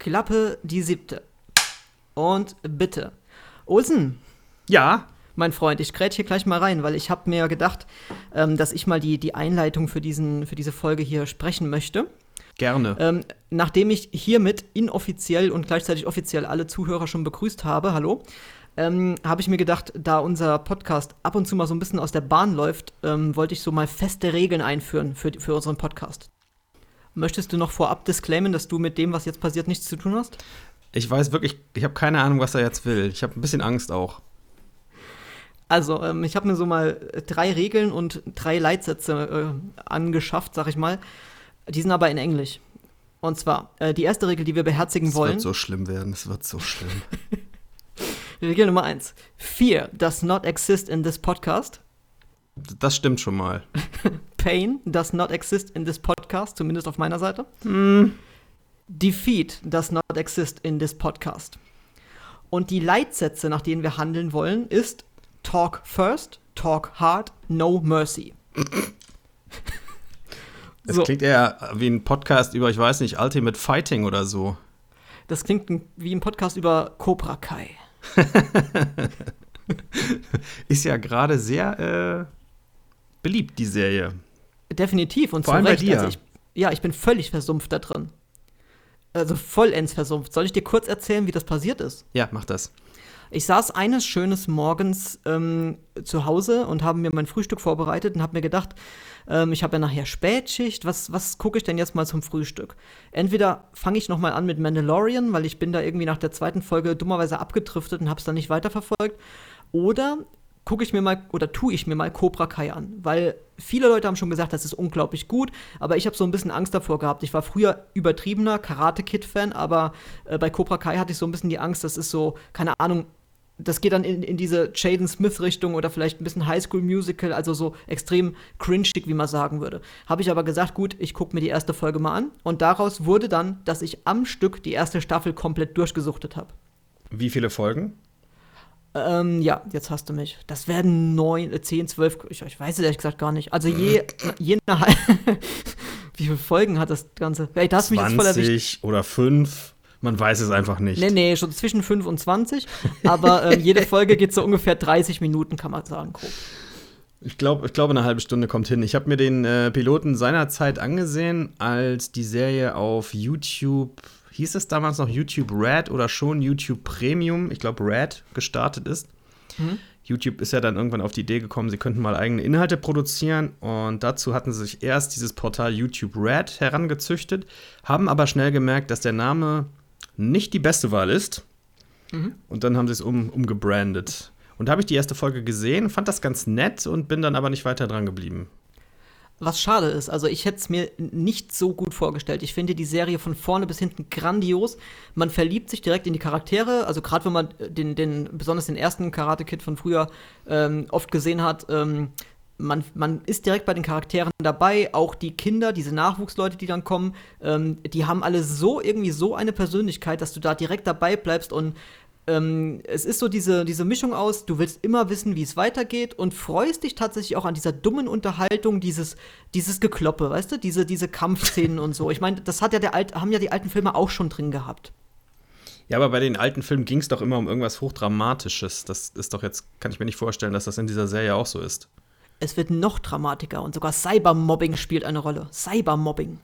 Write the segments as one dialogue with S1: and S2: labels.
S1: Klappe die siebte. Und bitte. Olsen,
S2: Ja,
S1: mein Freund, ich grätsch hier gleich mal rein, weil ich habe mir gedacht, ähm, dass ich mal die, die Einleitung für, diesen, für diese Folge hier sprechen möchte.
S2: gerne.
S1: Ähm, nachdem ich hiermit inoffiziell und gleichzeitig offiziell alle Zuhörer schon begrüßt habe, hallo, ähm, habe ich mir gedacht, da unser Podcast ab und zu mal so ein bisschen aus der Bahn läuft, ähm, wollte ich so mal feste Regeln einführen für, für unseren Podcast. Möchtest du noch vorab disclaimen, dass du mit dem, was jetzt passiert, nichts zu tun hast?
S2: Ich weiß wirklich, ich habe keine Ahnung, was er jetzt will. Ich habe ein bisschen Angst auch.
S1: Also, ähm, ich habe mir so mal äh, drei Regeln und drei Leitsätze äh, angeschafft, sag ich mal. Die sind aber in Englisch. Und zwar, äh, die erste Regel, die wir beherzigen
S2: Es
S1: wollen.
S2: wird so schlimm werden, es wird so schlimm.
S1: Regel Nummer eins. Fear does not exist in this podcast.
S2: Das stimmt schon mal.
S1: Pain does not exist in this podcast, zumindest auf meiner Seite. Defeat does not exist in this podcast. Und die Leitsätze, nach denen wir handeln wollen, ist Talk first, talk hard, no mercy.
S2: Es
S1: So.
S2: klingt eher wie ein Podcast über, ich weiß nicht, Ultimate Fighting oder so.
S1: Das klingt wie ein Podcast über Cobra Kai.
S2: Ist ja gerade sehr äh, beliebt, die Serie.
S1: Definitiv und
S2: Vor allem bei
S1: Recht.
S2: dir.
S1: Also ich, ja, ich bin völlig versumpft da drin. Also vollends versumpft. Soll ich dir kurz erzählen, wie das passiert ist?
S2: Ja, mach das.
S1: Ich saß eines schönes Morgens ähm, zu Hause und habe mir mein Frühstück vorbereitet und habe mir gedacht, ähm, ich habe ja nachher Spätschicht, was, was gucke ich denn jetzt mal zum Frühstück? Entweder fange ich noch mal an mit Mandalorian, weil ich bin da irgendwie nach der zweiten Folge dummerweise abgedriftet und habe es dann nicht weiterverfolgt, oder gucke ich mir mal oder tue ich mir mal Cobra Kai an, weil viele Leute haben schon gesagt, das ist unglaublich gut, aber ich habe so ein bisschen Angst davor gehabt. Ich war früher übertriebener Karate Kid Fan, aber äh, bei Cobra Kai hatte ich so ein bisschen die Angst, das ist so keine Ahnung, das geht dann in, in diese Jaden Smith-Richtung oder vielleicht ein bisschen Highschool-Musical, also so extrem cringig, wie man sagen würde. Habe ich aber gesagt, gut, ich gucke mir die erste Folge mal an. Und daraus wurde dann, dass ich am Stück die erste Staffel komplett durchgesuchtet habe.
S2: Wie viele Folgen?
S1: Ähm, ja, jetzt hast du mich. Das werden neun, äh, zehn, zwölf, ich, ich weiß es ehrlich gesagt gar nicht. Also je, je nach, wie viele Folgen hat das Ganze? Ey, da hast du mich jetzt voll erwischt.
S2: 20 oder 5? Man weiß es einfach nicht.
S1: Nee, nee, schon zwischen 5 und 20. Aber ähm, jede Folge geht so ungefähr 30 Minuten, kann man sagen, grob.
S2: Ich glaube, ich glaube, eine halbe Stunde kommt hin. Ich habe mir den äh, Piloten seinerzeit angesehen, als die Serie auf YouTube, hieß es damals noch YouTube Red oder schon YouTube Premium, ich glaube Red, gestartet ist. YouTube ist ja dann irgendwann auf die Idee gekommen, sie könnten mal eigene Inhalte produzieren und dazu hatten sie sich erst dieses Portal YouTube Red herangezüchtet, haben aber schnell gemerkt, dass der Name nicht die beste Wahl ist. Und dann haben sie es um, umgebrandet. Und da habe ich die erste Folge gesehen, fand das ganz nett und bin dann aber nicht weiter dran geblieben.
S1: Was schade ist, also ich hätte es mir nicht so gut vorgestellt. Ich finde die Serie von vorne bis hinten grandios. Man verliebt sich direkt in die Charaktere. Also gerade wenn man den, den, besonders den ersten Karate Kid von früher ähm, oft gesehen hat, ähm, man, man ist direkt bei den Charakteren dabei. Auch die Kinder, diese Nachwuchsleute, die dann kommen, ähm, die haben alle so irgendwie so eine Persönlichkeit, dass du da direkt dabei bleibst und ähm, es ist so diese, diese Mischung aus, du willst immer wissen, wie es weitergeht und freust dich tatsächlich auch an dieser dummen Unterhaltung, dieses, dieses Gekloppe, weißt du, diese, diese Kampfszenen und so. Ich meine, das hat ja der Alt, haben ja die alten Filme auch schon drin gehabt.
S2: Ja, aber bei den alten Filmen ging es doch immer um irgendwas Hochdramatisches. Das ist doch jetzt, kann ich mir nicht vorstellen, dass das in dieser Serie auch so ist.
S1: Es wird noch dramatischer und sogar Cybermobbing spielt eine Rolle. Cybermobbing.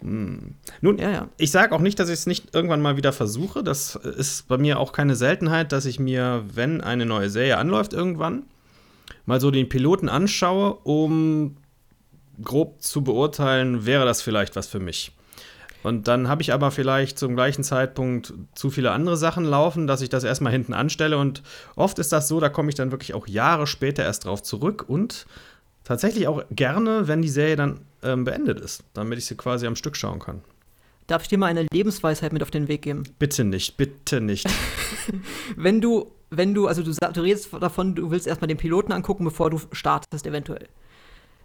S2: Nun,
S1: Ja, ja.
S2: ich sage auch nicht, dass ich es nicht irgendwann mal wieder versuche. Das ist bei mir auch keine Seltenheit, dass ich mir, wenn eine neue Serie anläuft irgendwann, mal so den Piloten anschaue, um grob zu beurteilen, wäre das vielleicht was für mich. Und dann habe ich aber vielleicht zum gleichen Zeitpunkt zu viele andere Sachen laufen, dass ich das erstmal hinten anstelle. Und oft ist das so, da komme ich dann wirklich auch Jahre später erst drauf zurück und tatsächlich auch gerne, wenn die Serie dann ähm, beendet ist, damit ich sie quasi am Stück schauen kann.
S1: Darf ich dir mal eine Lebensweisheit mit auf den Weg geben?
S2: Bitte nicht, bitte nicht.
S1: Wenn du, wenn du, also du, du redest davon, du willst erstmal den Piloten angucken, bevor du startest, eventuell.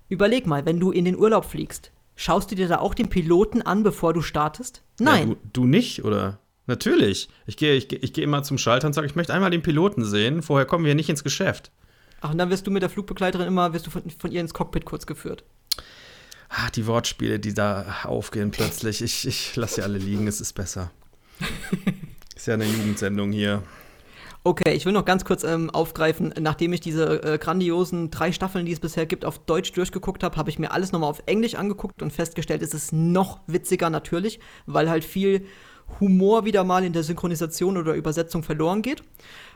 S1: Überleg mal, wenn du in den Urlaub fliegst, schaust du dir da auch den Piloten an, bevor du startest? Nein.
S2: Ja, du, du nicht, oder? Natürlich. Ich gehe ich, geh- ich geh immer zum Schalter und sage, ich möchte einmal den Piloten sehen. Vorher kommen wir nicht ins Geschäft.
S1: Ach, und dann wirst du mit der Flugbegleiterin immer, wirst du von, von ihr ins Cockpit kurz geführt.
S2: Ah, die Wortspiele, die da aufgehen plötzlich. Ich, ich lasse sie alle liegen, es ist besser. Ist ja eine Jugendsendung hier.
S1: Okay, ich will noch ganz kurz ähm, aufgreifen, nachdem ich diese äh, grandiosen drei Staffeln, die es bisher gibt, auf Deutsch durchgeguckt habe, habe ich mir alles nochmal auf Englisch angeguckt und festgestellt, es ist noch witziger natürlich, weil halt viel Humor wieder mal in der Synchronisation oder Übersetzung verloren geht.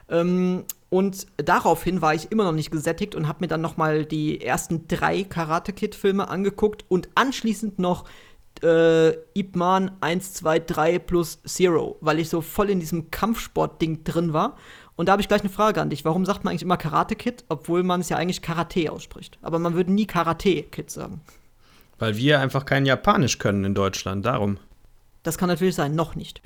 S1: Ähm, und daraufhin war ich immer noch nicht gesättigt und habe mir dann nochmal die ersten drei Karate Kid-Filme angeguckt und anschließend noch äh, Ip Man 1, 2, 3 plus Zero, weil ich so voll in diesem Kampfsport-Ding drin war. Und da habe ich gleich eine Frage an dich. Warum sagt man eigentlich immer Karate Kid, obwohl man es ja eigentlich Karate ausspricht? Aber man würde nie Karate Kid sagen.
S2: Weil wir einfach kein Japanisch können in Deutschland, darum.
S1: Das kann natürlich sein, noch nicht.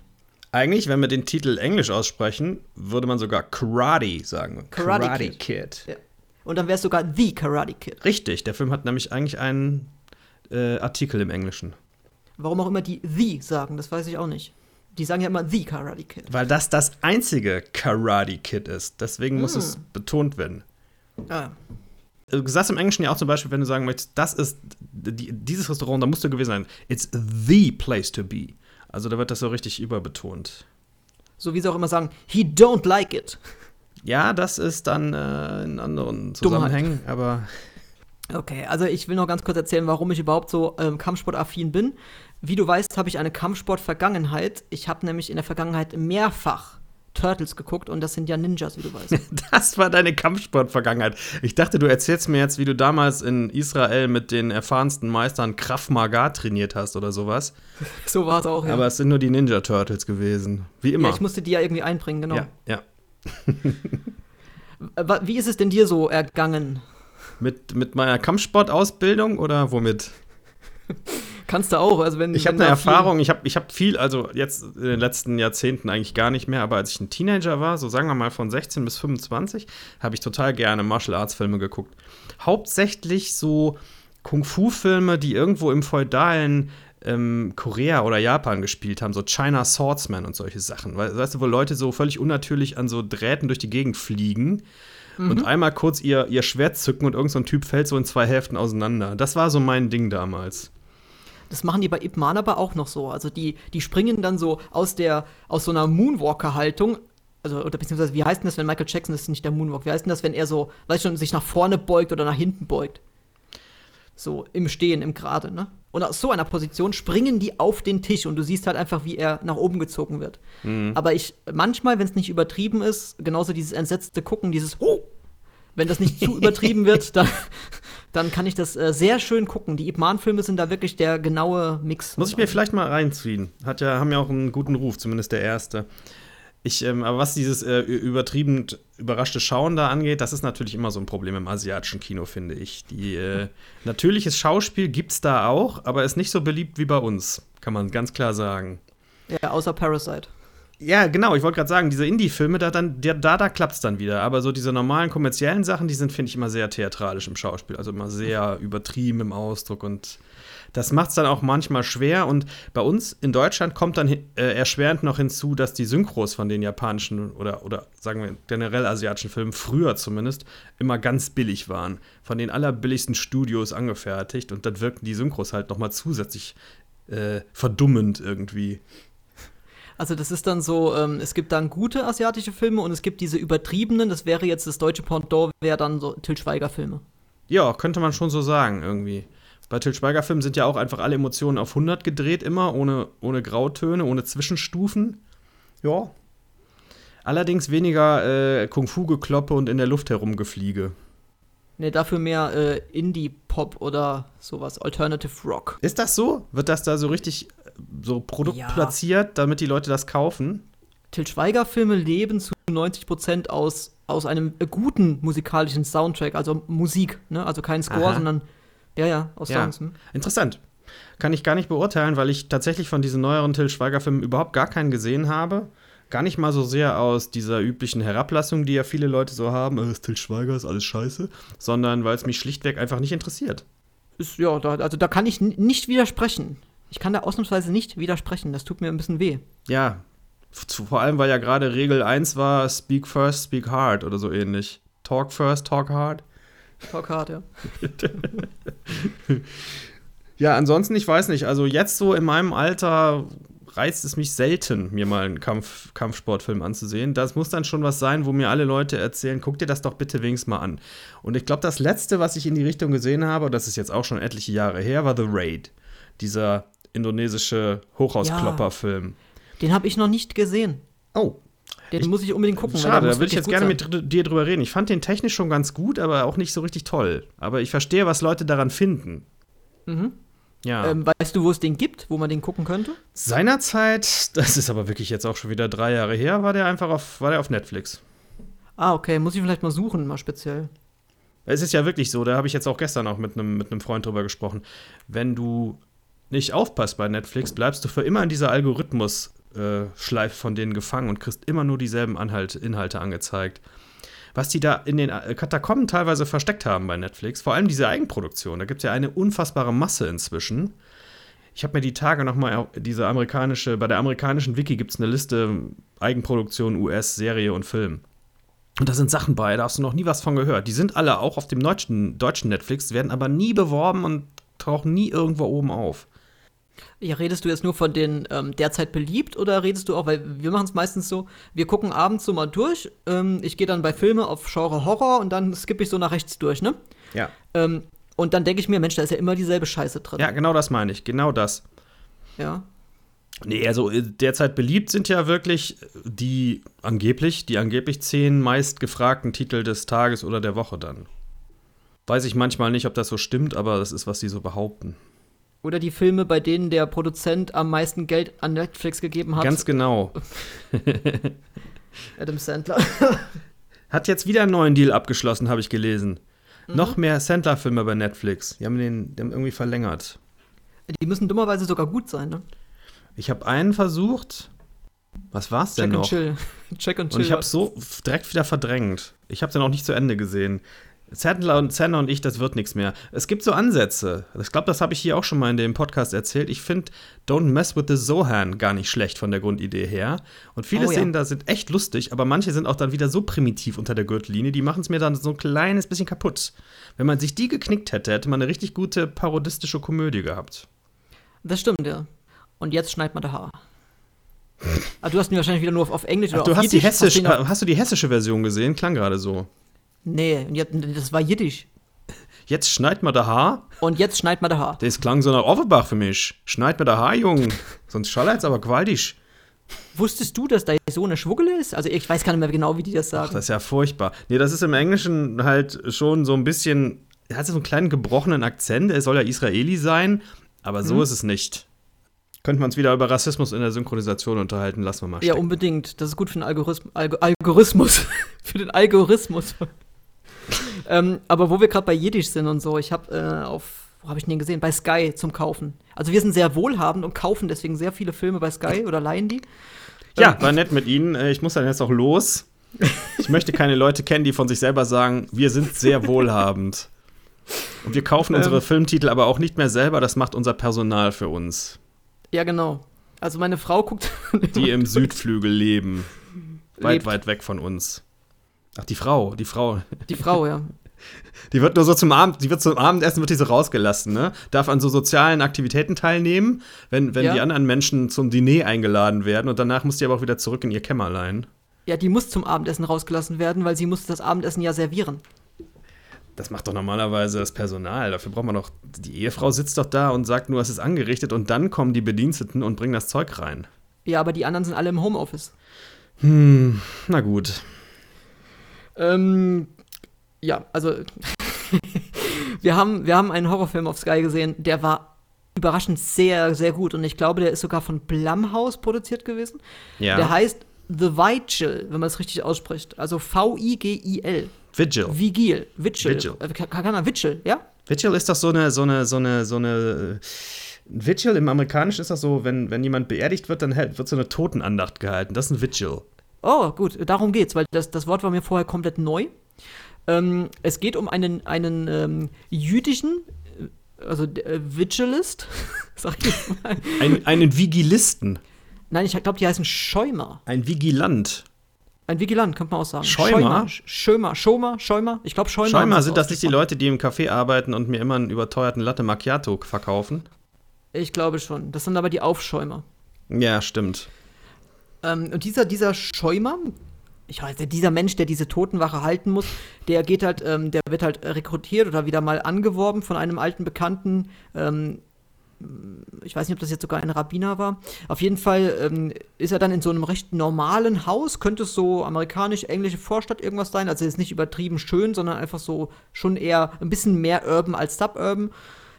S2: Eigentlich, wenn wir den Titel Englisch aussprechen, würde man sogar Karate sagen.
S1: Karate, Karate Kid. Kid. Ja. Und dann wäre es sogar The Karate Kid.
S2: Richtig, der Film hat nämlich eigentlich einen äh, Artikel im Englischen.
S1: Warum auch immer die The sagen, das weiß ich auch nicht. Die sagen ja immer The Karate Kid.
S2: Weil das das einzige Karate Kid ist. Deswegen hm. muss es betont werden. Ah. Du sagst im Englischen ja auch zum Beispiel, wenn du sagen möchtest, das ist die, dieses Restaurant, da musst du gewesen sein. It's the place to be. Also da wird das so richtig überbetont.
S1: So wie sie auch immer sagen, he don't like it.
S2: Ja, das ist dann äh, in anderen Zusammenhängen, Dummheit. aber.
S1: Okay, also ich will noch ganz kurz erzählen, warum ich überhaupt so ähm, Kampfsportaffin bin. Wie du weißt, habe ich eine Kampfsport-Vergangenheit. Ich habe nämlich in der Vergangenheit mehrfach Turtles geguckt und das sind ja Ninjas, wie du weißt.
S2: Das war deine Kampfsport-Vergangenheit. Ich dachte, du erzählst mir jetzt, wie du damals in Israel mit den erfahrensten Meistern Krav Maga trainiert hast oder sowas.
S1: So war es auch,
S2: ja. Aber es sind nur die Ninja Turtles gewesen. Wie immer.
S1: Ja, ich musste die ja irgendwie einbringen, genau.
S2: Ja, ja.
S1: wie ist es denn dir so ergangen?
S2: Mit, mit meiner Kampfsportausbildung oder womit?
S1: Kannst du auch. Also wenn,
S2: ich habe eine Erfahrung, ich habe ich hab viel, also jetzt in den letzten Jahrzehnten eigentlich gar nicht mehr, aber als ich ein Teenager war, so sagen wir mal von 16 bis 25, habe ich total gerne Martial Arts Filme geguckt. Hauptsächlich so Kung-Fu-Filme, die irgendwo im feudalen ähm, Korea oder Japan gespielt haben, so China Swordsman und solche Sachen. Weißt du, wo Leute so völlig unnatürlich an so Drähten durch die Gegend fliegen mhm. und einmal kurz ihr, ihr Schwert zücken und irgendein so Typ fällt so in zwei Hälften auseinander. Das war so mein Ding damals.
S1: Das machen die bei Ip Man aber auch noch so. Also die, die springen dann so aus der, aus so einer Moonwalker-Haltung. Also, oder beziehungsweise, wie heißt denn das, wenn Michael Jackson ist nicht der Moonwalk? Wie heißt denn das, wenn er so, weißt du, sich nach vorne beugt oder nach hinten beugt? So im Stehen, im Gerade, ne? Und aus so einer Position springen die auf den Tisch und du siehst halt einfach, wie er nach oben gezogen wird. Mhm. Aber ich, manchmal, wenn es nicht übertrieben ist, genauso dieses entsetzte Gucken, dieses, oh, wenn das nicht zu übertrieben wird, dann, dann kann ich das äh, sehr schön gucken. Die Ip Man-Filme sind da wirklich der genaue Mix.
S2: Muss ich mir vielleicht mal reinziehen. Hat ja, haben ja auch einen guten Ruf, zumindest der erste. Ich, ähm, aber was dieses äh, übertrieben überraschte Schauen da angeht, das ist natürlich immer so ein Problem im asiatischen Kino, finde ich. Die, äh, natürliches Schauspiel gibt es da auch, aber ist nicht so beliebt wie bei uns, kann man ganz klar sagen.
S1: Ja, außer Parasite.
S2: Ja, genau, ich wollte gerade sagen, diese Indie-Filme, da, da, da, klappt es dann wieder. Aber so diese normalen kommerziellen Sachen, die sind, finde ich, immer sehr theatralisch im Schauspiel. Also immer sehr übertrieben im Ausdruck. Und das macht es dann auch manchmal schwer. Und bei uns in Deutschland kommt dann äh, erschwerend noch hinzu, dass die Synchros von den japanischen oder, oder sagen wir generell asiatischen Filmen, früher zumindest, immer ganz billig waren. Von den allerbilligsten Studios angefertigt. Und dann wirkten die Synchros halt nochmal zusätzlich äh, verdummend irgendwie.
S1: Also das ist dann so, ähm, es gibt dann gute asiatische Filme und es gibt diese übertriebenen, das wäre jetzt das deutsche Pendant, wäre dann so Til Schweiger-Filme.
S2: Ja, könnte man schon so sagen, irgendwie. Bei Til Schweiger-Filmen sind ja auch einfach alle Emotionen auf 100 gedreht, immer, ohne, ohne Grautöne, ohne Zwischenstufen. Ja. Allerdings weniger äh, Kung-Fu-Gekloppe und in der Luft herumgefliege.
S1: Ne, dafür mehr äh, Indie-Pop oder sowas, Alternative Rock.
S2: Ist das so? Wird das da so richtig so Produkt ja. platziert, damit die Leute das kaufen.
S1: Til Schweiger-Filme leben zu 90 Prozent aus, aus einem guten musikalischen Soundtrack, also Musik, ne? also kein Score, Aha. sondern ja, ja, aus
S2: ja. Songs. Hm? Interessant. Kann ich gar nicht beurteilen, weil ich tatsächlich von diesen neueren Til Schweiger-Filmen überhaupt gar keinen gesehen habe. Gar nicht mal so sehr aus dieser üblichen Herablassung, die ja viele Leute so haben, äh, Til Schweiger ist alles scheiße, sondern weil es mich schlichtweg einfach nicht interessiert.
S1: Ist, ja, da, also da kann ich nicht widersprechen. Ich kann da ausnahmsweise nicht widersprechen. Das tut mir ein bisschen weh.
S2: Ja. Vor allem, weil ja gerade Regel 1 war, speak first, speak hard oder so ähnlich. Talk first, talk hard.
S1: Talk hard, ja.
S2: ja, ansonsten, ich weiß nicht. Also jetzt so in meinem Alter reizt es mich selten, mir mal einen Kampf, Kampfsportfilm anzusehen. Das muss dann schon was sein, wo mir alle Leute erzählen, guck dir das doch bitte wenigstens mal an. Und ich glaube, das letzte, was ich in die Richtung gesehen habe, und das ist jetzt auch schon etliche Jahre her, war The Raid. Dieser indonesische Hochhausklopper-Film.
S1: Den habe ich noch nicht gesehen.
S2: Oh,
S1: Den
S2: Ich-
S1: muss ich unbedingt gucken.
S2: Schade, da würde ich jetzt gerne
S1: sein.
S2: mit dir drüber reden. Ich fand den technisch schon ganz gut, aber auch nicht so richtig toll. Aber ich verstehe, was Leute daran finden.
S1: Mhm.
S2: Ja.
S1: Ähm, weißt du, wo es den gibt, wo man den gucken könnte?
S2: Seinerzeit, das ist aber wirklich jetzt auch schon wieder drei Jahre her, war der einfach auf, war der auf Netflix.
S1: Ah, okay, muss ich vielleicht mal suchen, mal speziell.
S2: Es ist ja wirklich so, da habe ich jetzt auch gestern auch mit einem mit einem Freund drüber gesprochen. Wenn du nicht aufpasst bei Netflix, bleibst du für immer in dieser Algorithmus-Schleife von denen gefangen und kriegst immer nur dieselben Anhalt, Inhalte angezeigt. Was die da in den äh, Katakomben teilweise versteckt haben bei Netflix, vor allem diese Eigenproduktion, da gibt es ja eine unfassbare Masse inzwischen. Ich habe mir die Tage noch mal diese amerikanische, bei der amerikanischen Wiki gibt es eine Liste Eigenproduktion, US, Serie und Film. Und da sind Sachen bei, da hast du noch nie was von gehört. Die sind alle auch auf dem deutschen, deutschen Netflix, werden aber nie beworben und tauchen nie irgendwo oben auf.
S1: Ja, redest du jetzt nur von den ähm, derzeit beliebt oder redest du auch, weil wir machen es meistens so, wir gucken abends so mal durch, ähm, ich gehe dann bei Filme auf Genre Horror und dann skippe ich so nach rechts durch, ne?
S2: Ja.
S1: Ähm, und dann denke ich mir, Mensch, da ist ja immer dieselbe Scheiße drin.
S2: Ja, genau das meine ich, genau das.
S1: Ja.
S2: Nee, also äh, derzeit beliebt sind ja wirklich die angeblich, die angeblich zehn meist gefragten Titel des Tages oder der Woche dann. Weiß ich manchmal nicht, ob das so stimmt, aber das ist, was sie so behaupten.
S1: Oder die Filme, bei denen der Produzent am meisten Geld an Netflix gegeben hat.
S2: Ganz genau.
S1: Adam Sandler.
S2: Hat jetzt wieder einen neuen Deal abgeschlossen, habe ich gelesen. Noch mehr Sandler-Filme bei Netflix. Die haben den die haben irgendwie verlängert.
S1: die müssen dummerweise sogar gut sein, ne?
S2: Ich habe einen versucht. Was war's denn
S1: Check
S2: noch?
S1: and chill. Check and chill.
S2: Und ich habe so direkt wieder verdrängt. Ich habe den auch nicht zu Ende gesehen. Sandler und Sandler und ich, das wird nichts mehr. Es gibt so Ansätze. Ich glaube, das habe ich hier auch schon mal in dem Podcast erzählt. Ich finde Don't Mess with the Zohan gar nicht schlecht von der Grundidee her. Und viele
S1: Oh ja.
S2: Szenen da sind echt lustig, aber manche sind auch dann wieder so primitiv unter der Gürtellinie, die machen es mir dann so ein kleines bisschen kaputt. Wenn man sich die geknickt hätte, hätte man eine richtig gute parodistische Komödie gehabt.
S1: Das stimmt, ja. Und jetzt schneidet man der Haar. Ah, du hast ihn wahrscheinlich wieder nur auf, auf Englisch
S2: Ach,
S1: oder
S2: du
S1: auf
S2: hast, die
S1: Jiddisch.
S2: hessisch,
S1: ihn auf,
S2: hast du die hessische Version gesehen? Klang gerade so.
S1: Nee, das war Jiddisch.
S2: Jetzt schneid mal der Haar.
S1: Und jetzt schneidet man der Haar.
S2: Das klang so nach Offenbach für mich. Schneid mir der Haar, Jung. Sonst schallert's aber gewaltig.
S1: Wusstest du, dass da so eine Schwuggele ist? Also ich weiß gar nicht mehr genau, wie die das sagen.
S2: Ach, das ist ja furchtbar. Nee, das ist im Englischen halt schon so ein bisschen. Er hat so einen kleinen gebrochenen Akzent. Er soll ja Israeli sein, aber so ist es nicht. Könnte man uns wieder über Rassismus in der Synchronisation unterhalten? Lassen wir mal
S1: ja,
S2: stecken.
S1: unbedingt. Das ist gut für den Algorithmus. Algo Algorithmus. für den Algorithmus. ähm, aber wo wir gerade bei Jiddisch sind und so, ich habe äh, auf, wo habe ich den gesehen? Bei Sky zum Kaufen. Also wir sind sehr wohlhabend und kaufen deswegen sehr viele Filme bei Sky oder leihen die.
S2: Ja, war nett mit Ihnen. Äh, Ich muss dann jetzt auch los. Ich möchte keine Leute kennen, die von sich selber sagen, wir sind sehr wohlhabend. Und wir kaufen unsere
S1: Ähm.
S2: Filmtitel aber auch nicht mehr selber, das macht unser Personal für uns,
S1: Ja, genau. Also meine Frau guckt.
S2: die im Südflügel leben. Weit,
S1: Lebt.
S2: weit weg von uns. Ach, die Frau, die Frau.
S1: Die Frau, ja.
S2: Die wird nur so zum Abend, die wird zum Abendessen wird die so rausgelassen, ne? Darf an so sozialen Aktivitäten teilnehmen, wenn, wenn
S1: Ja.
S2: die anderen Menschen zum Diner eingeladen werden und danach muss die aber auch wieder zurück in ihr Kämmerlein.
S1: Ja, die muss zum Abendessen rausgelassen werden, weil sie muss das Abendessen ja servieren.
S2: Das macht doch normalerweise das Personal. Dafür braucht man doch. Die Ehefrau sitzt doch da und sagt nur, es ist angerichtet und dann kommen die Bediensteten und bringen das Zeug rein.
S1: Ja, aber die anderen sind alle im Homeoffice.
S2: Hm, na gut.
S1: Ähm, ja, also wir haben, wir haben einen Horrorfilm auf Sky gesehen, der war überraschend sehr, sehr gut und ich glaube, der ist sogar von Blumhouse produziert gewesen.
S2: Ja.
S1: Der heißt The Vigil, wenn man es richtig ausspricht. Also V-I-G-I-L.
S2: Vigil.
S1: Vigil. Vigil.
S2: Vigil.
S1: Äh, Kann, kann man Vigil, ja?
S2: Vigil ist doch so eine, so eine, so eine, so eine. äh, Vigil im Amerikanischen ist das so, wenn, wenn jemand beerdigt wird, dann wird so eine Totenandacht gehalten. Das ist ein Vigil.
S1: Oh, gut, darum geht's, weil das, das Wort war mir vorher komplett neu. Ähm, es geht um einen, einen ähm, jüdischen, äh, also äh, Vigilist, sag ich mal.
S2: Ein, einen Vigilisten.
S1: Nein, ich glaube, die heißen Schäumer.
S2: Ein Vigilant.
S1: Ein Vigilant, könnte man auch sagen.
S2: Schäumer?
S1: Sch- Schömer, Schoma, Schäumer. Ich glaube, Schäumer. Haben
S2: sind das nicht die. Leute, die im Café arbeiten und mir immer einen überteuerten Latte Macchiato verkaufen?
S1: Ich glaube schon. Das sind aber die Aufschäumer.
S2: Ja, stimmt.
S1: Ähm, und dieser, dieser Schäumer, ich weiß, dieser Mensch, der diese Totenwache halten muss, der geht halt, ähm, der wird halt rekrutiert oder wieder mal angeworben von einem alten Bekannten. Ähm, ich weiß nicht, ob das jetzt sogar ein Rabbiner war. Auf jeden Fall ähm, ist er dann in so einem recht normalen Haus, könnte es so amerikanisch-englische Vorstadt irgendwas sein. Also ist nicht übertrieben schön, sondern einfach so schon eher ein bisschen mehr urban als suburban.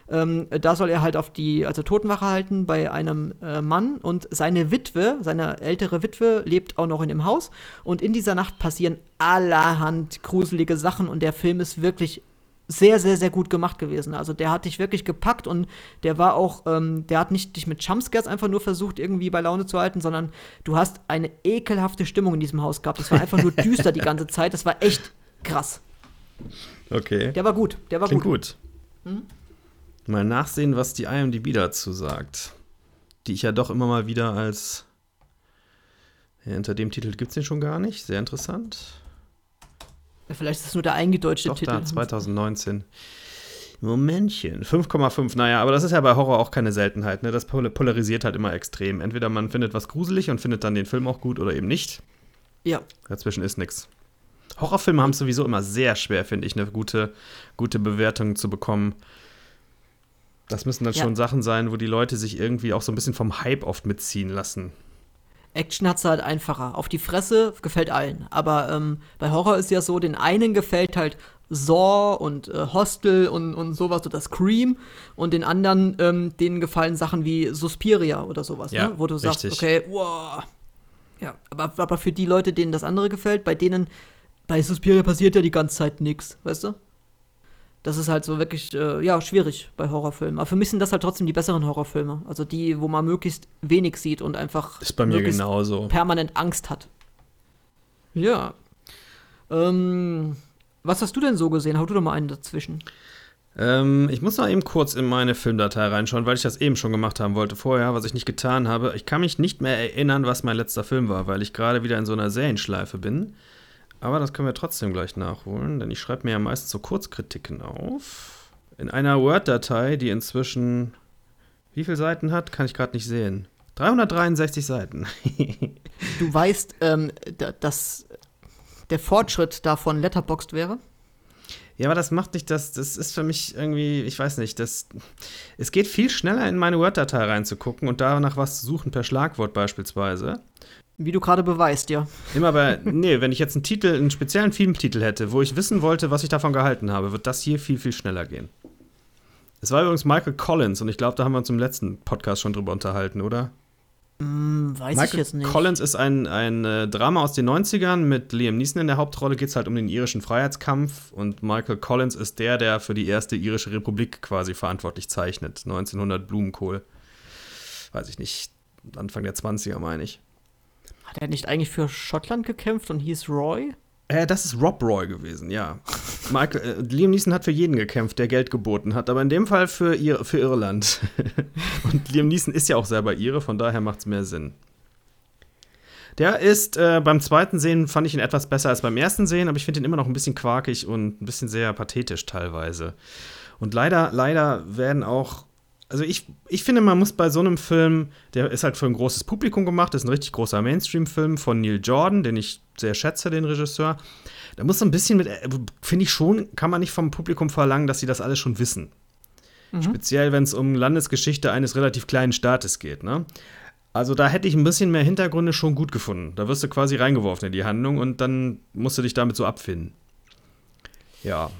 S1: Ähm, da soll er halt auf die, also Totenwache halten bei einem äh, Mann und seine Witwe, seine ältere Witwe, lebt auch noch in dem Haus. Und in dieser Nacht passieren allerhand gruselige Sachen und der Film ist wirklich sehr, sehr, sehr gut gemacht gewesen. Also der hat dich wirklich gepackt und der war auch, ähm, der hat nicht dich mit Jumpscares einfach nur versucht, irgendwie bei Laune zu halten, sondern du hast eine ekelhafte Stimmung in diesem Haus gehabt. Es war einfach nur düster die ganze Zeit. Das war echt krass.
S2: Okay.
S1: Der war gut, der war
S2: Klingt
S1: gut.
S2: gut. Hm? Mal nachsehen, was die IMDb dazu sagt. Die ich ja doch immer mal wieder als. Ja, hinter dem Titel gibt es den schon gar nicht. Sehr interessant.
S1: Vielleicht ist es nur der eingedeutschte
S2: doch,
S1: Titel.
S2: Da, 2019. Momentchen. 5,5. Naja, aber das ist ja bei Horror auch keine Seltenheit. Ne? Das polarisiert halt immer extrem. Entweder man findet was gruselig und findet dann den Film auch gut oder eben nicht.
S1: Ja.
S2: Dazwischen ist nichts. Horrorfilme haben es sowieso immer sehr schwer, finde ich, eine gute, gute Bewertung zu bekommen. Das müssen dann ja. schon Sachen sein, wo die Leute sich irgendwie auch so ein bisschen vom Hype oft mitziehen lassen.
S1: Action hat es halt einfacher. Auf die Fresse gefällt allen. Aber ähm, bei Horror ist ja so, den einen gefällt halt Saw und äh, Hostel und, und sowas oder Scream und den anderen, ähm, denen gefallen Sachen wie Suspiria oder sowas,
S2: ja,
S1: ne? wo du
S2: richtig.
S1: sagst, okay, wow. Ja, aber, aber für die Leute, denen das andere gefällt, bei denen, bei Suspiria passiert ja die ganze Zeit nichts, weißt du? Das ist halt so wirklich, äh, ja, schwierig bei Horrorfilmen. Aber für mich sind das halt trotzdem die besseren Horrorfilme. Also die, wo man möglichst wenig sieht und einfach
S2: ist bei mir genauso.
S1: permanent Angst hat. Ja. Ähm, was hast du denn so gesehen? Hau du doch mal einen dazwischen.
S2: Ähm, ich muss noch eben kurz in meine Filmdatei reinschauen, weil ich das eben schon gemacht haben wollte vorher, was ich nicht getan habe. Ich kann mich nicht mehr erinnern, was mein letzter Film war, weil ich gerade wieder in so einer Serienschleife bin. Aber das können wir trotzdem gleich nachholen, denn ich schreibe mir ja meistens so Kurzkritiken auf. In einer Word-Datei, die inzwischen wie viele Seiten hat, kann ich gerade nicht sehen. 363 Seiten.
S1: du weißt, ähm, dass der Fortschritt davon letterboxd wäre?
S2: Ja, aber das macht nicht das. Das ist für mich irgendwie, ich weiß nicht, das. Es geht viel schneller in meine Word-Datei reinzugucken und danach was zu suchen per Schlagwort beispielsweise.
S1: Wie du gerade beweist, ja.
S2: Immer bei, nee, wenn ich jetzt einen Titel, einen speziellen Filmtitel hätte, wo ich wissen wollte, was ich davon gehalten habe, wird das hier viel, viel schneller gehen. Es war übrigens Michael Collins und ich glaube, da haben wir uns im letzten Podcast schon drüber unterhalten, oder?
S1: Mm, weiß
S2: Michael
S1: ich jetzt nicht.
S2: Collins ist ein, ein äh, Drama aus den 90ern mit Liam Neeson in der Hauptrolle. Geht es halt um den irischen Freiheitskampf und Michael Collins ist der, der für die erste irische Republik quasi verantwortlich zeichnet. 1900 Blumenkohl. Weiß ich nicht. Anfang der 20er, meine ich.
S1: Hat er nicht eigentlich für Schottland gekämpft und hieß Roy?
S2: Äh, das ist Rob Roy gewesen, ja. Michael, äh, Liam Neeson hat für jeden gekämpft, der Geld geboten hat, aber in dem Fall für, Ir für Irland. und Liam Neeson ist ja auch selber Ire, von daher macht es mehr Sinn. Der ist äh, beim zweiten Sehen fand ich ihn etwas besser als beim ersten Sehen, aber ich finde ihn immer noch ein bisschen quakig und ein bisschen sehr pathetisch teilweise. Und leider, leider werden auch also ich, ich finde, man muss bei so einem Film, der ist halt für ein großes Publikum gemacht, ist ein richtig großer Mainstream-Film von Neil Jordan, den ich sehr schätze, den Regisseur. Da muss so ein bisschen mit, äh, finde ich schon, kann man nicht vom Publikum verlangen, dass sie das alles schon wissen. Mhm. Speziell, wenn es um Landesgeschichte eines relativ kleinen Staates geht, ne? Also da hätte ich ein bisschen mehr Hintergründe schon gut gefunden. Da wirst du quasi reingeworfen in die Handlung und dann musst du dich damit so abfinden. Ja,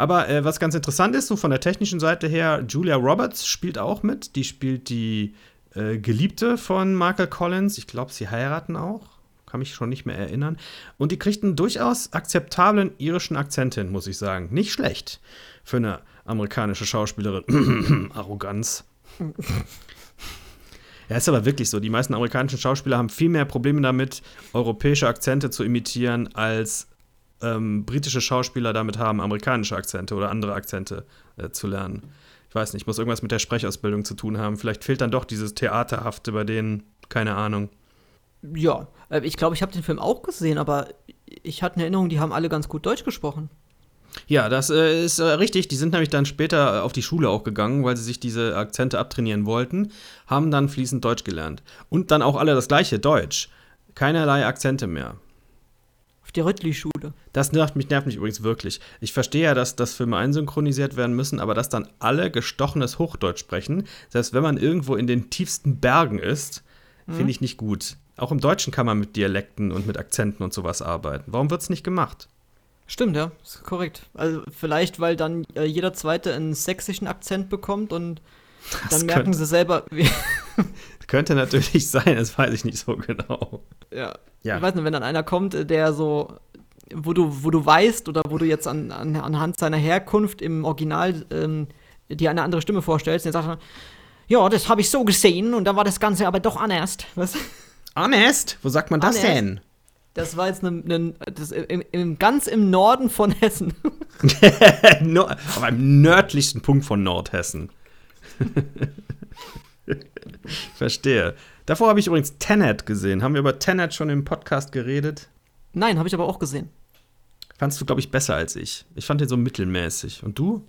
S2: aber äh, was ganz interessant ist, so von der technischen Seite her, Julia Roberts spielt auch mit. Die spielt die äh, Geliebte von Michael Collins. Ich glaube, sie heiraten auch. Kann mich schon nicht mehr erinnern. Und die kriegt einen durchaus akzeptablen irischen Akzent hin, muss ich sagen. Nicht schlecht für eine amerikanische Schauspielerin. Arroganz. Ja, ist aber wirklich so. Die meisten amerikanischen Schauspieler haben viel mehr Probleme damit, europäische Akzente zu imitieren, als ähm, britische Schauspieler damit haben, amerikanische Akzente oder andere Akzente äh, zu lernen. Ich weiß nicht, muss irgendwas mit der Sprechausbildung zu tun haben. Vielleicht fehlt dann doch dieses Theaterhafte bei denen. Keine Ahnung.
S1: Ja, äh, ich glaube, ich habe den Film auch gesehen, aber ich hatte eine Erinnerung, die haben alle ganz gut Deutsch gesprochen.
S2: Ja, das äh, ist äh, richtig. Die sind nämlich dann später auf die Schule auch gegangen, weil sie sich diese Akzente abtrainieren wollten, haben dann fließend Deutsch gelernt. Und dann auch alle das gleiche Deutsch. Keinerlei Akzente mehr.
S1: Auf die Röttli-Schule.
S2: Das nervt mich, nervt mich übrigens wirklich. Ich verstehe ja, dass, dass Filme einsynchronisiert werden müssen, aber dass dann alle gestochenes Hochdeutsch sprechen, selbst wenn man irgendwo in den tiefsten Bergen ist, mhm. finde ich nicht gut. Auch im Deutschen kann man mit Dialekten und mit Akzenten und sowas arbeiten. Warum wird es nicht gemacht?
S1: Stimmt, ja, ist korrekt. Also vielleicht, weil dann äh, jeder Zweite einen sächsischen Akzent bekommt und das dann merken sie selber.
S2: könnte natürlich sein, das weiß ich nicht so genau.
S1: Ja. Ja. Ich weiß nicht, wenn dann einer kommt, äh, der so, wo du, wo du weißt oder wo du jetzt an, an, anhand seiner Herkunft im Original ähm, dir eine andere Stimme vorstellst, der sagt ja, das habe ich so gesehen und dann war das Ganze aber doch anders. Was?
S2: Honest? Wo sagt man das Honest? denn?
S1: Das war jetzt ne, ne, das, im, im, ganz im Norden von Hessen.
S2: no, auf einem nördlichsten Punkt von Nordhessen. Verstehe. Davor habe ich übrigens Tenet gesehen. Haben wir über Tenet schon im Podcast geredet?
S1: Nein, habe ich aber auch gesehen.
S2: Fandst du, glaube ich, besser als ich. Ich fand den so mittelmäßig. Und du?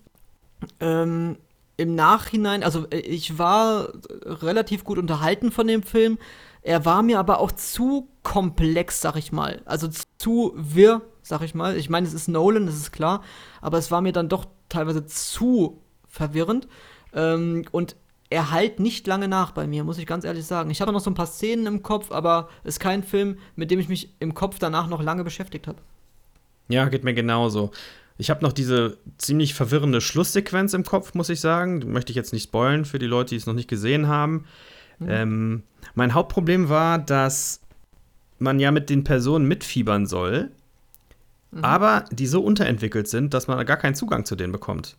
S1: Ähm, Im Nachhinein, also äh, ich war relativ gut unterhalten von dem Film. Er war mir aber auch zu komplex, sag ich mal. Also zu wirr, sag ich mal. Ich meine, es ist Nolan, das ist klar, aber es war mir dann doch teilweise zu verwirrend. Ähm, und er halt nicht lange nach bei mir, muss ich ganz ehrlich sagen. Ich habe noch so ein paar Szenen im Kopf, aber es ist kein Film, mit dem ich mich im Kopf danach noch lange beschäftigt habe.
S2: Ja, geht mir genauso. Ich habe noch diese ziemlich verwirrende Schlusssequenz im Kopf, muss ich sagen. Die möchte ich jetzt nicht spoilen für die Leute, die es noch nicht gesehen haben. Mhm. Ähm, mein Hauptproblem war, dass man ja mit den Personen mitfiebern soll, mhm. aber die so unterentwickelt sind, dass man gar keinen Zugang zu denen bekommt.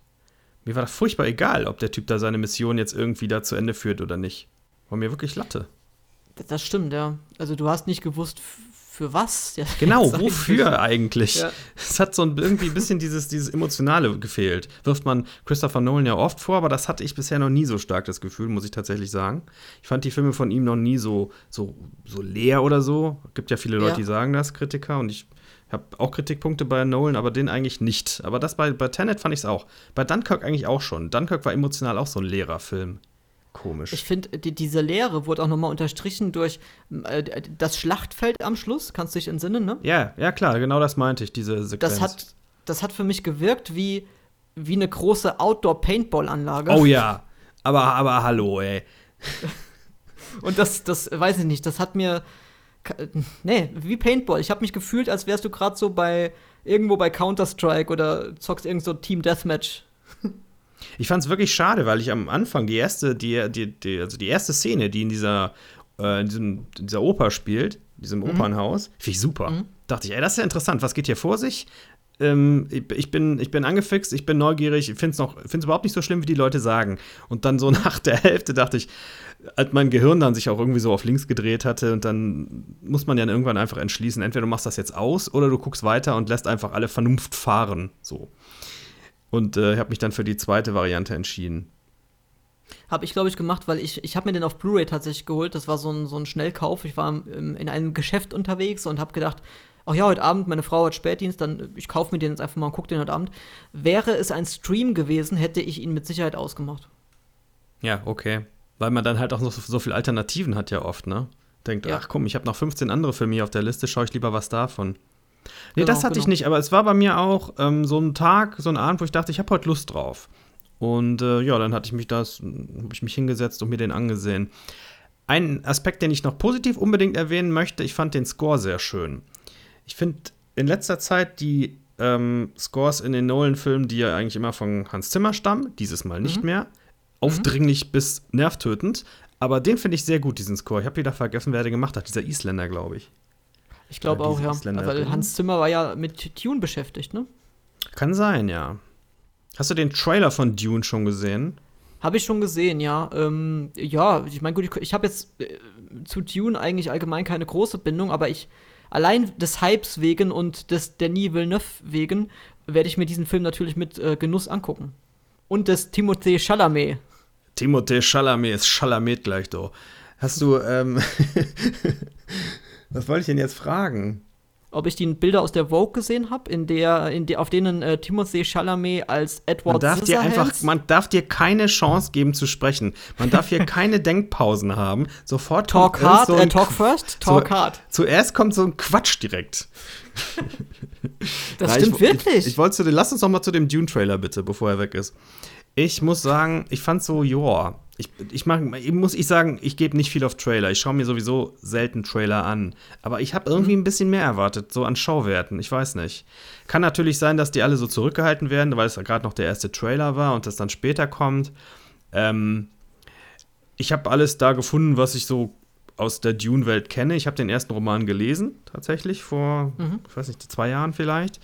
S2: Mir war das furchtbar egal, ob der Typ da seine Mission jetzt irgendwie da zu Ende führt oder nicht. War mir wirklich Latte.
S1: Das stimmt, ja. Also du hast nicht gewusst, für was?
S2: Ja, genau, wofür eigentlich? Ja. Es hat so ein, irgendwie ein bisschen dieses, dieses Emotionale gefehlt. Wirft man Christopher Nolan ja oft vor, aber das hatte ich bisher noch nie so stark, das Gefühl, muss ich tatsächlich sagen. Ich fand die Filme von ihm noch nie so, so, so leer oder so. Gibt ja viele Leute, ja. die sagen das, Kritiker, und ich habe auch Kritikpunkte bei Nolan, aber den eigentlich nicht. Aber das bei, bei Tenet fand ich es auch. Bei Dunkirk eigentlich auch schon. Dunkirk war emotional auch so ein leerer Film. Komisch.
S1: Ich finde, die, diese Lehre wurde auch nochmal unterstrichen durch äh, das Schlachtfeld am Schluss. Kannst du dich entsinnen, ne?
S2: Ja, ja, klar, genau das meinte ich, diese
S1: Sequenz. Das hat, das hat für mich gewirkt wie, wie eine große Outdoor-Paintball-Anlage.
S2: Oh ja, aber, aber hallo, ey.
S1: Und das, das weiß ich nicht, das hat mir. Nee, wie Paintball. Ich habe mich gefühlt, als wärst du gerade so bei irgendwo bei Counter-Strike oder zockst irgend so Team Deathmatch.
S2: Ich fand es wirklich schade, weil ich am Anfang die erste, die, die, die, also die erste Szene, die in dieser, äh, in diesem, in dieser Oper spielt, diesem mhm. Opernhaus, finde ich super. Mhm. Dachte ich, ey, das ist ja interessant, was geht hier vor sich? Ähm, ich, bin, ich bin angefixt, ich bin neugierig, ich finde es überhaupt nicht so schlimm, wie die Leute sagen. Und dann so nach der Hälfte dachte ich, als mein Gehirn dann sich auch irgendwie so auf links gedreht hatte und dann muss man ja irgendwann einfach entschließen, entweder du machst das jetzt aus oder du guckst weiter und lässt einfach alle Vernunft fahren. So. Und äh, habe mich dann für die zweite Variante entschieden.
S1: Habe ich, glaube ich, gemacht, weil ich, ich habe mir den auf Blu-ray tatsächlich geholt. Das war so ein, so ein Schnellkauf. Ich war im, in einem Geschäft unterwegs und habe gedacht, ach ja, heute Abend, meine Frau hat Spätdienst, dann ich kaufe mir den jetzt einfach mal und gucke den heute Abend. Wäre es ein Stream gewesen, hätte ich ihn mit Sicherheit ausgemacht.
S2: Ja, okay. Weil man dann halt auch noch so, so viele Alternativen hat ja oft, ne? Denkt, ja. ach komm, ich habe noch 15 andere für mich auf der Liste, schaue ich lieber was davon. Nee, genau, das hatte genau. ich nicht, aber es war bei mir auch ähm, so ein Tag, so ein Abend, wo ich dachte, ich habe heute Lust drauf. Und äh, ja, dann hatte ich mich das, habe ich mich hingesetzt und mir den angesehen. Ein Aspekt, den ich noch positiv unbedingt erwähnen möchte, ich fand den Score sehr schön. Ich finde in letzter Zeit die ähm, Scores in den Nolan-Filmen, die ja eigentlich immer von Hans Zimmer stammen, dieses Mal nicht mhm. mehr, aufdringlich mhm. bis nervtötend. Aber den finde ich sehr gut, diesen Score. Ich habe wieder vergessen, wer der gemacht hat. Dieser Isländer, glaube ich.
S1: Ich glaube auch, ja. Weil Hans Zimmer war ja mit Dune beschäftigt, ne?
S2: Kann sein, ja. Hast du den Trailer von Dune schon gesehen?
S1: Habe ich schon gesehen, ja. Ähm, ja, ich meine, gut, ich, ich habe jetzt äh, zu Dune eigentlich allgemein keine große Bindung, aber ich allein des Hypes wegen und des Denis Villeneuve wegen werde ich mir diesen Film natürlich mit äh, Genuss angucken. Und des Timothée Chalamet.
S2: Timothée Chalamet ist Chalamet gleich, doch. Hast du, ähm Was wollte ich denn jetzt fragen?
S1: Ob ich die Bilder aus der Vogue gesehen habe, in der, in der, auf denen äh, Timothée Chalamet als Edward
S2: Man darf dir einfach, man darf dir keine Chance geben zu sprechen. Man darf hier keine Denkpausen haben. Sofort
S1: Talk
S2: kommt
S1: hard,
S2: so
S1: äh, talk first, talk
S2: so,
S1: hard.
S2: Zuerst kommt so ein Quatsch direkt.
S1: Das
S2: Na,
S1: stimmt
S2: ich,
S1: wirklich.
S2: Ich, ich wollte zu den, lass uns noch mal zu dem Dune-Trailer bitte, bevor er weg ist. Ich muss sagen, ich fand so, joa. Ich, ich, mach, ich muss ich sagen, ich gebe nicht viel auf Trailer. Ich schaue mir sowieso selten Trailer an. Aber ich habe irgendwie ein bisschen mehr erwartet, so an Schauwerten. Ich weiß nicht. Kann natürlich sein, dass die alle so zurückgehalten werden, weil es gerade noch der erste Trailer war und das dann später kommt. Ähm, ich habe alles da gefunden, was ich so aus der Dune-Welt kenne. Ich habe den ersten Roman gelesen, tatsächlich, vor, ich weiß nicht, zwei Jahren vielleicht.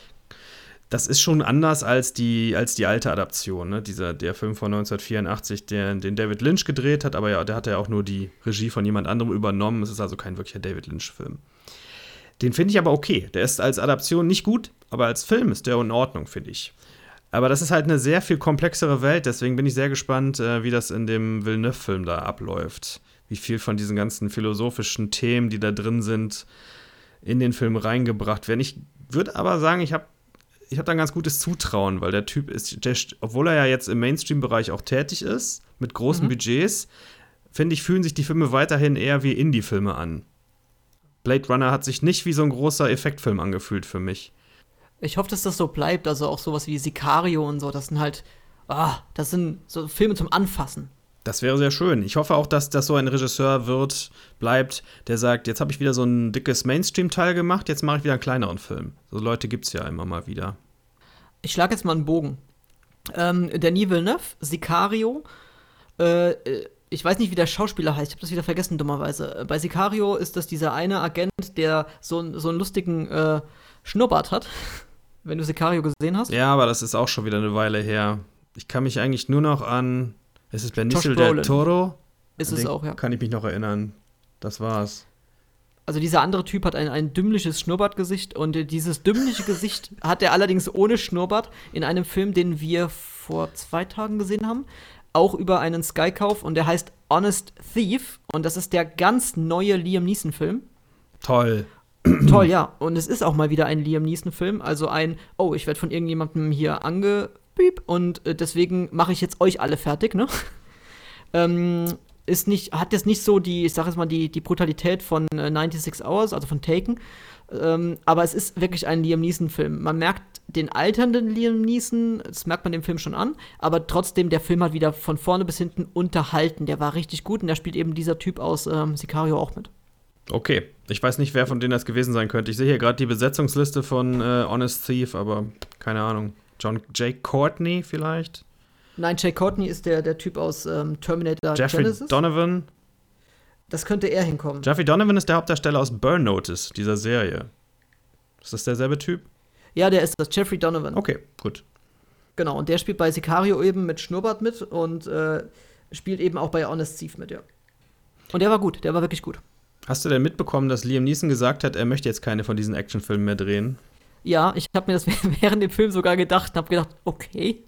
S2: Das ist schon anders als die, als die alte Adaption, ne? Dieser, der Film von 1984, der, den David Lynch gedreht hat, aber ja, der hat ja auch nur die Regie von jemand anderem übernommen. Es ist also kein wirklicher David Lynch-Film. Den finde ich aber okay. Der ist als Adaption nicht gut, aber als Film ist der in Ordnung, finde ich. Aber das ist halt eine sehr viel komplexere Welt, deswegen bin ich sehr gespannt, äh, wie das in dem Villeneuve-Film da abläuft. Wie viel von diesen ganzen philosophischen Themen, die da drin sind, in den Film reingebracht werden. Ich würde aber sagen, ich habe ich hab da ein ganz gutes Zutrauen, weil der Typ ist, der, obwohl er ja jetzt im Mainstream-Bereich auch tätig ist, mit großen Budgets, finde ich, fühlen sich die Filme weiterhin eher wie Indie-Filme an. Blade Runner hat sich nicht wie so ein großer Effektfilm angefühlt für mich.
S1: Ich hoffe, dass das so bleibt. Also auch sowas wie Sicario und so. Das sind halt, ah, das sind so Filme zum Anfassen.
S2: Das wäre sehr schön. Ich hoffe auch, dass das so ein Regisseur wird, bleibt, der sagt, jetzt habe ich wieder so ein dickes Mainstream-Teil gemacht, jetzt mache ich wieder einen kleineren Film. So Leute gibt es ja immer mal wieder.
S1: Ich schlage jetzt mal einen Bogen. Ähm, Denis Villeneuve, Sicario, äh, äh, ich weiß nicht, wie der Schauspieler heißt, ich habe das wieder vergessen, dummerweise. Äh, Bei Sicario ist das dieser eine Agent, der so, so einen lustigen äh, Schnurrbart hat, wenn du Sicario gesehen hast.
S2: Ja, aber das ist auch schon wieder eine Weile her. Ich kann mich eigentlich nur noch an. Es ist Benicio del. Toro.
S1: Ist es auch, ja.
S2: Kann ich mich noch erinnern. Das war's.
S1: Also dieser andere Typ hat ein, ein dümmliches Schnurrbartgesicht und dieses dümmliche Gesicht hat er allerdings ohne Schnurrbart in einem Film, den wir vor zwei Tagen gesehen haben, auch über einen Sky-Kauf und der heißt Honest Thief und das ist der ganz neue Liam Neeson-Film.
S2: Toll.
S1: Toll, ja. Und es ist auch mal wieder ein Liam Neeson-Film, also ein, oh, ich werde von irgendjemandem hier angepiep und äh, deswegen mache ich jetzt euch alle fertig, ne? ähm, ist nicht, hat jetzt nicht so die, ich sag jetzt mal, die, die Brutalität von äh, 96 Hours, also von Taken. Ähm, aber es ist wirklich ein Liam Neeson-Film. Man merkt den alternden Liam Neeson, das merkt man dem Film schon an, aber trotzdem, der Film hat wieder von vorne bis hinten unterhalten. Der war richtig gut und da spielt eben dieser Typ aus ähm, Sicario auch mit.
S2: Okay. Ich weiß nicht, wer von denen das gewesen sein könnte. Ich sehe hier gerade die Besetzungsliste von äh, Honest Thief, aber keine Ahnung. John Jake Courtney vielleicht?
S1: Nein, Jay Courtney ist der, der Typ aus ähm, Terminator
S2: Jeffrey
S1: Genesis.
S2: Donovan?
S1: das könnte er hinkommen.
S2: Jeffrey Donovan ist der Hauptdarsteller aus Burn Notice, dieser Serie. Ist das derselbe Typ?
S1: ja, der ist das, Jeffrey Donovan.
S2: Okay, gut.
S1: Genau, und der spielt bei Sicario eben mit Schnurrbart mit und äh, spielt eben auch bei Honest Thief mit, ja. Und der war gut, der war wirklich gut.
S2: Hast du denn mitbekommen, dass Liam Neeson gesagt hat, er möchte jetzt keine von diesen Actionfilmen mehr drehen?
S1: Ja, ich habe mir das während dem Film sogar gedacht und habe gedacht, okay.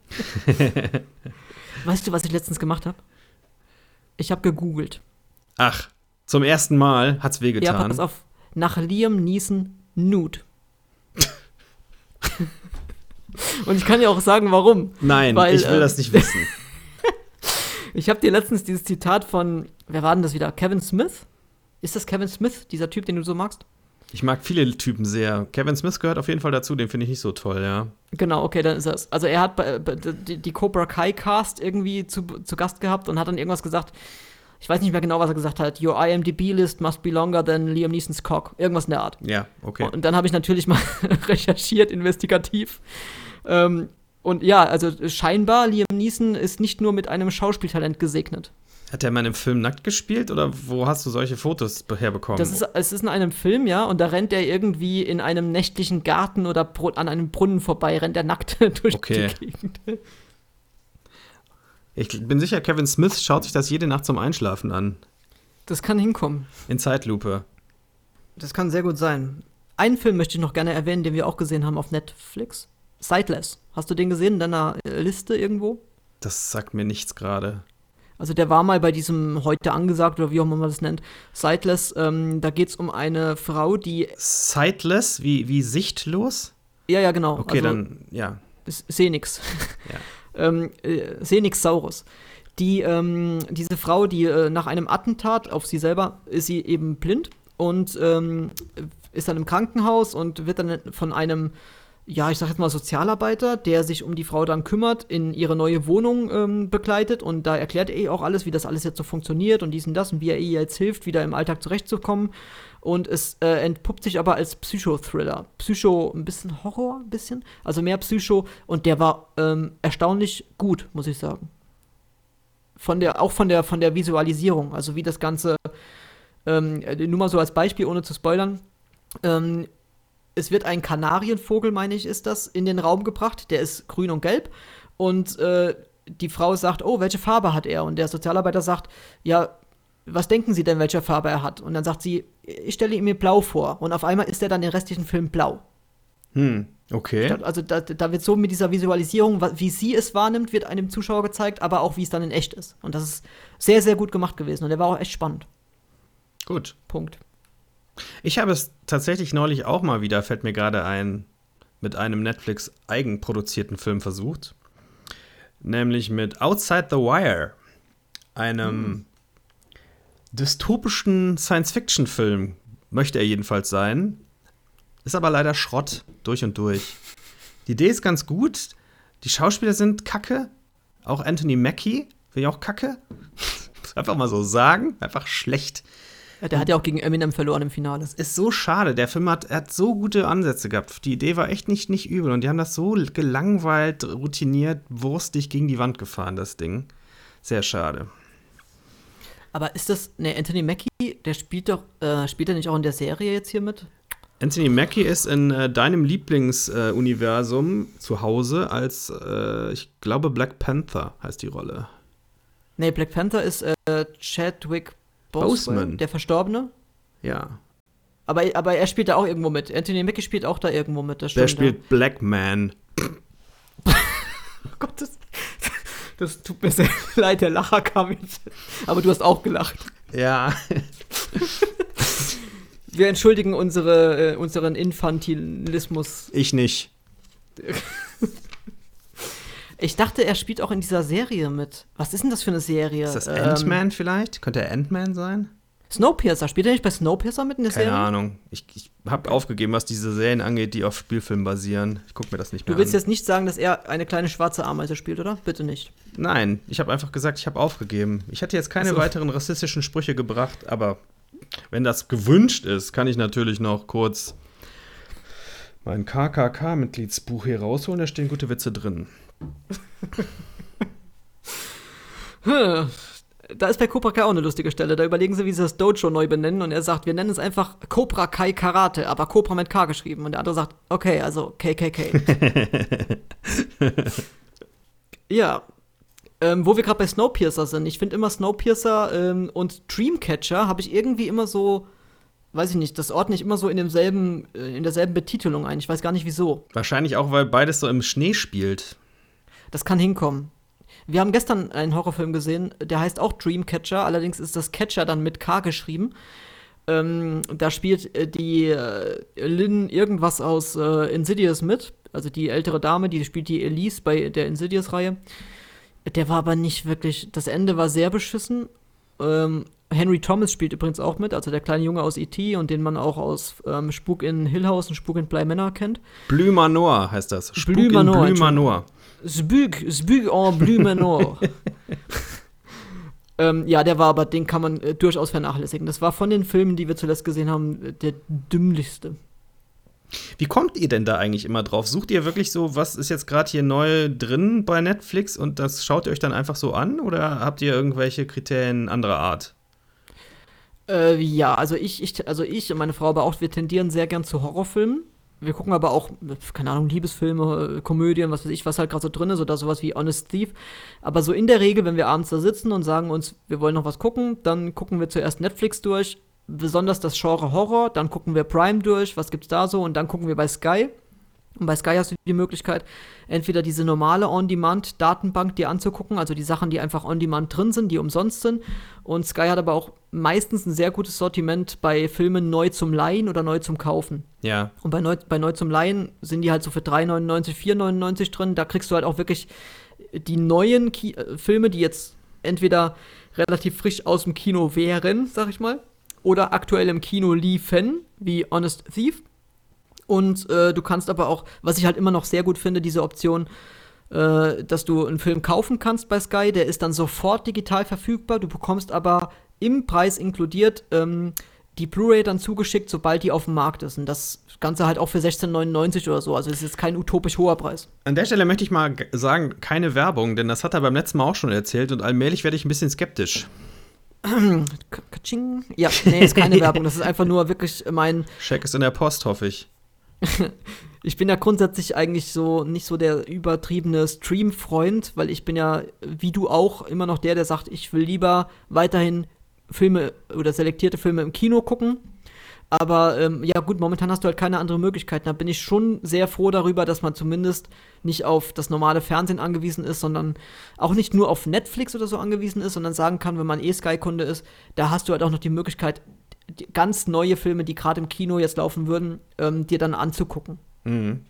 S1: weißt du, was ich letztens gemacht habe? Ich habe gegoogelt.
S2: Ach, zum ersten Mal hat's
S1: Ja,
S2: wehgetan.
S1: pass auf. Nach Liam Neeson Nude. und ich kann dir auch sagen, warum.
S2: Nein,
S1: Weil,
S2: ich will
S1: äh,
S2: das nicht wissen.
S1: Ich habe dir letztens dieses Zitat von, wer war denn das wieder? Kevin Smith? Ist das Kevin Smith, dieser Typ, den du so magst?
S2: Ich mag viele Typen sehr. Kevin Smith gehört auf jeden Fall dazu, den finde ich nicht so toll, ja.
S1: Genau, okay, dann ist das. Also er hat bei, bei, die, die Cobra Kai Cast irgendwie zu, zu Gast gehabt und hat dann irgendwas gesagt. Ich weiß nicht mehr genau, was er gesagt hat. Your IMDb-List must be longer than Liam Neeson's cock. Irgendwas in der Art.
S2: Ja, okay.
S1: Und dann habe ich natürlich mal recherchiert, investigativ. Ähm, und ja, also scheinbar, Liam Neeson ist nicht nur mit einem Schauspieltalent gesegnet.
S2: Hat er mal in einem Film nackt gespielt oder wo hast du solche Fotos herbekommen?
S1: Das ist, es ist in einem Film, ja, und da rennt er irgendwie in einem nächtlichen Garten oder an einem Brunnen vorbei, rennt er nackt durch
S2: Okay.
S1: die Gegend.
S2: ich bin sicher, Kevin Smith schaut sich das jede Nacht zum Einschlafen an.
S1: Das kann hinkommen.
S2: In Zeitlupe.
S1: Das kann sehr gut sein. Einen Film möchte ich noch gerne erwähnen, den wir auch gesehen haben auf Netflix. Sightless. Hast du den gesehen in deiner Liste irgendwo?
S2: Das sagt mir nichts gerade.
S1: Also der war mal bei diesem heute angesagt oder wie auch immer man das nennt, Sightless. Ähm, da geht es um eine Frau, die.
S2: Sightless, wie, wie sichtlos?
S1: Ja, ja, genau.
S2: Okay, also, dann, ja.
S1: Senix. Ja. ähm, äh, Senixsaurus. Die, ähm, diese Frau, die äh, nach einem Attentat auf sie selber ist sie eben blind und ähm, ist dann im Krankenhaus und wird dann von einem ja, ich sag jetzt mal Sozialarbeiter, der sich um die Frau dann kümmert, in ihre neue Wohnung ähm, begleitet und da erklärt er ihr auch alles, wie das alles jetzt so funktioniert und dies und das und wie er ihr jetzt hilft, wieder im Alltag zurechtzukommen. Und es äh, entpuppt sich aber als Psychothriller. Psycho, ein bisschen Horror, ein bisschen. Also mehr Psycho und der war ähm, erstaunlich gut, muss ich sagen. Von der, auch von der, von der Visualisierung, also wie das Ganze, ähm, nur mal so als Beispiel, ohne zu spoilern. Ähm, es wird ein Kanarienvogel, meine ich, ist das, in den Raum gebracht. Der ist grün und gelb. Und äh, die Frau sagt, oh, welche Farbe hat er? Und der Sozialarbeiter sagt, ja, was denken Sie denn, welche Farbe er hat? Und dann sagt sie, ich stelle ihm mir blau vor. Und auf einmal ist er dann den restlichen Film blau.
S2: Hm, okay.
S1: Also da, da, wird so mit dieser Visualisierung, wie sie es wahrnimmt, wird einem Zuschauer gezeigt, aber auch wie es dann in echt ist. Und das ist sehr, sehr gut gemacht gewesen. Und der war auch echt spannend.
S2: Gut.
S1: Punkt.
S2: Ich habe es tatsächlich neulich auch mal wieder, fällt mir gerade ein, mit einem Netflix eigenproduzierten Film versucht. Nämlich mit Outside the Wire, einem hm. dystopischen Science-Fiction-Film, möchte er jedenfalls sein. Ist aber leider Schrott, durch und durch. Die Idee ist ganz gut. Die Schauspieler sind kacke. Auch Anthony Mackie, will ich auch kacke. Einfach mal so sagen. Einfach schlecht.
S1: Ja, der hat ja auch gegen Eminem verloren im Finale. Das
S2: ist so schade. Der Film hat, hat so gute Ansätze gehabt. Die Idee war echt nicht, nicht übel. Und die haben das so gelangweilt, routiniert, wurstig gegen die Wand gefahren, das Ding. Sehr schade.
S1: Aber ist das, ne, Anthony Mackie, der spielt doch, äh, spielt er nicht auch in der Serie jetzt hier mit?
S2: Anthony Mackie ist in äh, deinem Lieblingsuniversum äh, zu Hause als, äh, ich glaube, Black Panther heißt die Rolle.
S1: Nee, Black Panther ist äh, Chadwick Boseman. Der Verstorbene?
S2: Ja.
S1: Aber, aber er spielt da auch irgendwo mit. Anthony Mackie spielt auch da irgendwo mit.
S2: der spielt ja. Black Man.
S1: oh Gott, das, das tut mir sehr leid, der Lacher kam jetzt. Aber du hast auch gelacht.
S2: Ja.
S1: Wir entschuldigen unsere, äh, unseren Infantilismus.
S2: Ich nicht.
S1: Ich dachte, er spielt auch in dieser Serie mit. Was ist denn das für eine Serie?
S2: Ist das ähm, Ant-Man vielleicht? Könnte er Ant-Man sein?
S1: Snowpiercer. Spielt er nicht bei Snowpiercer mit in der
S2: Keine
S1: Serie?
S2: Keine Ahnung. Ich, ich habe aufgegeben, was diese Serien angeht, die auf Spielfilmen basieren. Ich gucke mir das nicht mehr
S1: an. Du willst
S2: an.
S1: jetzt nicht sagen, dass er eine kleine schwarze Ameise spielt, oder? Bitte nicht.
S2: Nein, ich habe einfach gesagt, ich habe aufgegeben. Ich hätte jetzt keine so. weiteren rassistischen Sprüche gebracht, aber wenn das gewünscht ist, kann ich natürlich noch kurz mein KKK-Mitgliedsbuch hier rausholen. Da stehen gute Witze drin.
S1: Da ist bei Cobra Kai auch eine lustige Stelle. Da überlegen sie, wie sie das Dojo neu benennen. Und er sagt, wir nennen es einfach Cobra Kai Karate, aber Cobra mit K geschrieben. Und der andere sagt, okay, also KKK. ja. Ähm, wo wir gerade bei Snowpiercer sind. Ich finde immer Snowpiercer ähm, und Dreamcatcher habe ich irgendwie immer so weiß ich nicht, das ordne ich immer so in demselben, äh, in derselben Betitelung ein. Ich weiß gar nicht wieso.
S2: Wahrscheinlich auch, weil beides so im Schnee spielt.
S1: Das kann hinkommen. Wir haben gestern einen Horrorfilm gesehen, der heißt auch Dreamcatcher, allerdings ist das Catcher dann mit K geschrieben. Ähm, da spielt äh, die äh, Lynn irgendwas aus äh, Insidious mit, also die ältere Dame, die spielt die Elise bei der Insidious-Reihe. Der war aber nicht wirklich, das Ende war sehr beschissen. Ähm, Henry Thomas spielt übrigens auch mit, also der kleine Junge aus E.T. und den man auch aus ähm, Spuk in Hill House und Spuk in Bly Manor kennt.
S2: Blü Manor heißt das.
S1: Spuk Blü Manor.
S2: Blü Manor.
S1: Zbüg, Zbüg en Blümenor. ähm, ja, der war aber, den kann man äh, durchaus vernachlässigen. Das war von den Filmen, die wir zuletzt gesehen haben, der dümmlichste.
S2: Wie kommt ihr denn da eigentlich immer drauf? Sucht ihr wirklich so, was ist jetzt gerade hier neu drin bei Netflix und das schaut ihr euch dann einfach so an oder habt ihr irgendwelche Kriterien anderer Art?
S1: Äh, ja, also ich, ich, also ich und meine Frau aber auch, wir tendieren sehr gern zu Horrorfilmen wir gucken aber auch, keine Ahnung, Liebesfilme, äh, Komödien, was weiß ich, was halt gerade so drin ist oder sowas wie Honest Thief. Aber so in der Regel, wenn wir abends da sitzen und sagen uns, wir wollen noch was gucken, dann gucken wir zuerst Netflix durch, besonders das Genre Horror, dann gucken wir Prime durch, was gibt's da so und dann gucken wir bei Sky. Und bei Sky hast du die Möglichkeit, entweder diese normale On-Demand-Datenbank dir anzugucken, also die Sachen, die einfach On-Demand drin sind, die umsonst sind. Und Sky hat aber auch meistens ein sehr gutes Sortiment bei Filmen neu zum Leihen oder neu zum Kaufen.
S2: Ja.
S1: Und bei neu, bei neu zum Leihen sind die halt so für 3,99, 4,99 drin. Da kriegst du halt auch wirklich die neuen Ki äh, Filme, die jetzt entweder relativ frisch aus dem Kino wären, sag ich mal, oder aktuell im Kino liefen, wie Honest Thief. Und äh, du kannst aber auch, was ich halt immer noch sehr gut finde, diese Option, äh, dass du einen Film kaufen kannst bei Sky, der ist dann sofort digital verfügbar. Du bekommst aber im Preis inkludiert ähm, die Blu-ray dann zugeschickt, sobald die auf dem Markt ist. Und das Ganze halt auch für 16,99 oder so. Also es ist jetzt kein utopisch hoher Preis.
S2: An der Stelle möchte ich mal sagen, keine Werbung, denn das hat er beim letzten Mal auch schon erzählt und allmählich werde ich ein bisschen skeptisch.
S1: Katsching. Ja, nee, ist keine Werbung. Das ist einfach nur wirklich mein.
S2: Scheck ist in der Post, hoffe ich.
S1: ich bin ja grundsätzlich eigentlich so nicht so der übertriebene Stream-Freund, weil ich bin ja, wie du auch, immer noch der, der sagt, ich will lieber weiterhin Filme oder selektierte Filme im Kino gucken. Aber ähm, ja gut, momentan hast du halt keine andere Möglichkeit. Da bin ich schon sehr froh darüber, dass man zumindest nicht auf das normale Fernsehen angewiesen ist, sondern auch nicht nur auf Netflix oder so angewiesen ist, sondern sagen kann, wenn man eh Sky-Kunde ist, da hast du halt auch noch die Möglichkeit, ganz neue Filme, die gerade im Kino jetzt laufen würden, ähm, dir dann anzugucken.
S2: Mhm.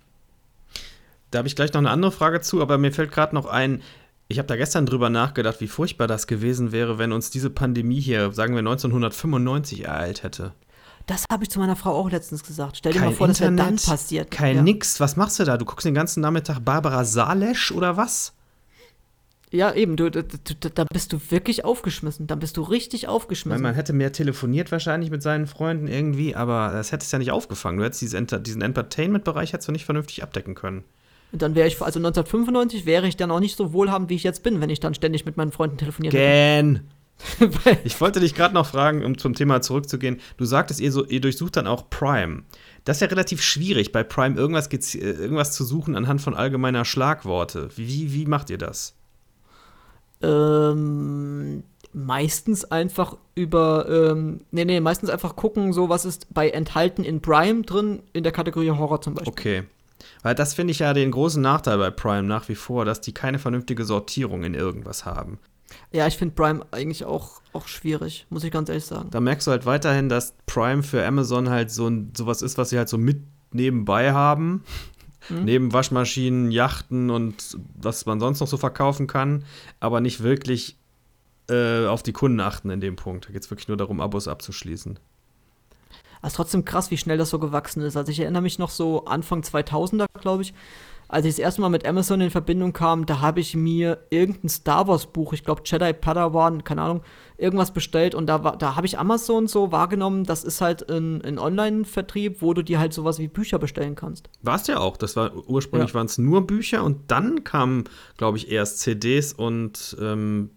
S2: Da habe ich gleich noch eine andere Frage zu, aber mir fällt gerade noch ein, ich habe da gestern drüber nachgedacht, wie furchtbar das gewesen wäre, wenn uns diese Pandemie hier, sagen wir 1995, ereilt hätte.
S1: Das habe ich zu meiner Frau auch letztens gesagt. Stell dir kein mal vor, Internet, das wäre dann passiert.
S2: Kein ja. nix. Was machst du da? Du guckst den ganzen Nachmittag Barbara Salesch oder was?
S1: Ja, eben, du, du, du, da bist du wirklich aufgeschmissen. Da bist du richtig aufgeschmissen.
S2: Man hätte mehr telefoniert wahrscheinlich mit seinen Freunden irgendwie, aber das hättest du ja nicht aufgefangen. Du hättest diesen, diesen Entertainment-Bereich hättest du nicht vernünftig abdecken können.
S1: Und dann wäre ich, also 1995 wäre ich dann auch nicht so wohlhabend, wie ich jetzt bin, wenn ich dann ständig mit meinen Freunden telefoniert
S2: hätte. ich wollte dich gerade noch fragen, um zum Thema zurückzugehen. Du sagtest, ihr, so, ihr durchsucht dann auch Prime. Das ist ja relativ schwierig, bei Prime irgendwas, äh, irgendwas zu suchen anhand von allgemeiner Schlagworte. Wie, wie macht ihr das?
S1: Ähm, meistens einfach über, ähm, nee, nee, meistens einfach gucken, so was ist bei enthalten in Prime drin, in der Kategorie Horror zum Beispiel.
S2: Okay. Weil das finde ich ja den großen Nachteil bei Prime nach wie vor, dass die keine vernünftige Sortierung in irgendwas haben.
S1: Ja, ich finde Prime eigentlich auch, auch schwierig, muss ich ganz ehrlich sagen.
S2: Da merkst du halt weiterhin, dass Prime für Amazon halt so sowas ist, was sie halt so mit nebenbei haben. Mhm. Neben Waschmaschinen, Yachten und was man sonst noch so verkaufen kann, aber nicht wirklich äh, auf die Kunden achten in dem Punkt. Da geht es wirklich nur darum, Abos abzuschließen.
S1: Aber ist trotzdem krass, wie schnell das so gewachsen ist. Also ich erinnere mich noch so Anfang 2000er, glaube ich, als ich das erste Mal mit Amazon in Verbindung kam, da habe ich mir irgendein Star Wars Buch, ich glaube Jedi Padawan, keine Ahnung, irgendwas bestellt und da, da habe ich Amazon so wahrgenommen, das ist halt ein, ein Online-Vertrieb, wo du dir halt sowas wie Bücher bestellen kannst.
S2: War es ja auch, das war ursprünglich ja. waren es nur Bücher und dann kamen, glaube ich, erst CDs und ähm,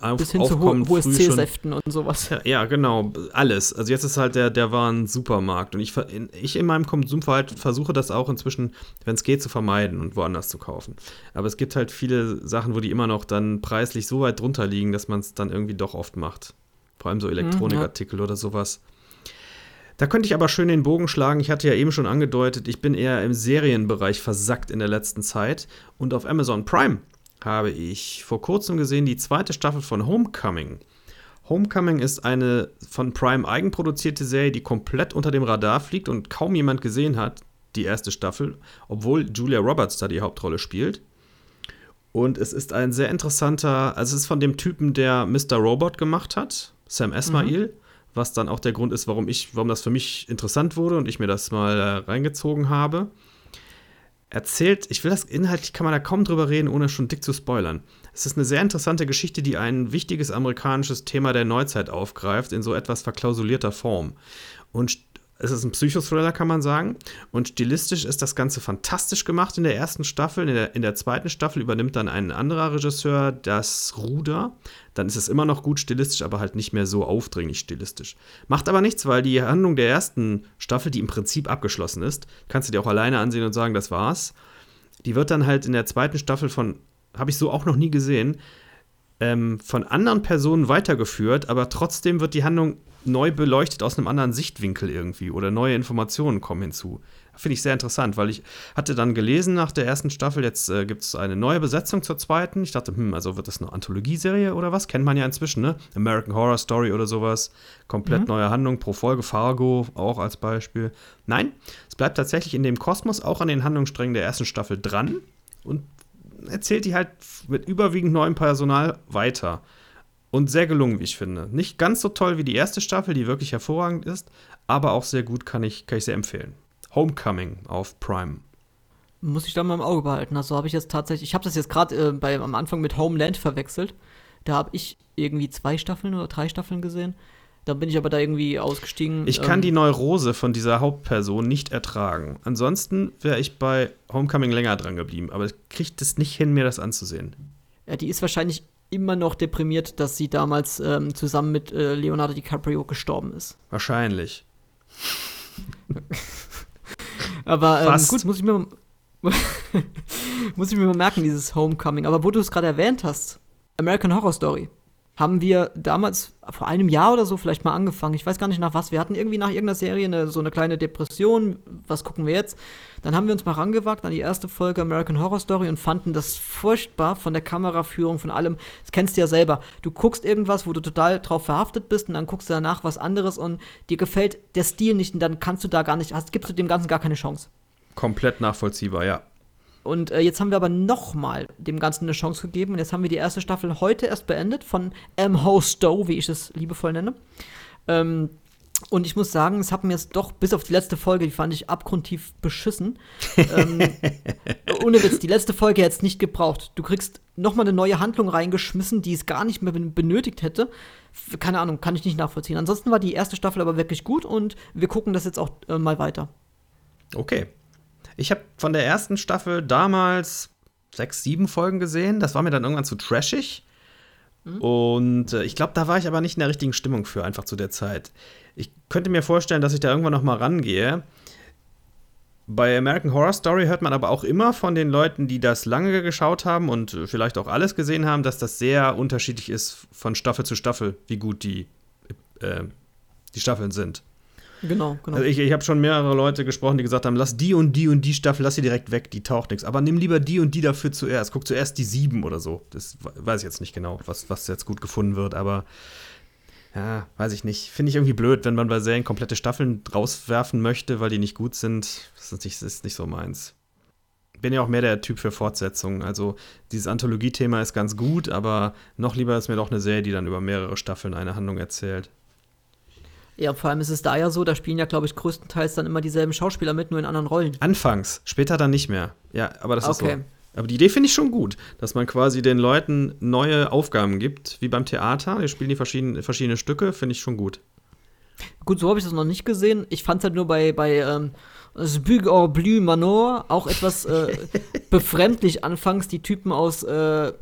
S1: auf, Bis hin zu HSC-Säften und sowas.
S2: Ja, ja, genau, alles. Also jetzt ist halt der, der war ein Supermarkt. Und ich, ich in meinem Konsumverhalten versuche das auch inzwischen, wenn es geht, zu vermeiden und woanders zu kaufen. Aber es gibt halt viele Sachen, wo die immer noch dann preislich so weit drunter liegen, dass man es dann irgendwie doch oft macht. Vor allem so mhm, Elektronikartikel mhm, ja. oder sowas. Da könnte ich aber schön den Bogen schlagen. Ich hatte ja eben schon angedeutet, ich bin eher im Serienbereich versackt in der letzten Zeit. Und auf Amazon Prime habe ich vor kurzem gesehen die zweite Staffel von Homecoming. Homecoming ist eine von Prime eigenproduzierte Serie, die komplett unter dem Radar fliegt und kaum jemand gesehen hat, die erste Staffel, obwohl Julia Roberts da die Hauptrolle spielt. Und es ist ein sehr interessanter, also es ist von dem Typen, der Mr. Robot gemacht hat, Sam Esmail, mhm. was dann auch der Grund ist, warum ich, warum das für mich interessant wurde und ich mir das mal äh, reingezogen habe erzählt, ich will das inhaltlich, kann man da kaum drüber reden, ohne schon dick zu spoilern. Es ist eine sehr interessante Geschichte, die ein wichtiges amerikanisches Thema der Neuzeit aufgreift, in so etwas verklausulierter Form. Und es ist ein Psychothriller, kann man sagen. Und stilistisch ist das Ganze fantastisch gemacht in der ersten Staffel. In der, in der zweiten Staffel übernimmt dann ein anderer Regisseur das Ruder. Dann ist es immer noch gut stilistisch, aber halt nicht mehr so aufdringlich stilistisch. Macht aber nichts, weil die Handlung der ersten Staffel, die im Prinzip abgeschlossen ist, kannst du dir auch alleine ansehen und sagen, das war's. Die wird dann halt in der zweiten Staffel von, habe ich so auch noch nie gesehen, ähm, von anderen Personen weitergeführt, aber trotzdem wird die Handlung neu beleuchtet aus einem anderen Sichtwinkel irgendwie oder neue Informationen kommen hinzu. Finde ich sehr interessant, weil ich hatte dann gelesen nach der ersten Staffel, jetzt äh, gibt es eine neue Besetzung zur zweiten. Ich dachte, hm, also wird das eine Anthologieserie oder was? Kennt man ja inzwischen, ne? American Horror Story oder sowas. Komplett mhm. neue Handlung pro Folge. Fargo auch als Beispiel. Nein, es bleibt tatsächlich in dem Kosmos auch an den Handlungssträngen der ersten Staffel dran und erzählt die halt mit überwiegend neuem Personal weiter. Und sehr gelungen, wie ich finde. Nicht ganz so toll wie die erste Staffel, die wirklich hervorragend ist, aber auch sehr gut, kann ich, kann ich sehr empfehlen. Homecoming auf Prime.
S1: Muss ich da mal im Auge behalten. Also habe ich jetzt tatsächlich, ich habe das jetzt gerade äh, am Anfang mit Homeland verwechselt. Da habe ich irgendwie zwei Staffeln oder drei Staffeln gesehen. Da bin ich aber da irgendwie ausgestiegen.
S2: Ich kann ähm, die Neurose von dieser Hauptperson nicht ertragen. Ansonsten wäre ich bei Homecoming länger dran geblieben, aber ich kriege es nicht hin, mir das anzusehen.
S1: Ja, die ist wahrscheinlich immer noch deprimiert, dass sie damals ähm, zusammen mit äh, Leonardo DiCaprio gestorben ist.
S2: Wahrscheinlich.
S1: Aber ähm, gut, muss ich mir muss ich mir mal merken, dieses Homecoming. Aber wo du es gerade erwähnt hast, American Horror Story haben wir damals vor einem Jahr oder so vielleicht mal angefangen. Ich weiß gar nicht nach was. Wir hatten irgendwie nach irgendeiner Serie eine, so eine kleine Depression. Was gucken wir jetzt? Dann haben wir uns mal rangewagt an die erste Folge American Horror Story und fanden das furchtbar von der Kameraführung, von allem. Das kennst du ja selber. Du guckst irgendwas, wo du total drauf verhaftet bist und dann guckst du danach was anderes und dir gefällt der Stil nicht und dann kannst du da gar nicht, hast, gibst du dem Ganzen gar keine Chance.
S2: Komplett nachvollziehbar, ja.
S1: Und äh, jetzt haben wir aber nochmal dem Ganzen eine Chance gegeben. Und jetzt haben wir die erste Staffel heute erst beendet von M. Ho Stowe, wie ich es liebevoll nenne. Ähm, und ich muss sagen, es hat mir jetzt doch, bis auf die letzte Folge, die fand ich abgrundtief beschissen. ähm, ohne Witz, die letzte Folge hätte es nicht gebraucht. Du kriegst nochmal eine neue Handlung reingeschmissen, die es gar nicht mehr benötigt hätte. Keine Ahnung, kann ich nicht nachvollziehen. Ansonsten war die erste Staffel aber wirklich gut und wir gucken das jetzt auch äh, mal weiter.
S2: Okay, ich habe von der ersten Staffel damals sechs, sieben Folgen gesehen. Das war mir dann irgendwann zu trashig. Mhm. Und äh, ich glaube, da war ich aber nicht in der richtigen Stimmung für, einfach zu der Zeit. Ich könnte mir vorstellen, dass ich da irgendwann noch mal rangehe. Bei American Horror Story hört man aber auch immer von den Leuten, die das lange geschaut haben und vielleicht auch alles gesehen haben, dass das sehr unterschiedlich ist von Staffel zu Staffel, wie gut die, äh, die Staffeln sind.
S1: Genau, genau.
S2: Also ich, ich habe schon mehrere Leute gesprochen, die gesagt haben, lass die und die und die Staffel, lass sie direkt weg, die taucht nichts. Aber nimm lieber die und die dafür zuerst. Guck zuerst die sieben oder so. Das weiß ich jetzt nicht genau, was, was jetzt gut gefunden wird, aber ja, weiß ich nicht. Finde ich irgendwie blöd, wenn man bei Serien komplette Staffeln rauswerfen möchte, weil die nicht gut sind. Das ist nicht, das ist nicht so meins. Bin ja auch mehr der Typ für Fortsetzungen. Also dieses Anthologie-Thema ist ganz gut, aber noch lieber ist mir doch eine Serie, die dann über mehrere Staffeln eine Handlung erzählt.
S1: Ja, vor allem ist es da ja so, da spielen ja, glaube ich, größtenteils dann immer dieselben Schauspieler mit, nur in anderen Rollen.
S2: Anfangs, später dann nicht mehr. Ja, aber das okay. ist so. Aber die Idee finde ich schon gut, dass man quasi den Leuten neue Aufgaben gibt, wie beim Theater. Die spielen die verschiedenen, verschiedene Stücke, finde ich schon gut.
S1: Gut, so habe ich das noch nicht gesehen. Ich fand es halt nur bei, bei ähm, Spug or Blue Manor auch etwas äh, befremdlich anfangs, die Typen aus äh,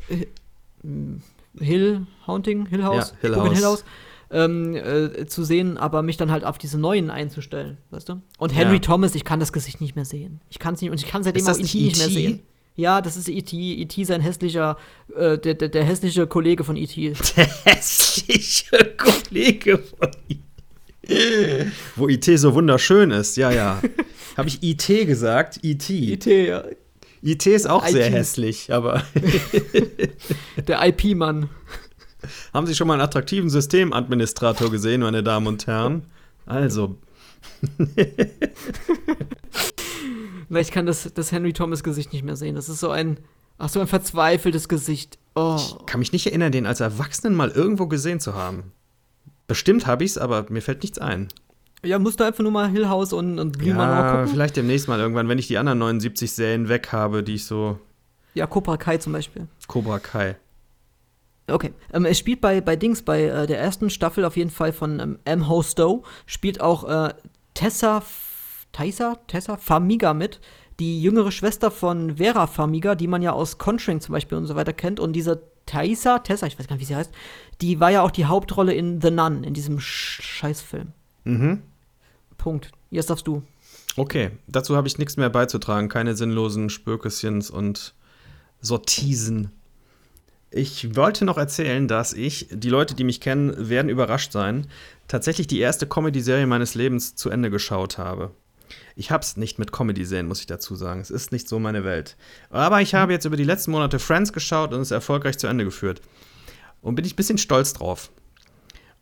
S1: Hill Haunting, Hill House,
S2: ja, Hill House. Hill House
S1: ähm, äh, zu sehen, aber mich dann halt auf diese neuen einzustellen, weißt du? Und Henry ja. Thomas, ich kann das Gesicht nicht mehr sehen. Ich kann es nicht und ich kann seitdem auch E.T. nicht mehr e sehen. Ja, das ist E.T. E.T. sein hässlicher, äh, der, der, der, hässliche Kollege von E.T.
S2: Der hässliche Kollege von E.T. Wo E.T. so wunderschön ist, ja, ja. Habe ich E.T. gesagt? E.T.
S1: E.T., ja.
S2: E.T. ist auch IP. sehr hässlich, aber.
S1: der IP-Mann.
S2: Haben Sie schon mal einen attraktiven Systemadministrator gesehen, meine Damen und Herren? Also.
S1: Na, ich kann das, das Henry Thomas Gesicht nicht mehr sehen. Das ist so ein, ach so ein verzweifeltes Gesicht. Oh.
S2: Ich kann mich nicht erinnern, den als Erwachsenen mal irgendwo gesehen zu haben. Bestimmt habe ich's, aber mir fällt nichts ein.
S1: Ja, musst du einfach nur mal Hill House und, und
S2: Blue ja, gucken. vielleicht demnächst mal irgendwann, wenn ich die anderen 79 Serien weg habe, die ich so.
S1: Ja, Cobra Kai zum Beispiel.
S2: Cobra Kai.
S1: Okay. Ähm, es spielt bei, bei Dings, bei äh, der ersten Staffel auf jeden Fall von ähm, M. Ho Stowe, spielt auch äh, Tessa, Tessa, Tessa Famiga mit, die jüngere Schwester von Vera Famiga, die man ja aus Conjuring zum Beispiel und so weiter kennt. Und diese Tessa, Tessa, ich weiß gar nicht, wie sie heißt, die war ja auch die Hauptrolle in The Nun, in diesem Sch Scheißfilm.
S2: Mhm.
S1: Punkt. Jetzt darfst du.
S2: Okay, dazu habe ich nichts mehr beizutragen. Keine sinnlosen Spökesschens und Sortisen. Ich wollte noch erzählen, dass ich, die Leute, die mich kennen, werden überrascht sein, tatsächlich die erste Comedy-Serie meines Lebens zu Ende geschaut habe. Ich hab's nicht mit Comedy-Serien, muss ich dazu sagen. Es ist nicht so meine Welt. Aber ich habe jetzt über die letzten Monate Friends geschaut und es erfolgreich zu Ende geführt. Und bin ich ein bisschen stolz drauf.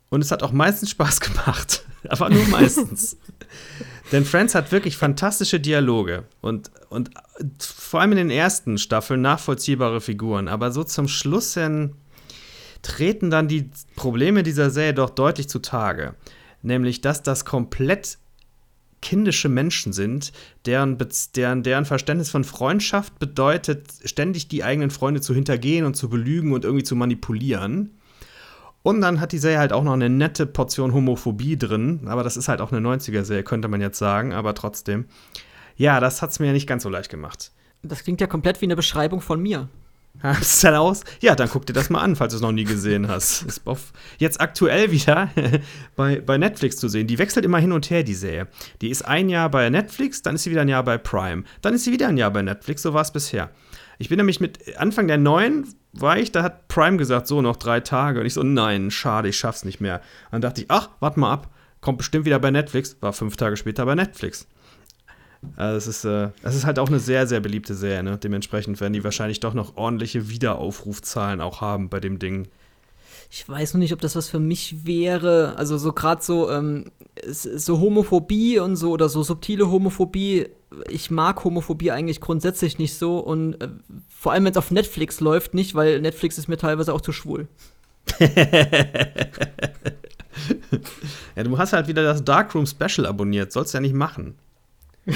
S2: Und es hat auch meistens Spaß gemacht. Aber nur meistens. Denn Friends hat wirklich fantastische Dialoge und, und vor allem in den ersten Staffeln nachvollziehbare Figuren. Aber so zum Schluss hin treten dann die Probleme dieser Serie doch deutlich zutage. Nämlich, dass das komplett kindische Menschen sind, deren, deren, deren Verständnis von Freundschaft bedeutet, ständig die eigenen Freunde zu hintergehen und zu belügen und irgendwie zu manipulieren. Und dann hat die Serie halt auch noch eine nette Portion Homophobie drin. Aber das ist halt auch eine 90er-Serie, könnte man jetzt sagen. Aber trotzdem. Ja, das hat es mir ja nicht ganz so leicht gemacht.
S1: Das klingt ja komplett wie eine Beschreibung von mir.
S2: Du dann aus? Ja, dann guck dir das mal an, falls du es noch nie gesehen hast. Ist jetzt aktuell wieder bei, bei Netflix zu sehen. Die wechselt immer hin und her, die Serie. Die ist ein Jahr bei Netflix, dann ist sie wieder ein Jahr bei Prime. Dann ist sie wieder ein Jahr bei Netflix, so war es bisher. Ich bin nämlich mit Anfang der neuen war ich, da hat Prime gesagt, so noch drei Tage. Und ich so, nein, schade, ich schaff's nicht mehr. dann dachte ich, ach, warte mal ab, kommt bestimmt wieder bei Netflix. War fünf Tage später bei Netflix. Also es ist, äh, es ist halt auch eine sehr, sehr beliebte Serie. Ne? Dementsprechend werden die wahrscheinlich doch noch ordentliche Wiederaufrufzahlen auch haben bei dem Ding.
S1: Ich weiß noch nicht, ob das was für mich wäre. Also so gerade so, ähm, so Homophobie und so oder so subtile Homophobie ich mag Homophobie eigentlich grundsätzlich nicht so und äh, vor allem, wenn es auf Netflix läuft, nicht, weil Netflix ist mir teilweise auch zu schwul.
S2: ja, du hast halt wieder das Darkroom Special abonniert, sollst du ja nicht machen.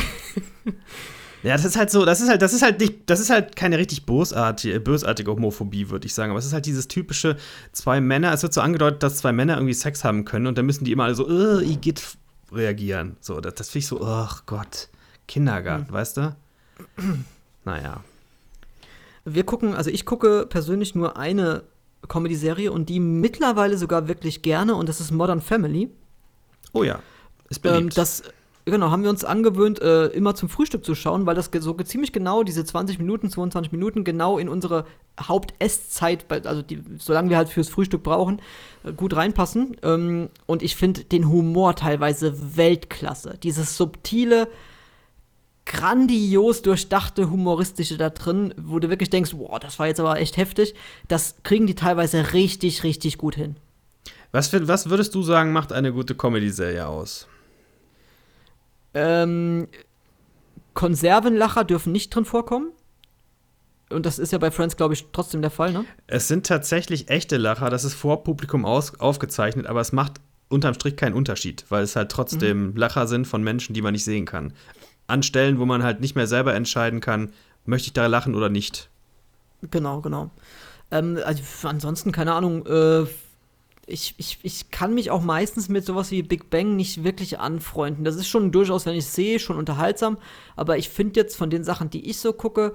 S2: ja, das ist halt so, das ist halt, das ist halt nicht, das ist halt keine richtig bösartige, bösartige Homophobie, würde ich sagen. Aber es ist halt dieses typische zwei Männer, es wird so angedeutet, dass zwei Männer irgendwie Sex haben können und dann müssen die immer alle so, äh, Igitt reagieren. So, das, das finde ich so, oh Gott. Kindergarten, hm. weißt du? naja.
S1: Wir gucken, also ich gucke persönlich nur eine Comedy-Serie und die mittlerweile sogar wirklich gerne und das ist Modern Family.
S2: Oh ja,
S1: ist beliebt. Ähm, das, genau, haben wir uns angewöhnt, äh, immer zum Frühstück zu schauen, weil das so ziemlich genau, diese 20 Minuten, 22 Minuten, genau in unsere Hauptesszeit, also die, solange wir halt fürs Frühstück brauchen, äh, gut reinpassen. Ähm, und ich finde den Humor teilweise Weltklasse. Dieses subtile, grandios durchdachte humoristische da drin, wo du wirklich denkst, boah, das war jetzt aber echt heftig. Das kriegen die teilweise richtig, richtig gut hin.
S2: Was, für, was würdest du sagen, macht eine gute Comedy-Serie aus?
S1: Ähm, Konservenlacher dürfen nicht drin vorkommen. Und das ist ja bei Friends, glaube ich, trotzdem der Fall, ne?
S2: Es sind tatsächlich echte Lacher, das ist vor Publikum aus, aufgezeichnet, aber es macht unterm Strich keinen Unterschied, weil es halt trotzdem mhm. Lacher sind von Menschen, die man nicht sehen kann an Stellen, wo man halt nicht mehr selber entscheiden kann, möchte ich da lachen oder nicht.
S1: Genau, genau. Ähm, also ansonsten, keine Ahnung, äh, ich, ich, ich kann mich auch meistens mit sowas wie Big Bang nicht wirklich anfreunden. Das ist schon durchaus, wenn ich sehe, schon unterhaltsam. Aber ich finde jetzt von den Sachen, die ich so gucke,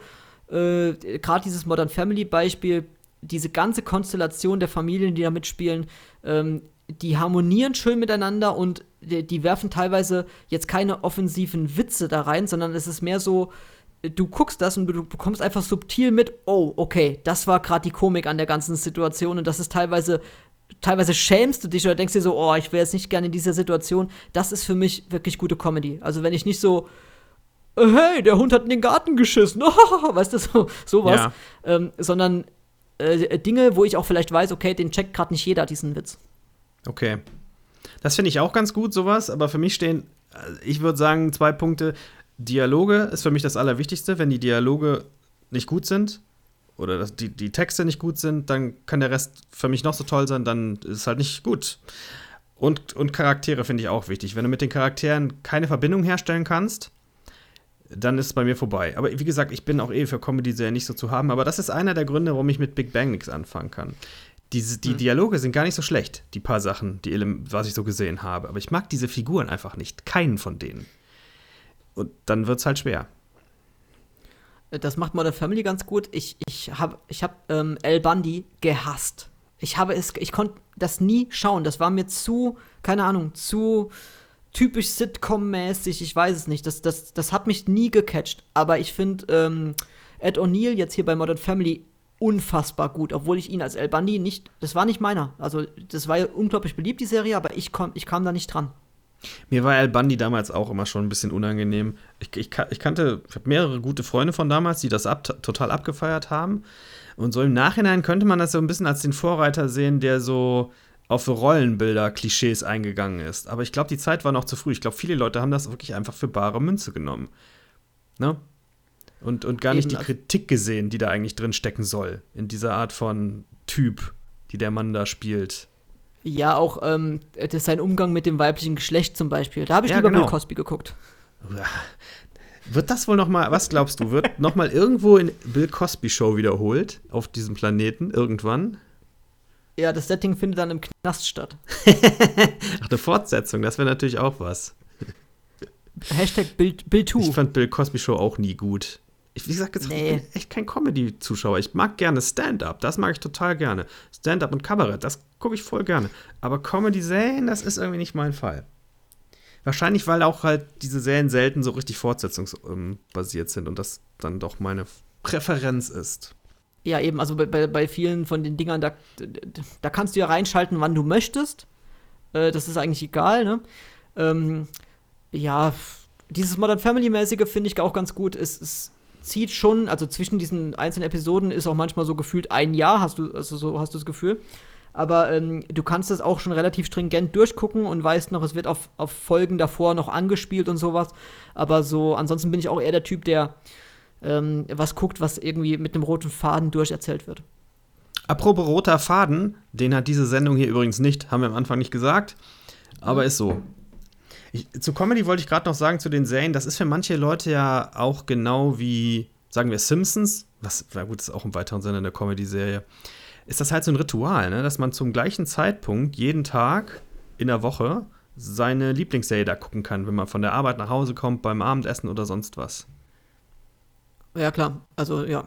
S1: äh, gerade dieses Modern Family Beispiel, diese ganze Konstellation der Familien, die da mitspielen, ähm, die harmonieren schön miteinander und die, die, werfen teilweise jetzt keine offensiven Witze da rein, sondern es ist mehr so, du guckst das und du bekommst einfach subtil mit, oh, okay, das war gerade die Komik an der ganzen Situation und das ist teilweise, teilweise schämst du dich oder denkst dir so, oh, ich wäre jetzt nicht gerne in dieser Situation. Das ist für mich wirklich gute Comedy. Also wenn ich nicht so, äh, hey, der Hund hat in den Garten geschissen, weißt du, so, sowas, ja. ähm, sondern äh, Dinge, wo ich auch vielleicht weiß, okay, den checkt gerade nicht jeder diesen Witz.
S2: Okay. Das finde ich auch ganz gut, sowas, aber für mich stehen, äh, ich würde sagen, zwei Punkte. Dialoge ist für mich das Allerwichtigste. Wenn die Dialoge nicht gut sind oder dass die, die Texte nicht gut sind, dann kann der Rest für mich noch so toll sein, dann ist es halt nicht gut. Und, und Charaktere finde ich auch wichtig. Wenn du mit den Charakteren keine Verbindung herstellen kannst, dann ist es bei mir vorbei. Aber wie gesagt, ich bin auch eh für Comedy-Serien nicht so zu haben. Aber das ist einer der Gründe, warum ich mit Big Bang nichts anfangen kann. Diese, die hm. Dialoge sind gar nicht so schlecht, die paar Sachen, die, was ich so gesehen habe. Aber ich mag diese Figuren einfach nicht. Keinen von denen. Und dann wird es halt schwer.
S1: Das macht Modern Family ganz gut. Ich, ich habe ich hab, ähm, El Bundy gehasst. Ich habe es, ich konnte das nie schauen. Das war mir zu, keine Ahnung, zu typisch Sitcom-mäßig. Ich weiß es nicht. Das, das, das hat mich nie gecatcht. Aber ich finde ähm, Ed O'Neill jetzt hier bei Modern Family unfassbar gut, obwohl ich ihn als El Bandi nicht, das war nicht meiner. Also, das war ja unglaublich beliebt, die Serie, aber ich, komm, ich kam da nicht dran.
S2: Mir war El Bandi damals auch immer schon ein bisschen unangenehm. Ich, ich, ich kannte, ich habe mehrere gute Freunde von damals, die das ab, total abgefeiert haben. Und so im Nachhinein könnte man das so ein bisschen als den Vorreiter sehen, der so auf Rollenbilder, Klischees eingegangen ist. Aber ich glaube, die Zeit war noch zu früh. Ich glaube, viele Leute haben das wirklich einfach für bare Münze genommen. Ne? Und, und gar nicht die Kritik gesehen, die da eigentlich drin stecken soll. In dieser Art von Typ, die der Mann da spielt.
S1: Ja, auch ähm, das sein Umgang mit dem weiblichen Geschlecht zum Beispiel. Da habe ich
S2: Ja,
S1: lieber
S2: genau.
S1: Bill Cosby geguckt.
S2: Wird das wohl noch mal, was glaubst du, wird noch mal irgendwo in Bill Cosby Show wiederholt auf diesem Planeten irgendwann?
S1: Ja, das Setting findet dann im Knast statt.
S2: Ach, eine Fortsetzung, das wäre natürlich auch was.
S1: Hashtag Bild, Bild 2.
S2: Ich fand Bill Cosby Show auch nie gut. Ich, wie gesagt, jetzt
S1: Nee.
S2: ich bin echt kein Comedy-Zuschauer. Ich mag gerne Stand-up, das mag ich total gerne. Stand-up und Kabarett, das gucke ich voll gerne. Aber Comedy-Serien, das ist irgendwie nicht mein Fall. Wahrscheinlich, weil auch halt diese Serien selten so richtig fortsetzungsbasiert sind und das dann doch meine Präferenz ist.
S1: Ja, eben, also bei, bei, vielen von den Dingern, da, da kannst du ja reinschalten, wann du möchtest. Äh, das ist eigentlich egal, ne? Ähm, ja, dieses Modern Family-mäßige finde ich auch ganz gut. Es, es zieht schon, also zwischen diesen einzelnen Episoden ist auch manchmal so gefühlt ein Jahr, hast du, also so hast du das Gefühl. Aber ähm, du kannst das auch schon relativ stringent durchgucken und weißt noch, es wird auf, auf Folgen davor noch angespielt und sowas. Aber so, ansonsten bin ich auch eher der Typ, der ähm, was guckt, was irgendwie mit einem roten Faden durcherzählt wird.
S2: Apropos roter Faden, den hat diese Sendung hier übrigens nicht, haben wir am Anfang nicht gesagt, aber ist so. Ich, zu Comedy wollte ich gerade noch sagen, zu den Serien, das ist für manche Leute ja auch genau wie, sagen wir, Simpsons, was, na gut, ist auch im weiteren Sinne eine Comedy-Serie, ist das halt so ein Ritual, ne? dass man zum gleichen Zeitpunkt jeden Tag in der Woche seine Lieblingsserie da gucken kann, wenn man von der Arbeit nach Hause kommt, beim Abendessen oder sonst was.
S1: Ja, klar. Also, ja,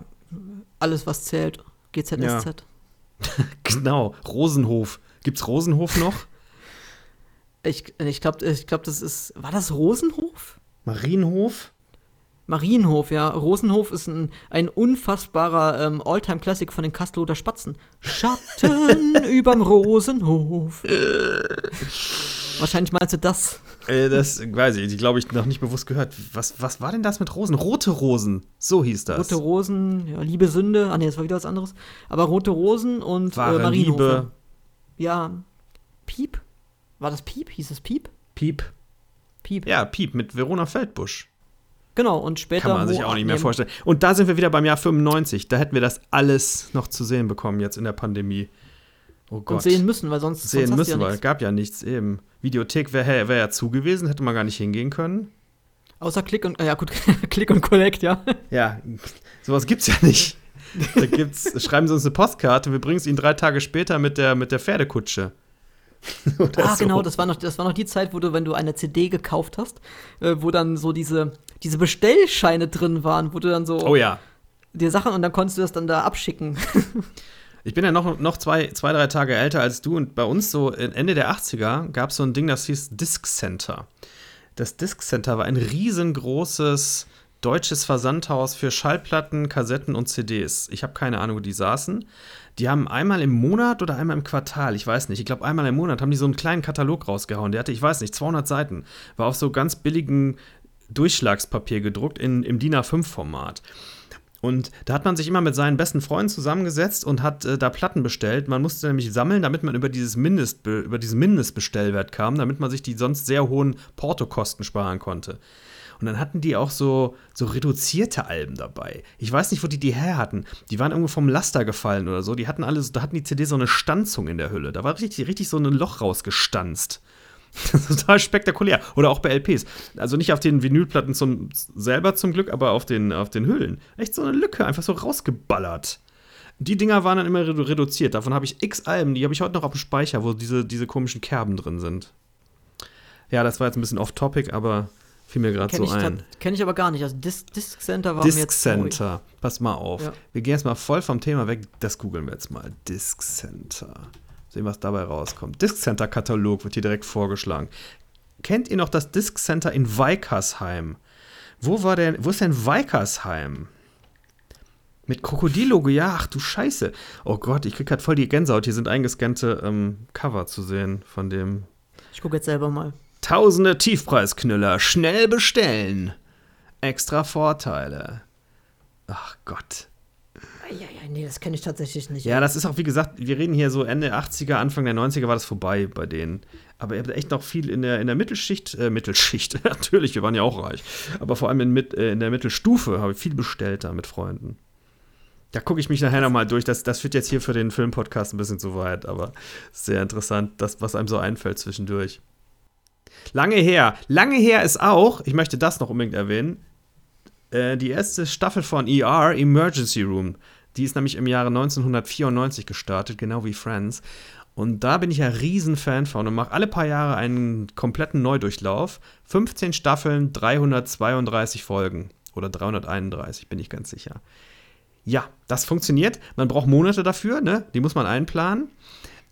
S1: alles, was zählt. GZSZ.
S2: Genau, Rosenhof. Gibt's Rosenhof noch?
S1: Ich, ich glaube, ich glaub, das ist. War das Rosenhof?
S2: Marienhof?
S1: Marienhof, ja. Rosenhof ist ein, ein unfassbarer ähm, Alltime-Classic von den Kastelroder Spatzen. Schatten überm Rosenhof. Wahrscheinlich meinst du das.
S2: Äh, das weiß ich, die glaube ich noch nicht bewusst gehört. Was, was war denn das mit Rosen? Rote Rosen, so hieß das.
S1: Rote Rosen, ja, Liebe Sünde. Ah, nee, das war wieder was anderes. Aber Rote Rosen und
S2: Wahre
S1: äh, Marienhof.
S2: Liebe.
S1: Ja. Piep? War das Piep? Hieß es Piep?
S2: Piep.
S1: Piep.
S2: Ja, Piep mit Verona Feldbusch.
S1: Genau, und später.
S2: Kann man sich auch nicht mehr vorstellen. Und da sind wir wieder beim Jahr 95. Da hätten wir das alles noch zu sehen bekommen jetzt in der Pandemie. Oh Gott.
S1: Und sehen müssen, weil sonst,
S2: Sehen
S1: sonst
S2: müssen
S1: ja
S2: wir.
S1: nichts.
S2: Gab ja nichts eben. Videothek wäre wär ja zu gewesen, hätte man gar nicht hingehen können.
S1: Außer Click und, äh, ja gut, Click und Collect, ja.
S2: Ja, sowas gibt's ja nicht. Da gibt's, schreiben sie uns eine Postkarte, wir bringen es ihnen drei Tage später mit der, mit der Pferdekutsche.
S1: Ah,
S2: so.
S1: genau, das war, noch, das war noch die Zeit, wo du, wenn du eine CD gekauft hast, äh, wo dann so diese, diese Bestellscheine drin waren, wo du dann so
S2: Oh ja.
S1: dir Sachen und dann konntest du das dann da abschicken.
S2: Ich bin ja noch, noch zwei, zwei, drei Tage älter als du und bei uns so Ende der 80er gab es so ein Ding, das hieß Disc Center. Das Disc Center war ein riesengroßes deutsches Versandhaus für Schallplatten, Kassetten und CDs. Ich habe keine Ahnung, wo die saßen. Die haben einmal im Monat oder einmal im Quartal, ich weiß nicht, ich glaube einmal im Monat haben die so einen kleinen Katalog rausgehauen. Der hatte, ich weiß nicht, 200 Seiten. War auf so ganz billigen Durchschlagspapier gedruckt in, im DIN A5-Format. Und da hat man sich immer mit seinen besten Freunden zusammengesetzt und hat äh, da Platten bestellt. Man musste nämlich sammeln, damit man über, dieses Mindest, über diesen Mindestbestellwert kam, damit man sich die sonst sehr hohen Portokosten sparen konnte. Und dann hatten die auch so, so reduzierte Alben dabei. Ich weiß nicht, wo die die her hatten. Die waren irgendwo vom Laster gefallen oder so. Die hatten alle, so- da hatten die CD so eine Stanzung in der Hülle. Da war richtig, richtig so ein Loch rausgestanzt. Total spektakulär. Oder auch bei LPs. Also nicht auf den Vinylplatten zum, selber zum Glück, aber auf den, auf den Hüllen. Echt so eine Lücke, einfach so rausgeballert. Die Dinger waren dann immer redu reduziert. Davon habe ich x Alben, die habe ich heute noch auf dem Speicher, wo diese, diese komischen Kerben drin sind. Ja, das war jetzt ein bisschen off-topic, aber fiel mir gerade
S1: Kenne
S2: so
S1: ich,
S2: ein.
S1: tat- kenn ich aber gar nicht. Also Disc, Disc Center war mir
S2: Disc
S1: jetzt.
S2: Center. Pass mal auf.
S1: Ja.
S2: Wir gehen jetzt mal voll vom Thema weg. Das googeln wir jetzt mal. Disc Center. Sehen, was dabei rauskommt. Disc Center Katalog wird hier direkt vorgeschlagen. Kennt ihr noch das Disc Center in Weikersheim? Wo war denn, wo ist denn Weikersheim? Mit Krokodillogo, ja, ach du Scheiße. Oh Gott, ich krieg grad voll die Gänsehaut. Hier sind eingescannte ähm, Cover zu sehen von dem.
S1: Ich gucke jetzt selber mal.
S2: Tausende Tiefpreisknüller, schnell bestellen. Extra Vorteile. Ach Gott.
S1: Ja, ja, nee, das kenne ich tatsächlich nicht.
S2: Ja, das ist auch, wie gesagt, wir reden hier so Ende 80er, Anfang der 90er war das vorbei bei denen. Aber ihr habt echt noch viel in der, in der Mittelschicht, äh, Mittelschicht, natürlich, wir waren ja auch reich. Aber vor allem in, äh, in der Mittelstufe habe ich viel bestellt da mit Freunden. Da gucke ich mich nachher nochmal durch. Das, das wird jetzt hier für den Filmpodcast ein bisschen zu weit, aber sehr interessant, das, was einem so einfällt zwischendurch. Lange her. Lange her ist auch, ich möchte das noch unbedingt erwähnen, äh, die erste Staffel von ER, Emergency Room. Die ist nämlich im Jahre 1994 gestartet, genau wie Friends. Und da bin ich ja Riesenfan von und mache alle paar Jahre einen kompletten Neudurchlauf. 15 Staffeln, 332 Folgen. Oder 331, bin ich ganz sicher. Ja, das funktioniert. Man braucht Monate dafür, ne? Die muss man einplanen.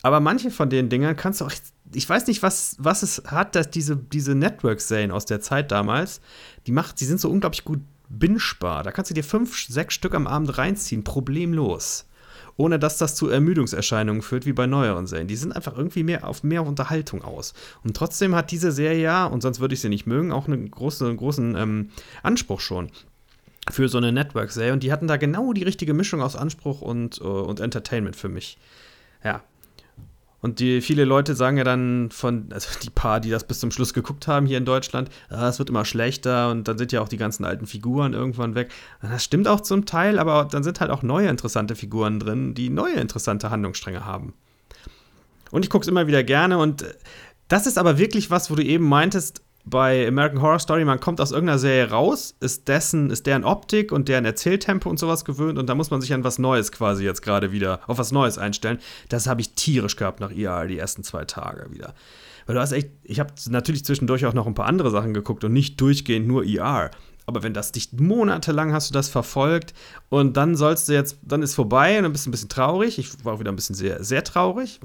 S2: Aber manche von den Dingern kannst du auch. Ich weiß nicht, was, was es hat, dass diese, diese Network-Serien aus der Zeit damals, die macht, die sind so unglaublich gut bingebar. Da kannst du dir fünf, sechs Stück am Abend reinziehen, problemlos. Ohne dass das zu Ermüdungserscheinungen führt, wie bei neueren Serien. Die sind einfach irgendwie mehr auf mehr Unterhaltung aus. Und trotzdem hat diese Serie ja, und sonst würde ich sie nicht mögen, auch einen großen, großen ähm, Anspruch schon für so eine Network-Serie. Und die hatten da genau die richtige Mischung aus Anspruch und, uh, und Entertainment für mich. Ja, und die, viele Leute sagen ja dann von, also die paar, die das bis zum Schluss geguckt haben hier in Deutschland, ah, es wird immer schlechter und dann sind ja auch die ganzen alten Figuren irgendwann weg. Das stimmt auch zum Teil, aber dann sind halt auch neue interessante Figuren drin, die neue interessante Handlungsstränge haben. Und ich gucke es immer wieder gerne und das ist aber wirklich was, wo du eben meintest, bei American Horror Story, man kommt aus irgendeiner Serie raus, ist dessen, ist deren Optik und deren Erzähltempo und sowas gewöhnt und da muss man sich an was Neues quasi jetzt gerade wieder, auf was Neues einstellen. Das habe ich tierisch gehabt nach IAR die ersten zwei Tage wieder. Weil du hast echt, ich habe natürlich zwischendurch auch noch ein paar andere Sachen geguckt und nicht durchgehend nur IR. Aber wenn das dich monatelang hast du das verfolgt und dann sollst du jetzt, dann ist vorbei und dann bist du ein bisschen traurig. Ich war auch wieder ein bisschen sehr, sehr traurig,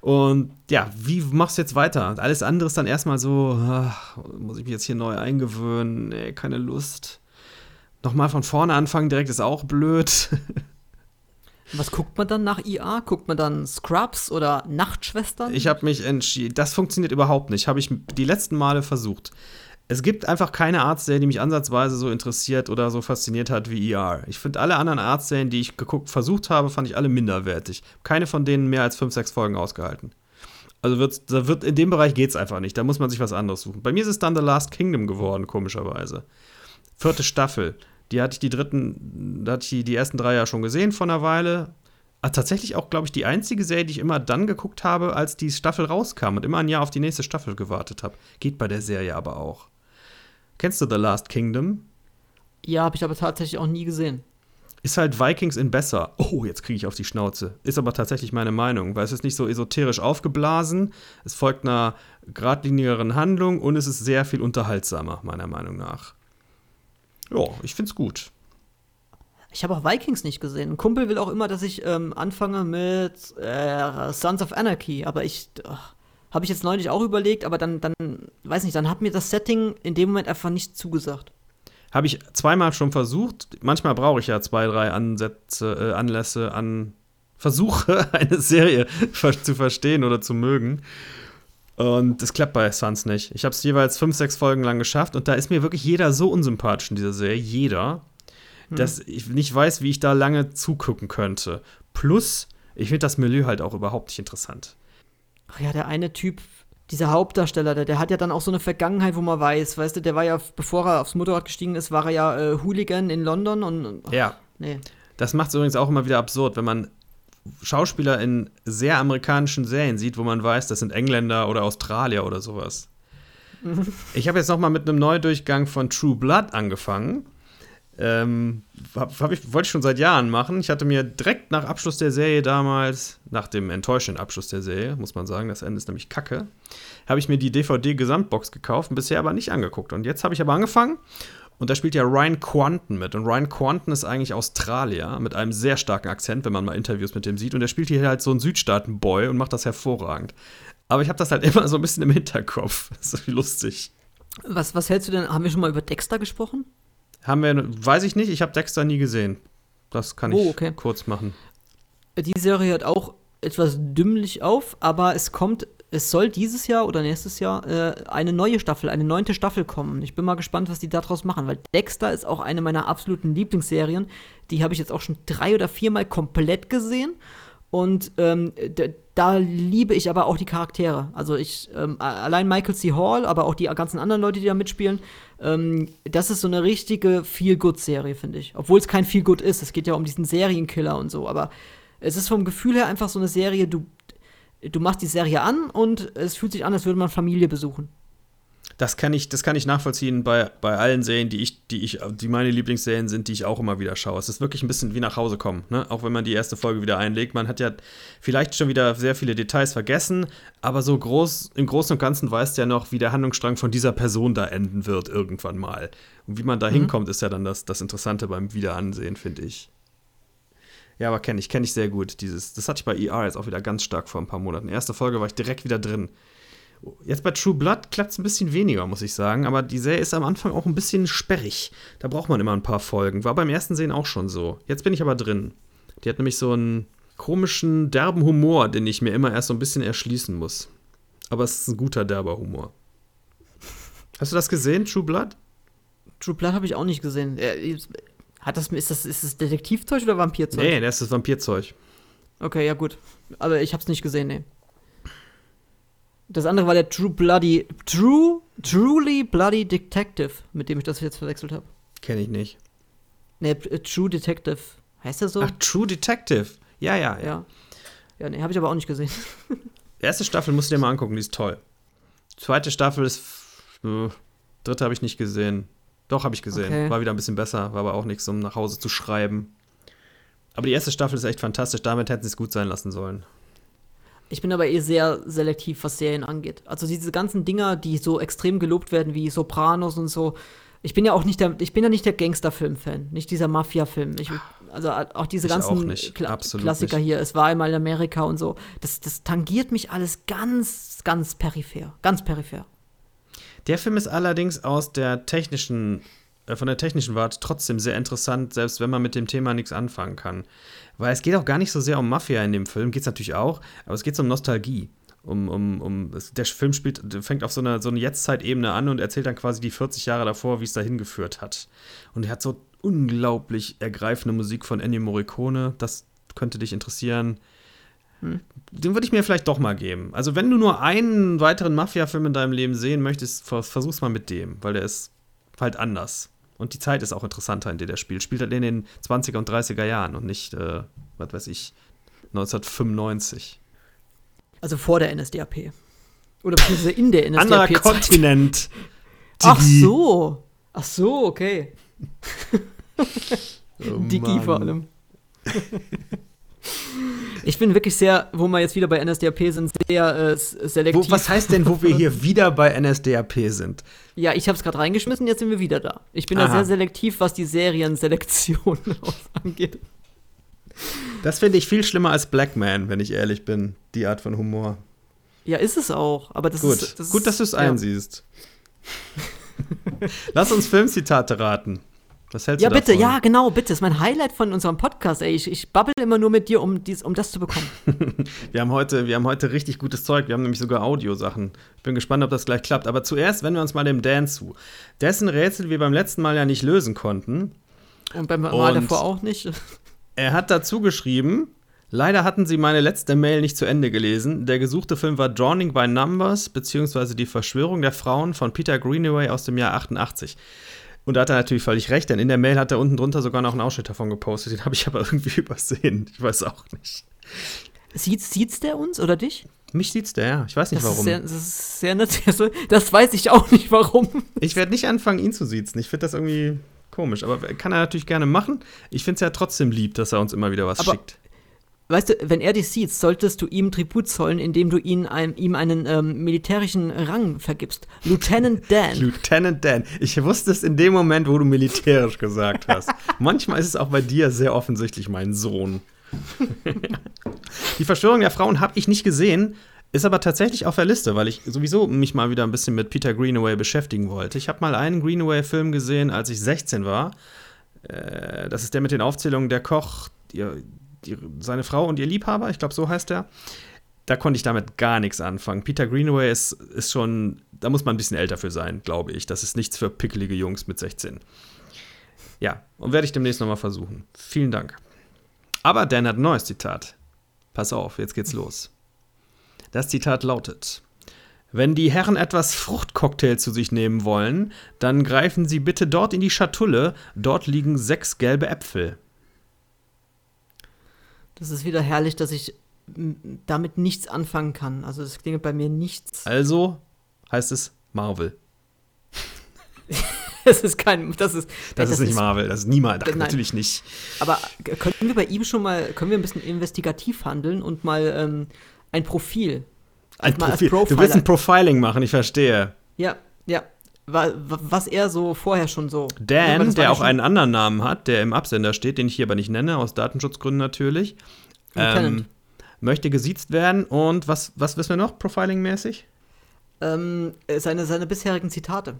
S2: und ja, wie machst du jetzt weiter? Alles andere ist dann erstmal so, ach, muss ich mich jetzt hier neu eingewöhnen? Nee, keine Lust. Nochmal von vorne anfangen direkt ist auch blöd.
S1: Was guckt man dann nach IA? Guckt man dann Scrubs oder Nachtschwestern?
S2: Ich habe mich entschieden, das funktioniert überhaupt nicht. Habe ich die letzten Male versucht es gibt einfach keine Arztserie, die mich ansatzweise so interessiert oder so fasziniert hat wie ER. Ich finde alle anderen Arztserien, die ich geguckt, versucht habe, fand ich alle minderwertig. Keine von denen mehr als fünf, sechs Folgen ausgehalten. Also wird, da wird in dem Bereich geht es einfach nicht. Da muss man sich was anderes suchen. Bei mir ist es dann The Last Kingdom geworden, komischerweise. Vierte Staffel. Die hatte ich die dritten, da hatte ich die, die ersten drei ja schon gesehen vor einer Weile. Ah, tatsächlich auch, glaube ich, die einzige Serie, die ich immer dann geguckt habe, als die Staffel rauskam und immer ein Jahr auf die nächste Staffel gewartet habe. Geht bei der Serie aber auch. Kennst du The Last Kingdom?
S1: Ja, habe ich aber tatsächlich auch nie gesehen.
S2: Ist halt Vikings in besser. Oh, jetzt kriege ich auf die Schnauze. Ist aber tatsächlich meine Meinung, weil es ist nicht so esoterisch aufgeblasen, es folgt einer geradlinigeren Handlung und es ist sehr viel unterhaltsamer, meiner Meinung nach. Ja, ich find's gut.
S1: Ich habe auch Vikings nicht gesehen. Ein Kumpel will auch immer, dass ich ähm, anfange mit äh, Sons of Anarchy, aber ich. Ach, habe ich jetzt neulich auch überlegt, aber dann, dann, weiß nicht, dann hat mir das Setting in dem Moment einfach nicht zugesagt.
S2: Habe ich zweimal schon versucht. Manchmal brauche ich ja zwei, drei Ansätze, äh, Anlässe an Versuche, eine Serie zu verstehen oder zu mögen. Und das klappt bei Suns nicht. Ich habe es jeweils fünf, sechs Folgen lang geschafft und da ist mir wirklich jeder so unsympathisch in dieser Serie, jeder, hm. dass ich nicht weiß, wie ich da lange zugucken könnte. Plus, ich finde das Milieu halt auch überhaupt nicht interessant.
S1: Ach ja, der eine Typ, dieser Hauptdarsteller, der, der hat ja dann auch so eine Vergangenheit, wo man weiß, weißt du, der war ja, bevor er aufs Motorrad gestiegen ist, war er ja äh, Hooligan in London und.
S2: Ach, ja. Nee. Das macht es übrigens auch immer wieder absurd, wenn man Schauspieler in sehr amerikanischen Serien sieht, wo man weiß, das sind Engländer oder Australier oder sowas. ich habe jetzt noch mal mit einem Neudurchgang von True Blood angefangen. Ähm, hab, ich, wollte ich schon seit Jahren machen. Ich hatte mir direkt nach Abschluss der Serie damals, nach dem enttäuschenden Abschluss der Serie, muss man sagen, das Ende ist nämlich kacke, habe ich mir die DVD-Gesamtbox gekauft, bisher aber nicht angeguckt. Und jetzt habe ich aber angefangen und da spielt ja Ryan Quanten mit. Und Ryan Quanten ist eigentlich Australier mit einem sehr starken Akzent, wenn man mal Interviews mit dem sieht. Und er spielt hier halt so einen Südstaaten-Boy und macht das hervorragend. Aber ich habe das halt immer so ein bisschen im Hinterkopf. Das ist lustig.
S1: Was, was hältst du denn? Haben wir schon mal über Dexter gesprochen?
S2: Haben wir, weiß ich nicht, ich habe Dexter nie gesehen. Das kann ich
S1: Oh, okay.
S2: kurz machen.
S1: Die Serie hört auch etwas dümmlich auf, aber es kommt, es soll dieses Jahr oder nächstes Jahr äh, eine neue Staffel, eine neunte Staffel kommen. Ich bin mal gespannt, was die daraus machen, weil Dexter ist auch eine meiner absoluten Lieblingsserien. Die habe ich jetzt auch schon drei oder viermal komplett gesehen. Und ähm, da liebe ich aber auch die Charaktere. Also ich, ähm, allein Michael C. Hall, aber auch die ganzen anderen Leute, die da mitspielen, ähm, das ist so eine richtige Feel-Good-Serie, finde ich. Obwohl es kein Feel-Good ist. Es geht ja um diesen Serienkiller und so. Aber es ist vom Gefühl her einfach so eine Serie, du, du machst die Serie an und es fühlt sich an, als würde man Familie besuchen.
S2: Das kann ich, das kann ich nachvollziehen bei, bei allen Serien, die ich, die ich, die meine Lieblingsserien sind, die ich auch immer wieder schaue. Es ist wirklich ein bisschen wie nach Hause kommen, ne? Auch wenn man die erste Folge wieder einlegt. Man hat ja vielleicht schon wieder sehr viele Details vergessen, aber so groß, im Großen und Ganzen weißt du ja noch, wie der Handlungsstrang von dieser Person da enden wird irgendwann mal. Und wie man da hinkommt, ist ja dann das, das Interessante beim Wiederansehen, finde ich. Ja, aber kenne ich, kenne ich sehr gut. Dieses, das hatte ich bei ER jetzt auch wieder ganz stark vor ein paar Monaten. Erste Folge war ich direkt wieder drin. Jetzt bei True Blood klappt es ein bisschen weniger, muss ich sagen, aber die Serie ist am Anfang auch ein bisschen sperrig. Da braucht man immer ein paar Folgen. War beim ersten Sehen auch schon so. Jetzt bin ich aber drin. Die hat nämlich so einen komischen, derben Humor, den ich mir immer erst so ein bisschen erschließen muss. Aber es ist ein guter, derber Humor. Hast du das gesehen, True Blood?
S1: True Blood habe ich auch nicht gesehen. Äh, Hat das, ist, das, ist das Detektivzeug oder Vampirzeug?
S2: Nee, das ist das Vampirzeug.
S1: Okay, ja gut. Aber ich hab's nicht gesehen, nee. Das andere war der True Bloody, True, Truly Bloody Detective, mit dem ich das jetzt verwechselt habe.
S2: Kenne ich nicht.
S1: Nee, äh, True Detective. Heißt der so?
S2: Ach, True Detective. Ja, ja, ja.
S1: ja. Ja, nee, habe ich aber auch nicht gesehen.
S2: Erste Staffel musst du dir mal angucken, die ist toll. Zweite Staffel ist. Äh, dritte habe ich nicht gesehen. Doch, habe ich gesehen.
S1: Okay.
S2: War wieder ein bisschen besser, war aber auch nichts, um nach Hause zu schreiben. Aber die erste Staffel ist echt fantastisch, damit hätten sie es gut sein lassen sollen.
S1: Ich bin aber eh sehr selektiv, was Serien angeht. Also diese ganzen Dinger, die so extrem gelobt werden, wie Sopranos und so. Ich bin ja auch nicht der, ich bin ja nicht der Gangsterfilm-Fan, nicht dieser Mafia-Film. Also auch diese
S2: Ich
S1: ganzen
S2: auch nicht,
S1: Kla
S2: absolut
S1: Klassiker
S2: nicht.
S1: hier, es war einmal in Amerika und so. Das, das tangiert mich alles ganz, ganz peripher. Ganz peripher.
S2: Der Film ist allerdings aus der technischen, äh, von der technischen Warte trotzdem sehr interessant, selbst wenn man mit dem Thema nichts anfangen kann. Weil es geht auch gar nicht so sehr um Mafia in dem Film, geht es natürlich auch, aber es geht um Nostalgie. Um, um, um, der Film spielt, fängt auf so einer so eine Jetztzeitebene an und erzählt dann quasi die 40 Jahre davor, wie es dahin geführt hat. Und er hat so unglaublich ergreifende Musik von Ennio Morricone, das könnte dich interessieren. Den würde ich mir vielleicht doch mal geben. Also, wenn du nur einen weiteren Mafia-Film in deinem Leben sehen möchtest, vers versuch's mal mit dem, weil der ist halt anders. Und die Zeit ist auch interessanter, in der der spielt. Spielt halt in den 20er und 30er Jahren und nicht, äh, was weiß ich, 1995.
S1: Also vor der NSDAP. Oder beziehungsweise in der NSDAP.
S2: Anderer. Kontinent.
S1: Ach so. Ach so, okay.
S2: Oh,
S1: Digi vor allem. ich bin wirklich sehr, wo wir jetzt wieder bei NSDAP sind, sehr äh, selektiv.
S2: Wo, was heißt denn, wo wir hier wieder bei NSDAP sind?
S1: Ja, ich habe es gerade reingeschmissen, jetzt sind wir wieder da. Ich bin da
S2: Aha.
S1: sehr selektiv, was die Serienselektion angeht.
S2: Das finde ich viel schlimmer als Black Man, wenn ich ehrlich bin. Die Art von Humor.
S1: Ja, ist es auch. Aber das
S2: Gut,
S1: ist. Das
S2: gut, dass du es
S1: ja.
S2: einsiehst. Lass uns Filmzitate raten. Was hältst
S1: Ja,
S2: du
S1: bitte,
S2: davon?
S1: ja, genau, bitte. Das ist mein Highlight von unserem Podcast, ey. Ich, ich babbel immer nur mit dir, um, dies, um das zu bekommen.
S2: Wir haben, heute, wir haben heute richtig gutes Zeug. Wir haben nämlich sogar Audiosachen. Ich bin gespannt, ob das gleich klappt. Aber zuerst wenden wir uns mal dem Dan zu. Dessen Rätsel wir beim letzten Mal ja nicht lösen konnten.
S1: Und beim Mal davor auch nicht.
S2: Er hat dazu geschrieben, leider hatten Sie meine letzte Mail nicht zu Ende gelesen. Der gesuchte Film war Drowning by Numbers, beziehungsweise Die Verschwörung der Frauen von Peter Greenaway aus dem Jahr 88. Und da hat er natürlich völlig recht, denn in der Mail hat er unten drunter sogar noch einen Ausschnitt davon gepostet. Den habe ich aber irgendwie übersehen. Ich weiß auch nicht.
S1: Sieht, sieht's der uns oder dich?
S2: Mich sieht's der, ja. Ich weiß nicht
S1: Das ist,
S2: warum.
S1: sehr, das ist sehr nett. Also, Das weiß ich auch nicht, warum.
S2: Ich werde nicht anfangen, ihn zu siezen. Ich finde das irgendwie komisch. Aber kann er natürlich gerne machen. Ich finde es ja trotzdem lieb, dass er uns immer wieder was
S1: Aber-
S2: schickt.
S1: Weißt du, wenn er dich sieht, solltest du ihm Tribut zollen, indem du ihn einem, ihm einen ähm, militärischen Rang vergibst. Lieutenant Dan.
S2: Lieutenant Dan. Ich wusste es in dem Moment, wo du militärisch gesagt hast. Manchmal ist es auch bei dir sehr offensichtlich, mein Sohn. Die Verschwörung der Frauen habe ich nicht gesehen, ist aber tatsächlich auf der Liste, weil ich sowieso mich mal wieder ein bisschen mit Peter Greenaway beschäftigen wollte. Ich habe mal einen Greenaway-Film gesehen, als ich 16 war. Äh, das ist der mit den Aufzählungen, der Koch, die, seine Frau und ihr Liebhaber, ich glaube, so heißt er. Da konnte ich damit gar nichts anfangen. Peter Greenaway ist, ist schon, da muss man ein bisschen älter für sein, glaube ich. Das ist nichts für pickelige Jungs mit 16. Ja, und werde ich demnächst nochmal versuchen. Vielen Dank. Aber Dan hat ein neues Zitat. Pass auf, jetzt geht's los. Das Zitat lautet: Wenn die Herren etwas Fruchtcocktail zu sich nehmen wollen, dann greifen Sie bitte dort in die Schatulle. Dort liegen sechs gelbe Äpfel.
S1: Das ist wieder herrlich, dass ich damit nichts anfangen kann. Also es klingt bei mir nichts.
S2: Also heißt es Marvel.
S1: Das ist kein, das ist,
S2: Das, ist nicht Marvel, das ist niemand,
S1: Nein.
S2: natürlich nicht.
S1: Aber können wir bei ihm schon mal, können wir ein bisschen investigativ handeln und mal ähm, ein Profil?
S2: Ein Profil. Du willst ein Profiling machen, ich verstehe.
S1: Ja, ja. Wa- wa- Was er so vorher schon so.
S2: Dan,
S1: war
S2: der auch einen anderen Namen hat, der im Absender steht, den ich hier aber nicht nenne, aus Datenschutzgründen natürlich,
S1: Lieutenant.
S2: ähm, möchte gesiezt werden. Und was, was wissen wir noch, Profiling-mäßig?
S1: Ähm, äh, seine, seine bisherigen Zitate.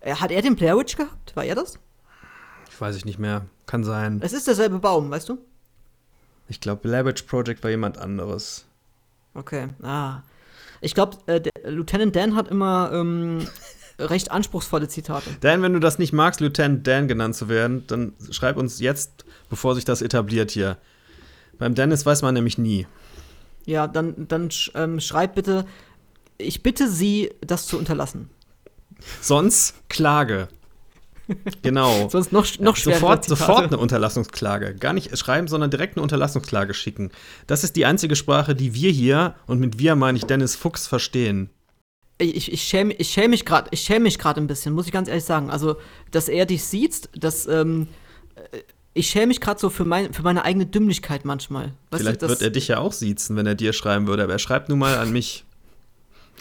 S1: Äh, Hat er den Blair Witch gehabt? War er das?
S2: Ich weiß ich nicht mehr. Kann sein.
S1: Es ist derselbe Baum, weißt du?
S2: Ich glaube, Blair Witch Project war jemand anderes.
S1: Okay. Ah. Ich glaube, äh, Lieutenant Dan hat immer ähm, recht anspruchsvolle Zitate.
S2: Dan, wenn du das nicht magst, Lieutenant Dan genannt zu werden, dann schreib uns jetzt, bevor sich das etabliert hier. Beim Dennis weiß man nämlich nie.
S1: Ja, dann, dann ähm, schreib bitte, ich bitte Sie, das zu unterlassen.
S2: Sonst Klage. Genau.
S1: Sonst noch, noch schwerer.
S2: sofort, sofort eine Unterlassungsklage. Gar nicht schreiben, sondern direkt eine Unterlassungsklage schicken. Das ist die einzige Sprache, die wir hier, und mit wir meine ich Dennis Fuchs, verstehen.
S1: Ich, ich schäme ich schäm mich gerade, ich schäme mich gerade ein bisschen, muss ich ganz ehrlich sagen. Also, dass er dich sieht, das, ähm, äh, ich schäme mich gerade so für, mein, für meine eigene Dümmlichkeit manchmal. Weißt
S2: Vielleicht
S1: du,
S2: wird er dich ja auch siezen, wenn er dir schreiben würde, aber er schreibt nun mal an mich.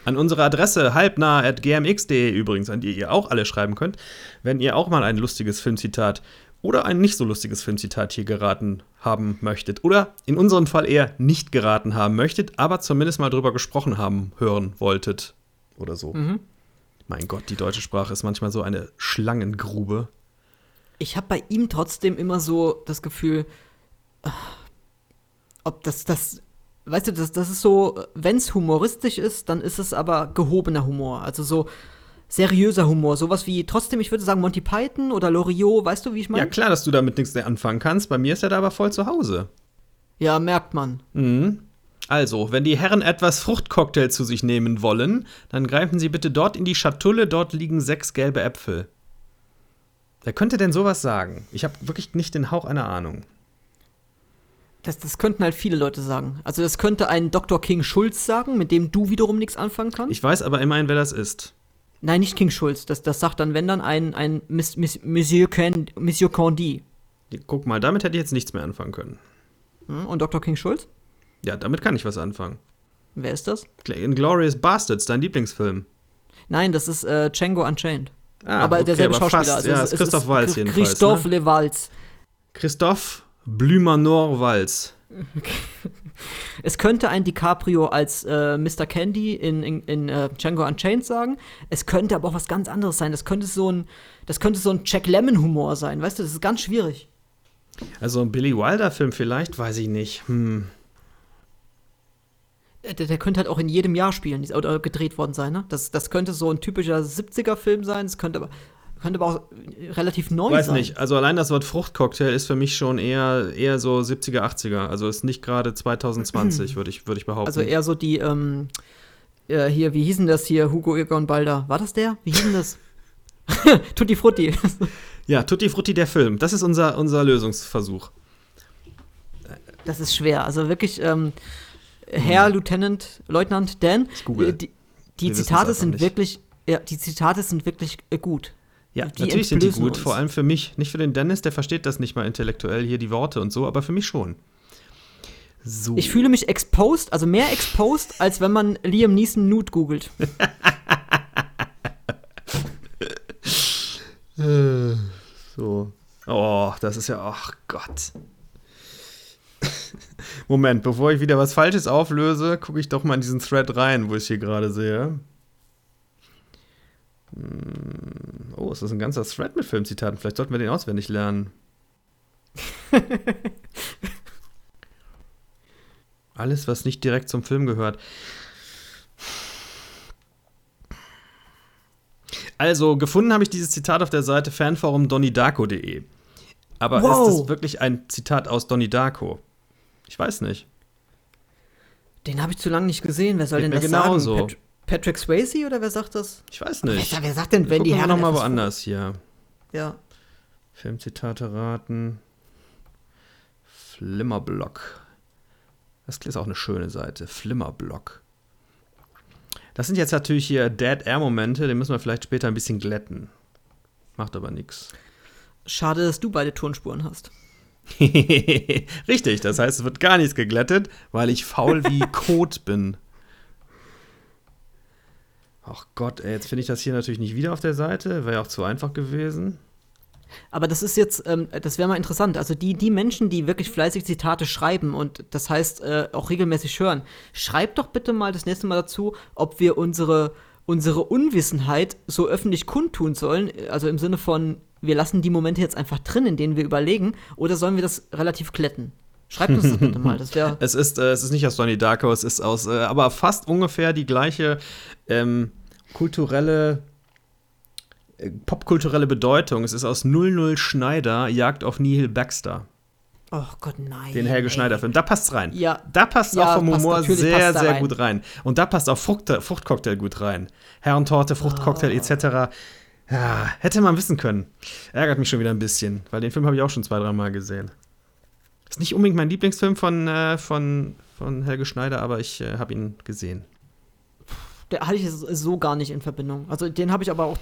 S2: An unsere Adresse halbnah.gmx.de übrigens, an die ihr auch alle schreiben könnt, wenn ihr auch mal ein lustiges Filmzitat oder ein nicht so lustiges Filmzitat hier geraten haben möchtet. Oder in unserem Fall eher nicht geraten haben möchtet, aber zumindest mal drüber gesprochen haben, hören wolltet. Oder so.
S1: Mhm.
S2: Mein Gott, die deutsche Sprache ist manchmal so eine Schlangengrube.
S1: ich habe bei ihm trotzdem immer so das Gefühl, ah, ob das, das, weißt du, das, das ist so, wenn es humoristisch ist, dann ist es aber gehobener Humor. Also so seriöser Humor. Sowas wie, trotzdem, ich würde sagen, Monty Python oder Loriot, weißt du, wie ich
S2: Ja,
S1: meine?
S2: klar, dass du damit nichts mehr anfangen kannst. Bei mir ist er da aber voll zu Hause.
S1: Ja, merkt man.
S2: Mhm. Also, wenn die Herren etwas Fruchtcocktail zu sich nehmen wollen, dann greifen sie bitte dort in die Schatulle, dort liegen sechs gelbe Äpfel. Wer könnte denn sowas sagen? Ich habe wirklich nicht den Hauch einer Ahnung.
S1: Das, das könnten halt viele Leute sagen. Also das könnte ein Dr. King Schulz sagen, mit dem du wiederum nichts anfangen kannst.
S2: Ich weiß aber immerhin, wer das ist.
S1: Nein, nicht King Schulz. Das, das sagt dann, wenn dann ein, ein Miss, Miss, Monsieur, Can, Monsieur Candy.
S2: Guck mal, damit hätte ich jetzt nichts mehr anfangen können.
S1: Hm? Und Dr. King Schulz?
S2: Ja, damit kann ich was anfangen.
S1: Wer ist das?
S2: Inglourious Bastards, dein Lieblingsfilm.
S1: Nein, das ist äh, Django Unchained.
S2: Ah,
S1: aber
S2: okay,
S1: derselbe
S2: aber
S1: Schauspieler.
S2: Fast, ja,
S1: es-
S2: ist Christoph Waltz
S1: Christ-
S2: jedenfalls.
S1: Christophe
S2: ne?
S1: Le Waltz.
S2: Christoph Blümanor-Walz.
S1: Es könnte ein DiCaprio als äh, Mr. Candy in, in, in äh, Django Unchained sagen. Es könnte aber auch was ganz anderes sein. Das könnte so ein, das könnte so ein Jack Lemmon Humor sein. Weißt du, das ist ganz schwierig.
S2: Also ein Billy Wilder-Film vielleicht, weiß ich nicht. Hm.
S1: Äh, Der, der könnte halt auch in jedem Jahr spielen oder gedreht worden sein. Ne? Das, das könnte so ein typischer 70er-Film sein. Es könnte aber, könnte aber auch äh, relativ neu
S2: Weiß
S1: sein.
S2: nicht. Also allein das Wort Fruchtcocktail ist für mich schon eher, eher so 70er, 80er. Also ist nicht gerade 2020, würde ich, würd ich behaupten.
S1: Also eher so die, ähm, äh, hier, wie hießen das hier, Hugo Egon Balder? War das der? Wie hießen das? Tutti Frutti.
S2: ja, Tutti Frutti der Film. Das ist unser, unser Lösungsversuch.
S1: Das ist schwer. Also wirklich, ähm, Herr Lieutenant, Leutnant Dan, äh, die, die Zitate sind
S2: nicht.
S1: wirklich, ja, die Zitate sind wirklich äh, gut.
S2: Ja,
S1: Die
S2: natürlich sind die gut.
S1: uns.
S2: Vor allem für mich. Nicht für den Dennis, der versteht das nicht mal intellektuell, hier die Worte und so, aber für mich schon. So.
S1: Ich fühle mich exposed, also mehr exposed, als wenn man Liam Neeson Nude googelt.
S2: So. Oh, das ist ja, ach Gott. Moment, bevor ich wieder was Falsches auflöse, gucke ich doch mal in diesen Thread rein, wo ich hier gerade sehe. Hm, oh, es ist ein ganzer Thread mit Filmzitaten. Vielleicht sollten wir den auswendig lernen. Alles, was nicht direkt zum Film gehört. Also, gefunden habe ich dieses Zitat auf der Seite fanforumdonidarko.de. Aber wow. ist es wirklich ein Zitat aus Donnie Darko? Ich weiß nicht.
S1: Den habe ich zu lange nicht gesehen. Wer soll
S2: Geht
S1: denn das
S2: genau
S1: sagen?
S2: So.
S1: Pat Patrick Swayze oder wer sagt das?
S2: Ich weiß nicht.
S1: Wer, wer sagt denn, wenn die
S2: Herren noch mal woanders hier.
S1: Ja.
S2: Filmzitate raten. Flimmerblock. Das ist auch eine schöne Seite. Flimmerblock. Das sind jetzt natürlich hier Dead Air Momente, den müssen wir vielleicht später ein bisschen glätten. Macht aber nichts.
S1: Schade, dass du beide Tonspuren hast.
S2: Richtig, das heißt, es wird gar nichts geglättet, weil ich faul wie Kot bin. Ach Gott, ey, jetzt finde ich das hier natürlich nicht wieder auf der Seite. Wäre ja auch zu einfach gewesen.
S1: Aber das ist jetzt, ähm, das wäre mal interessant. Also die, die Menschen, die wirklich fleißig Zitate schreiben und das heißt äh, auch regelmäßig hören, schreibt doch bitte mal das nächste Mal dazu, ob wir unsere, unsere Unwissenheit so öffentlich kundtun sollen. Also im Sinne von, wir lassen die Momente jetzt einfach drin, in denen wir überlegen, oder sollen wir das relativ kletten? Schreibt uns das bitte mal. Das
S2: es, ist, äh, es ist nicht aus Donnie Darko, es ist aus, äh, aber fast ungefähr die gleiche ähm, kulturelle, äh, popkulturelle Bedeutung. Es ist aus 00 Schneider, Jagd auf Nihil Baxter.
S1: Oh Gott, nein.
S2: Den Helge Schneider-Film. Da passt's rein.
S1: Ja.
S2: Da passt
S1: Ja,
S2: auch vom
S1: passt-
S2: Humor sehr, sehr
S1: rein.
S2: gut rein. Und da passt auch Frucht, Fruchtcocktail gut rein. Herrentorte, Fruchtcocktail
S1: Ah.
S2: etc. Ja, hätte man wissen können. Ärgert mich schon wieder ein bisschen, weil den Film habe ich auch schon zwei, dreimal gesehen. Ist nicht unbedingt mein Lieblingsfilm von, äh, von, von Helge Schneider, aber ich äh, habe ihn gesehen.
S1: Der hatte ich so gar nicht in Verbindung. Also den habe ich aber auch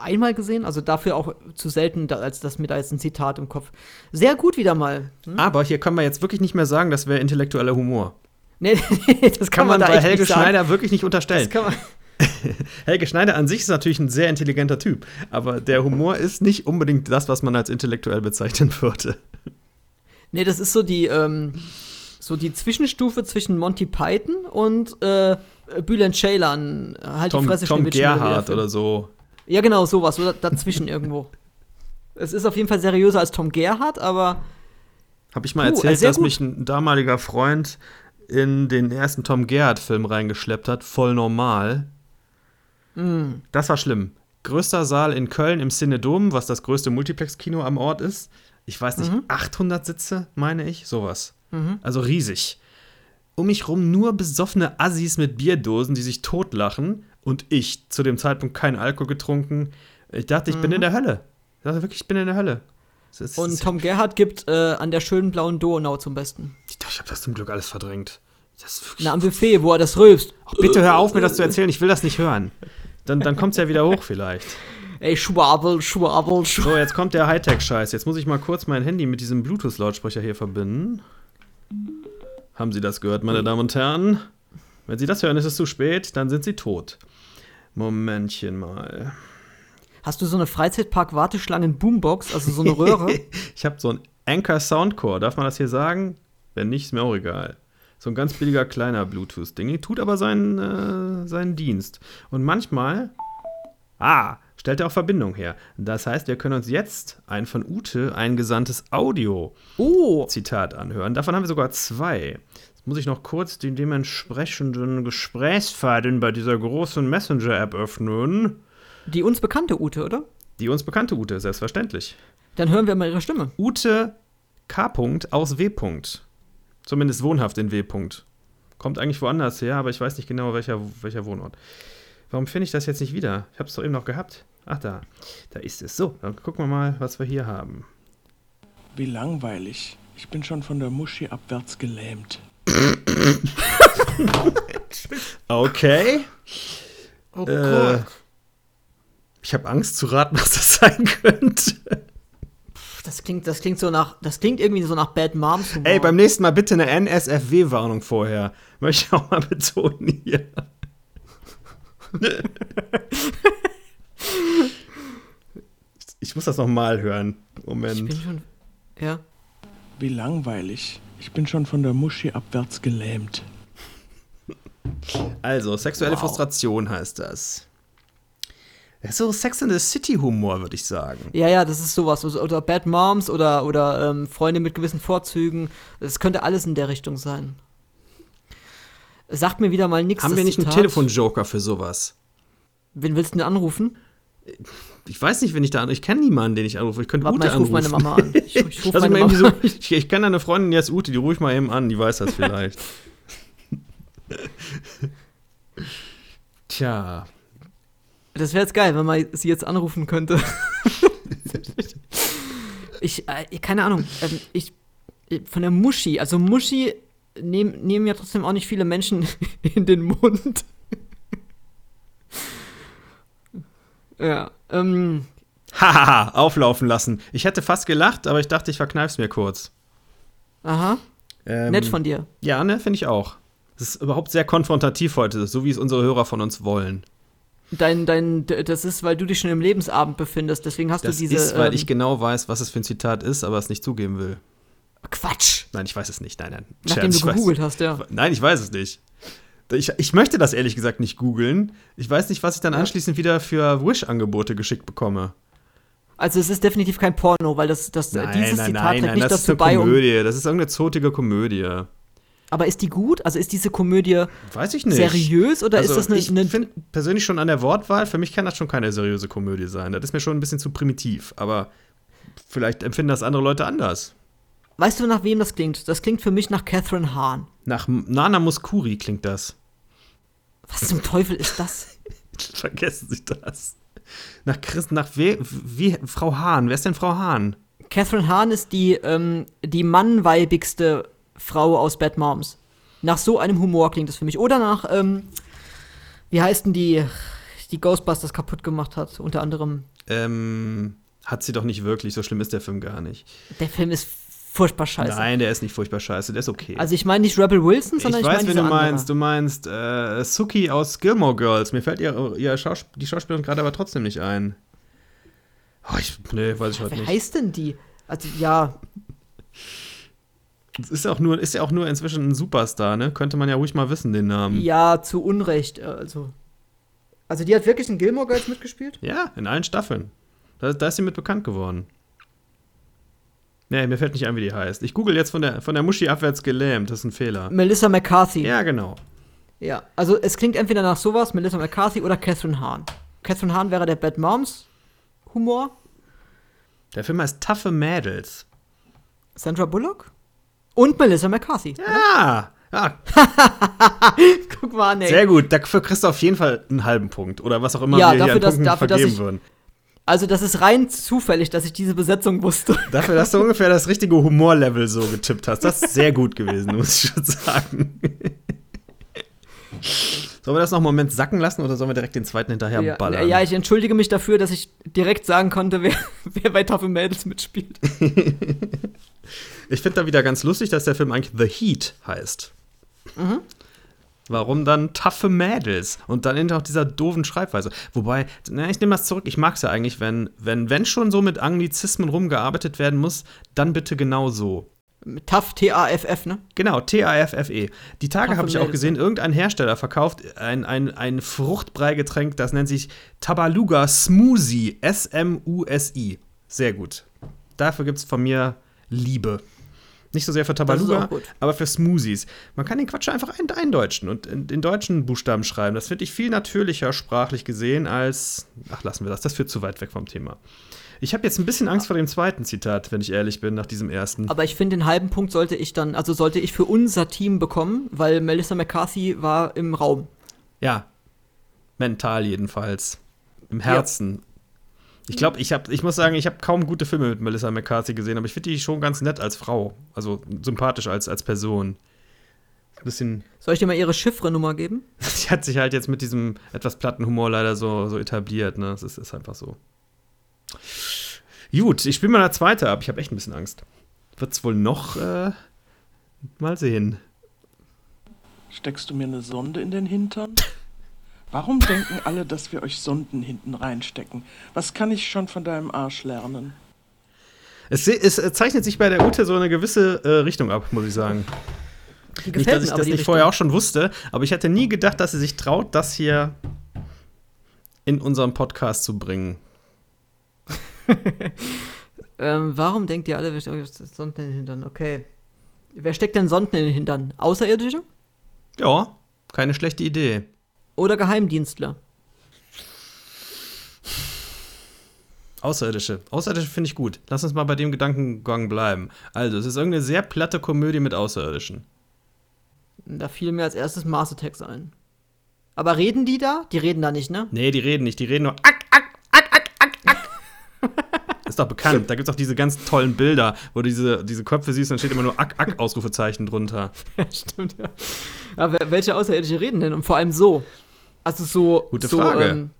S1: einmal gesehen, also dafür auch zu selten, als dass mir da jetzt ein Zitat im Kopf. Sehr gut wieder mal. Hm?
S2: Aber hier können wir jetzt wirklich nicht mehr sagen, das wäre intellektueller Humor.
S1: Nee, das
S2: Kann, man
S1: da
S2: bei Helge. Schneider wirklich nicht unterstellen.
S1: Das kann man.
S2: Helge Schneider an sich ist natürlich ein sehr intelligenter Typ, aber der Humor ist nicht unbedingt das, was man als intellektuell bezeichnen würde.
S1: Nee, das ist so die, ähm, so die Zwischenstufe zwischen Monty Python und äh, Bülent Ceylan. Halt
S2: Tom,
S1: die Fresse
S2: Tom
S1: Film.
S2: oder so.
S1: Ja, genau, sowas, so da- dazwischen irgendwo. Es ist auf jeden Fall seriöser als Tom Gerhardt, aber
S2: Habe ich mal
S1: Puh,
S2: erzählt, dass
S1: gut.
S2: mich ein damaliger Freund in den ersten Tom Gerhardt-Film reingeschleppt hat, voll normal.
S1: Mh,
S2: Das war schlimm. Größter Saal in Köln im Cinedom, was das größte Multiplex-Kino am Ort ist. Ich weiß nicht,
S1: Mhm.
S2: 800 Sitze, meine ich, sowas.
S1: mhm.
S2: Also riesig. Um mich rum nur besoffene Assis mit Bierdosen, die sich totlachen. Und ich, zu dem Zeitpunkt kein Alkohol getrunken. Ich dachte, ich bin
S1: Mhm.
S2: in der Hölle. Ich dachte wirklich, ich bin in der Hölle. Ist-
S1: Und Tom Gerhardt gibt äh, an der schönen blauen Donau zum Besten.
S2: ich dachte, ich habe das zum Glück alles verdrängt.
S1: Na, am Buffet, wo er das rülpst.
S2: Ach, bitte hör auf, mir das zu erzählen. Ich will das nicht hören. Dann, dann kommt es ja wieder hoch vielleicht.
S1: Ey, Schwabel, Schwabel, Schwabel.
S2: So, jetzt kommt der Hightech-Scheiß. Jetzt muss ich mal kurz mein Handy mit diesem Bluetooth-Lautsprecher hier verbinden. Haben Sie das gehört, meine Damen und Herren? Wenn Sie das hören, ist es zu spät, dann sind Sie tot. Momentchen mal.
S1: Hast du so eine Freizeitpark-Warteschlangen-Boombox, also so eine Röhre?
S2: ich habe so ein Anchor Soundcore. Darf man das hier sagen? Wenn nicht, ist mir auch egal. So ein ganz billiger kleiner Bluetooth-Ding. Tut aber seinen, äh, seinen Dienst. Und manchmal. Ah, stellt er auch Verbindung her. Das heißt, wir können uns jetzt ein von Ute eingesandtes Audio-Zitat
S1: oh,
S2: anhören. Davon haben wir sogar zwei. Jetzt muss ich noch kurz die dementsprechenden Gesprächsfaden bei dieser großen Messenger-App öffnen.
S1: die uns bekannte Ute, oder?
S2: Die uns bekannte Ute, selbstverständlich.
S1: Dann hören wir mal ihre Stimme.
S2: Ute K. aus W. Zumindest wohnhaft in W. Kommt eigentlich woanders her, aber ich weiß nicht genau, welcher, welcher Wohnort. Warum finde ich das jetzt nicht wieder? Ich habe es doch eben noch gehabt. Ach, da. Da ist es. So, dann gucken wir mal, was wir hier haben.
S3: Wie langweilig. Ich bin schon von der Muschi abwärts gelähmt.
S2: Okay.
S1: Oh
S2: Äh, ich habe Angst zu raten, was das sein könnte.
S1: Das klingt, das klingt so nach, das klingt irgendwie so nach Bad Moms. Humor.
S2: Ey, beim nächsten Mal bitte eine NSFW-Warnung vorher. Möchte ich auch mal betonen hier. ich muss das noch mal hören.
S1: Ich
S2: Moment.
S1: bin schon, ja.
S3: Wie langweilig. Ich bin schon von der Muschi abwärts gelähmt.
S2: Also, sexuelle
S1: Wow.
S2: Frustration heißt das. Ist so Sex in the City-Humor, würde ich sagen.
S1: Ja, ja, das ist sowas. Also, Oder Bad Moms oder, oder ähm, Freunde mit gewissen Vorzügen. Das könnte alles in der Richtung sein. Sagt mir wieder mal nichts.
S2: Haben wir nicht einen
S1: Zitat.
S2: Telefonjoker für sowas?
S1: Wen willst du denn anrufen?
S2: Ich weiß nicht, wenn ich da an. Ich kenne niemanden, den ich anrufe. Ich könnte
S1: Warte mal,
S2: Ute
S1: ich rufe meine
S2: anrufen.
S1: Mama an. Ich, ich rufe
S2: mich
S1: meine
S2: mal
S1: Mama
S2: so, ich, ich kenne eine Freundin, die heißt Ute, die rufe ich mal eben an, die weiß das vielleicht. Tja.
S1: Das wäre jetzt geil, wenn man sie jetzt anrufen könnte. ich, äh, keine Ahnung. Ähm, ich, äh, von der Muschi, also Muschi nehmen, nehmen ja trotzdem auch nicht viele Menschen in den Mund. ja, ähm,
S2: Hahaha, auflaufen lassen. Ich hätte fast gelacht, aber ich dachte, ich verkneif's mir kurz.
S1: aha,
S2: Ähm,
S1: nett von dir.
S2: Ja, ne, finde ich auch. Das ist überhaupt sehr konfrontativ heute, so wie es unsere Hörer von uns wollen.
S1: Dein, dein, das ist, weil du dich schon im Lebensabend befindest, deswegen hast
S2: Das
S1: du diese.
S2: ist, weil
S1: ähm,
S2: ich genau weiß, was es für ein Zitat ist, aber es nicht zugeben will.
S1: Quatsch!
S2: Nein, ich weiß es nicht. Nein, nein.
S1: Nachdem
S2: Scherz,
S1: du
S2: ich weiß-
S1: gegoogelt hast, ja.
S2: Nein, ich weiß es nicht. Ich, ich möchte das ehrlich gesagt nicht googeln. Ich weiß nicht, was ich dann anschließend wieder für Wish-Angebote geschickt bekomme.
S1: Also es ist definitiv kein Porno, weil das, das dieses Zitat trägt nicht
S2: das ist
S1: dazu
S2: eine
S1: bei, um.
S2: Komödie. Das ist irgendeine zotige Komödie.
S1: Aber ist die gut? Also ist diese Komödie
S2: Weiß ich nicht.
S1: seriös oder
S2: also
S1: ist das eine,
S2: ich finde persönlich schon an der Wortwahl, für mich kann das schon keine seriöse Komödie sein. Das ist mir schon ein bisschen zu primitiv. Aber vielleicht empfinden das andere Leute anders.
S1: Weißt du, nach wem das klingt? Das klingt für mich nach Catherine Hahn.
S2: Nach Nana Muskuri klingt das.
S1: Was zum Teufel ist das?
S2: Vergessen Sie das. Nach Chris, nach we, wie, Frau Hahn. Wer ist denn Frau Hahn?
S1: Catherine Hahn ist die, ähm, die mannweibigste Frau aus Bad Moms. Nach so einem Humor klingt das für mich. Oder nach, ähm, wie heißt denn die, die Ghostbusters kaputt gemacht hat? Unter anderem,
S2: Ähm, hat sie doch nicht wirklich. So schlimm ist der Film gar nicht.
S1: der Film ist furchtbar scheiße.
S2: Nein, der ist nicht furchtbar scheiße. Der ist okay.
S1: Also ich meine nicht Rebel Wilson,
S2: ich
S1: sondern ich,
S2: weiß,
S1: meine
S2: wen du
S1: andere.
S2: meinst. Du meinst äh, Suki aus Gilmore Girls. Mir fällt ihr, ihr Schaus die Schauspielerin gerade aber trotzdem nicht ein. Oh, ich, nee, weiß ich heute
S1: Wer
S2: nicht.
S1: heißt denn die? Also ja,
S2: Ist ja auch nur, ist ja auch nur inzwischen ein Superstar, ne? Könnte man ja ruhig mal wissen, den Namen.
S1: ja, zu Unrecht. äh, Also, also die hat wirklich in Gilmore Girls mitgespielt?
S2: Ja, in allen Staffeln. Da, da ist sie mit bekannt geworden. Nee, mir fällt nicht ein, wie die heißt. Ich google jetzt von der, von der Muschi abwärts gelähmt. Das ist ein Fehler.
S1: Melissa McCarthy.
S2: Ja, genau.
S1: Ja, also es klingt entweder nach sowas, Melissa McCarthy oder Catherine Hahn. Catherine Hahn wäre der Bad Moms Humor.
S2: Der Film heißt Taffe Mädels.
S1: Sandra Bullock und Melissa McCarthy.
S2: Ja! ja
S1: Guck mal an, ey.
S2: sehr gut. Dafür kriegst du auf jeden Fall einen halben Punkt. Oder was auch immer
S1: Ja,
S2: wir hier
S1: dafür,
S2: an
S1: dass-
S2: Punkten
S1: dafür, dass
S2: vergeben
S1: ich-
S2: würden.
S1: Also das ist rein zufällig, dass ich diese Besetzung wusste.
S2: Dafür, dass du ungefähr das richtige Humorlevel so getippt hast. Das ist sehr gut gewesen, muss ich schon sagen. Sollen wir das noch einen Moment sacken lassen oder sollen wir direkt den zweiten hinterher
S1: ja,
S2: ballern?
S1: ja, ich entschuldige mich dafür, dass ich direkt sagen konnte, wer, wer bei Tafel Mädels mitspielt.
S2: Ich finde da wieder ganz lustig, dass der Film eigentlich The Heat heißt.
S1: Mhm.
S2: Warum dann taffe Mädels? Und dann hinter auch dieser doofen Schreibweise. Wobei, na, ich nehme das zurück, ich mag es ja eigentlich, wenn, wenn, wenn schon so mit Anglizismen rumgearbeitet werden muss, dann bitte genau so.
S1: Mit Taff, T-A-F-F, ne?
S2: Genau, T-A-F-F-E. Die Tage habe ich auch gesehen, irgendein Hersteller verkauft ein, ein, ein Fruchtbreigetränk, das nennt sich Tabaluga Smoothie. S-M-U-S-I. Sehr gut. Dafür gibt es von mir Liebe. Nicht so sehr für Tabaluga, aber für Smoothies. Man kann den Quatsch einfach ein, eindeutschen und in, in deutschen Buchstaben schreiben. Das finde ich viel natürlicher sprachlich gesehen als. Ach, lassen wir das. Das führt zu weit weg vom Thema. Ich habe jetzt ein bisschen Angst vor dem zweiten Zitat, wenn ich ehrlich bin, nach diesem ersten.
S1: Aber ich finde, den halben Punkt sollte ich dann, also sollte ich für unser Team bekommen, weil Melissa McCarthy war im Raum.
S2: Ja. Mental jedenfalls. Im Herzen. Ich glaube, ich, ich muss sagen, ich habe kaum gute Filme mit Melissa McCarthy gesehen, aber ich finde die schon ganz nett als Frau. Also sympathisch als, als Person. Ein bisschen.
S1: Soll ich dir mal ihre Chiffre-Nummer geben?
S2: Sie hat sich halt jetzt mit diesem etwas platten Humor leider so, so etabliert, ne? Das ist, ist einfach so. Gut, ich spiele mal eine zweite ab. Ich habe echt ein bisschen Angst. Wird's wohl noch äh, mal sehen.
S3: Steckst du mir eine Sonde in den Hintern? Warum denken alle, dass wir euch Sonden hinten reinstecken? Was kann ich schon von deinem Arsch lernen?
S2: Es, es äh, zeichnet sich bei der Ute so eine gewisse äh, Richtung ab, muss ich sagen.
S1: Die
S2: Nicht, dass ich das nicht
S1: Richtung.
S2: vorher auch schon wusste, aber ich hätte nie gedacht, dass sie sich traut, das hier in unserem Podcast zu bringen.
S1: Ähm, warum denkt ihr alle, wer steckt Sonden in den Hintern? Okay. Wer steckt denn Sonden in den Hintern? Außerirdische?
S2: Ja, keine schlechte Idee.
S1: Oder Geheimdienstler?
S2: Außerirdische. Außerirdische finde ich gut. Lass uns mal bei dem Gedankengang bleiben. Also, es ist irgendeine sehr platte Komödie mit Außerirdischen.
S1: Da fiel mir als erstes Mars Attacks ein. Aber reden die da? Die reden da nicht, ne?
S2: Nee, die reden nicht. Die reden nur ak, ak, ak, ak, ak, ak. Ist doch bekannt. Da gibt es auch diese ganz tollen Bilder, wo du diese, diese Köpfe siehst und dann steht immer nur ak, ak, Ausrufezeichen drunter.
S1: Ja, stimmt, ja. Aber welche Außerirdische reden denn? Und vor allem so. Also so.
S2: Gute
S1: so,
S2: Frage.
S1: Ähm,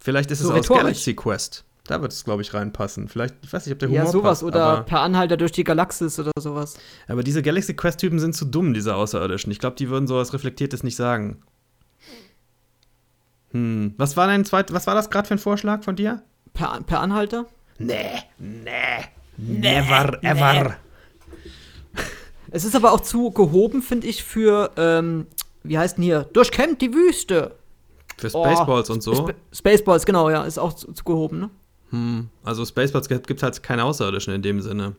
S2: Vielleicht ist
S1: So
S2: es aus
S1: rhetorisch.
S2: Galaxy Quest. Da wird es, glaube ich, reinpassen. Vielleicht, ich weiß nicht, ob der Humor
S1: ja, sowas.
S2: passt,
S1: Oder per Anhalter durch die Galaxis oder sowas.
S2: aber diese Galaxy Quest-Typen sind zu dumm, diese Außerirdischen. Ich glaube, die würden sowas Reflektiertes nicht sagen. Hm. Was war dein zweit, was war das gerade für ein Vorschlag von dir?
S1: Per, per Anhalter?
S2: Nee, nee, never ever.
S1: Es ist aber auch zu gehoben, finde ich, für, ähm, wie heißt denn hier? Durchkämmt die Wüste.
S2: Für
S1: Oh,
S2: Spaceballs und so.
S1: Sp Spaceballs, genau, ja, ist auch zu, gehoben, ne?
S2: Hm. Also Spaceballs gibt es halt keine Außerirdischen in dem Sinne.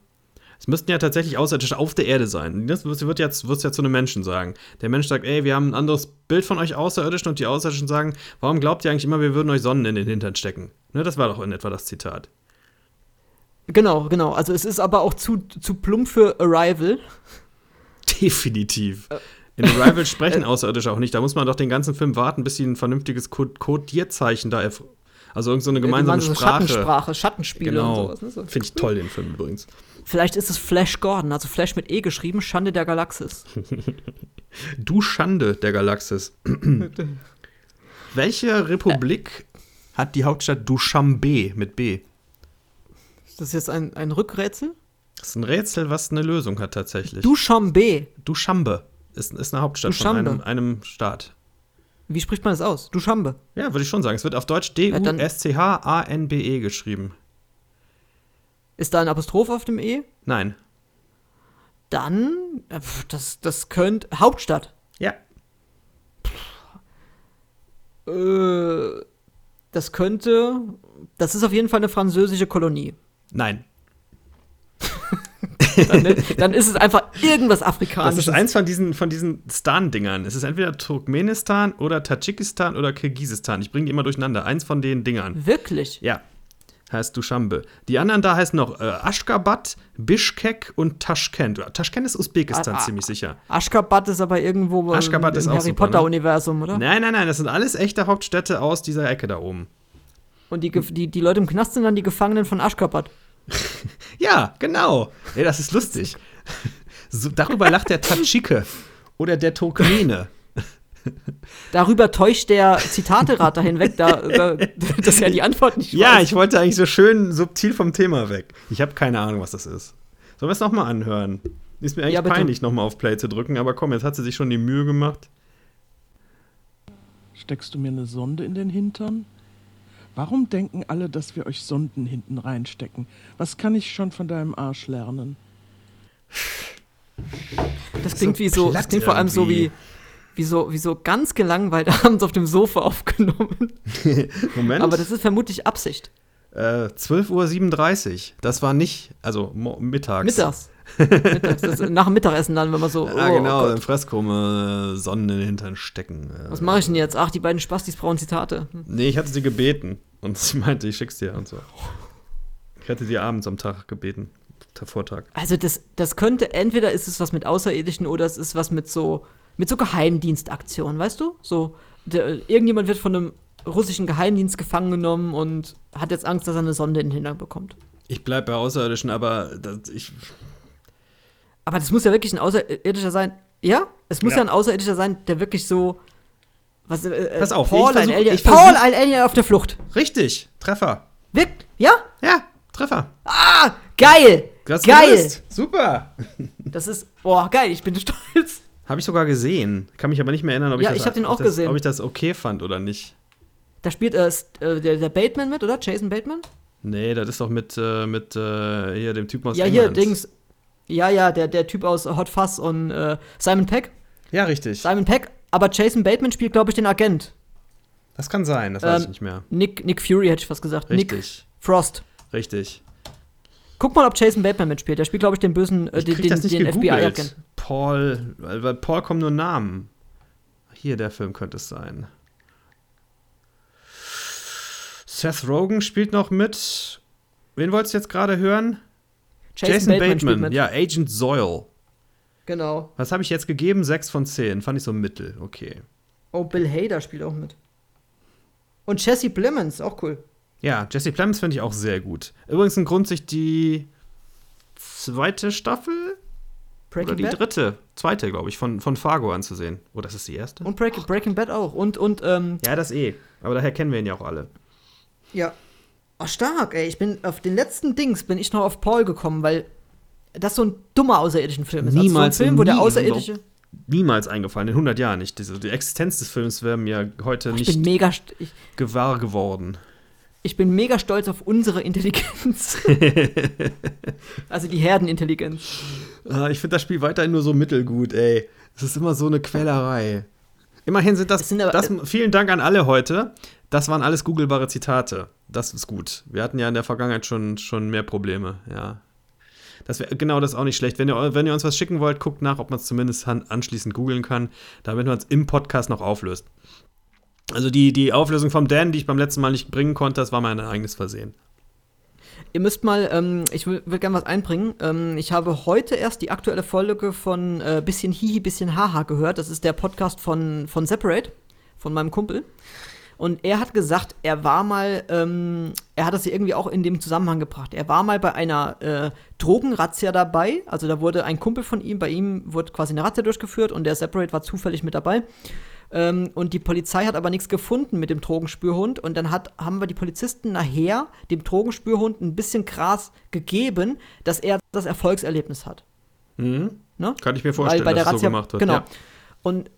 S2: Es müssten ja tatsächlich Außerirdische auf der Erde sein. Das wird jetzt, wird's ja zu einem Menschen sagen. Der Mensch sagt, ey, wir haben ein anderes Bild von euch Außerirdischen und die Außerirdischen sagen, warum glaubt ihr eigentlich immer, wir würden euch Sonnen in den Hintern stecken? Ne, das war doch in etwa das Zitat.
S1: Genau, genau. Also es ist aber auch zu, zu plump für Arrival.
S2: Definitiv. In Arrival sprechen Außerirdische auch nicht. Da muss man doch den ganzen Film warten, bis sie ein vernünftiges Cod- Codierzeichen da erf Also irgendeine so eine gemeinsame
S1: so
S2: Sprache.
S1: Schattensprache, Schattenspiele und
S2: Genau.
S1: sowas. Ne? So.
S2: Finde ich toll, den Film übrigens.
S1: Vielleicht ist es Flash Gordon, also Flash mit E geschrieben, Schande der Galaxis.
S2: Du Schande der Galaxis. Welche Republik hat die Hauptstadt Duschanbe mit B?
S1: Ist das jetzt ein, ein Rückrätsel?
S2: Das ist ein Rätsel, was eine Lösung hat tatsächlich.
S1: Duschanbe.
S2: Duschanbe ist, ist eine Hauptstadt
S1: Duschanbe.
S2: von einem, einem Staat.
S1: Wie spricht man das aus? Duschanbe.
S2: Ja, würde ich schon sagen. Es wird auf Deutsch D-U-S-C-H-A-N-B-E geschrieben.
S1: Ist da ein Apostroph auf dem E?
S2: Nein.
S1: Dann, äh, das, das könnte, Hauptstadt.
S2: Ja.
S1: Äh, das könnte, das ist auf jeden Fall eine französische Kolonie.
S2: Nein.
S1: Dann, ne, dann ist es einfach irgendwas
S2: Das
S1: Afrikanisches.
S2: ist eins von diesen, von diesen Stan-Dingern. Es ist entweder Turkmenistan oder Tadschikistan oder Kirgisistan. Ich bringe die immer durcheinander. Eins von den Dingern.
S1: Wirklich?
S2: Ja. Heißt Duschanbe. Die anderen da heißen noch äh, Aschgabat, Bishkek und Taschkent. Taschkent ist Usbekistan
S1: Ah, ah,
S2: ziemlich sicher.
S1: Aschgabat ist aber irgendwo im,
S2: Aşgabat
S1: im
S2: ist
S1: Harry
S2: super, ne?
S1: Potter-Universum, oder?
S2: Nein, nein, nein, das sind alles echte Hauptstädte aus dieser Ecke da oben.
S1: Und die, die, die Leute im Knast sind dann die Gefangenen von Aschgabat.
S2: Ja, genau. Ey, das ist lustig. So, darüber lacht der Tadschike oder der Turkmene.
S1: Darüber täuscht der Zitaterater hinweg, da, über, dass er die Antwort nicht
S2: Ja,
S1: weiß.
S2: ich wollte eigentlich so schön subtil vom Thema weg. Ich habe keine Ahnung, was das ist. Sollen wir es nochmal anhören? Ist mir eigentlich
S1: Ja,
S2: peinlich, nochmal auf Play zu drücken, aber komm, jetzt hat sie sich schon die Mühe gemacht.
S3: Steckst du mir eine Sonde in den Hintern? Warum denken alle, dass wir euch Sonden hinten reinstecken? Was kann ich schon von deinem Arsch lernen?
S1: Das klingt wie so, das klingt vor allem so wie, wie so, wie so ganz gelangweilt abends auf dem Sofa aufgenommen.
S2: Moment.
S1: Aber das ist vermutlich Absicht.
S2: äh, 12.37 Uhr. Das war nicht, also mittags.
S1: Mittags. Mittags. Das nach dem Mittagessen dann, wenn man so.
S2: Ah,
S1: oh
S2: genau,
S1: Gott,
S2: im Fresskurve äh, Sonnen in den Hintern stecken. Äh,
S1: Was mache ich denn jetzt? Ach, die beiden Spastis brauchen Zitate. Hm.
S2: Nee, ich hatte sie gebeten. Und sie meinte, ich schick's dir und so. Ich hatte sie abends am Tag gebeten. Der Vortag.
S1: Also das, das könnte, entweder ist es was mit Außerirdischen oder es ist was mit so, mit so Geheimdienstaktionen, weißt du? So, der, irgendjemand wird von einem russischen Geheimdienst gefangen genommen und hat jetzt Angst, dass er eine Sonde in den Hintern bekommt.
S2: Ich bleib bei Außerirdischen, aber das, ich.
S1: Aber das muss ja wirklich ein Außerirdischer sein. Ja, es muss
S2: Ja.
S1: ja, ein Außerirdischer sein, der wirklich so. Was, äh, äh,
S2: Pass auf,
S1: Paul,
S2: versuch-
S1: ein Alien, Paul, ein Alien auf der Flucht.
S2: Richtig, Treffer.
S1: Wirkt? Ja?
S2: Ja, Treffer.
S1: Ah, geil!
S2: Du hast
S1: geil!
S2: gewusst. Super.
S1: Das ist, boah, geil, ich bin stolz.
S2: Habe ich sogar gesehen. Kann mich aber nicht mehr erinnern, ob
S1: Ja,
S2: ich das,
S1: ich hab den auch
S2: das,
S1: gesehen.
S2: Ob ich das okay fand oder nicht.
S1: Da spielt äh, äh, der, der Bateman mit, oder? Jason Bateman?
S2: Nee, das ist doch mit, äh, mit äh, hier dem Typen aus
S1: Ja, hier,
S2: England.
S1: Dings. Ja, ja, der, der Typ aus Hot Fuzz und äh, Simon Peck.
S2: Ja, richtig.
S1: Simon Peck, aber Jason Bateman spielt, glaube ich, den Agent.
S2: Das kann sein, das weiß ich
S1: Ähm,
S2: nicht mehr.
S1: Nick, Nick Fury hätte ich fast gesagt. Nick
S2: Richtig,
S1: Frost.
S2: richtig.
S1: Guck mal, ob Jason Bateman mitspielt. Der spielt, glaube ich, den bösen, äh,
S2: Ich
S1: den, den,
S2: das nicht
S1: den. FBI-Agenten.
S2: Paul, weil bei Paul kommen nur Namen. Hier, der Film könnte es sein. Seth Rogen spielt noch mit. Wen wolltest du jetzt gerade hören?
S1: Jason, Bateman, spielt mit.
S2: Ja, Agent Zoyle.
S1: Genau.
S2: Was habe ich jetzt gegeben? 6 von 10. Fand ich so mittel. Okay.
S1: Oh, Bill Hader spielt auch mit. Und Jesse Plemons, auch cool.
S2: Ja, Jesse Plemons finde ich auch sehr gut. Übrigens ein Grund, sich die zweite Staffel
S1: Breaking
S2: oder die
S1: Bad.
S2: dritte, zweite, glaube ich, von, von Fargo anzusehen. Oh, das ist die erste?
S1: Und Breaking, Breaking Bad auch. Und, und, ähm,
S2: Ja, das eh. Aber daher kennen wir ihn ja auch alle.
S1: ja. Oh, stark, ey. Ich bin auf den letzten Dings bin ich noch auf Paul gekommen, weil das so ein dummer außerirdischen Film ist.
S2: Niemals
S1: also so ein Film, wo der Außerirdische.
S2: Niemals eingefallen, in 100 Jahren nicht. Diese, die Existenz des Films wäre mir heute
S1: Ich bin
S2: nicht
S1: mega, ich,
S2: gewahr geworden.
S1: ich bin mega stolz auf unsere Intelligenz. also die Herdenintelligenz.
S2: Ah, ich finde das Spiel weiterhin nur so mittelgut, ey. Es ist immer so eine Quälerei. Immerhin sind das,
S1: sind aber-
S2: das. Vielen Dank an alle heute. Das waren alles googelbare Zitate. Das ist gut. Wir hatten ja in der Vergangenheit schon, schon mehr Probleme, ja. Das wär, genau, das ist auch nicht schlecht. Wenn ihr, wenn ihr uns was schicken wollt, guckt nach, ob man es zumindest anschließend googeln kann, damit man es im Podcast noch auflöst. Also die, die Auflösung vom Dan, die ich beim letzten Mal nicht bringen konnte, das war mein eigenes Versehen.
S1: Ihr müsst mal, ähm, ich will gerne was einbringen. Ähm, ich habe heute erst die aktuelle Folge von äh, Bisschen Hihi, Bisschen Haha gehört. Das ist der Podcast von, von Separate, von meinem Kumpel. Und er hat gesagt, er war mal, ähm, er hat das hier irgendwie auch in dem Zusammenhang gebracht. Er war mal bei einer äh, Drogenrazzia dabei. Also da wurde ein Kumpel von ihm, bei ihm wurde quasi eine Razzia durchgeführt und der Separate war zufällig mit dabei. Ähm, und die Polizei hat aber nichts gefunden mit dem Drogenspürhund. Und dann hat, haben wir die Polizisten nachher dem Drogenspürhund ein bisschen Gras gegeben, dass er das Erfolgserlebnis hat.
S2: Mhm.
S1: Ne?
S2: Kann ich mir vorstellen,
S1: bei der
S2: dass es so
S1: Razzia-
S2: gemacht wird.
S1: Genau.
S2: Ja.
S1: Und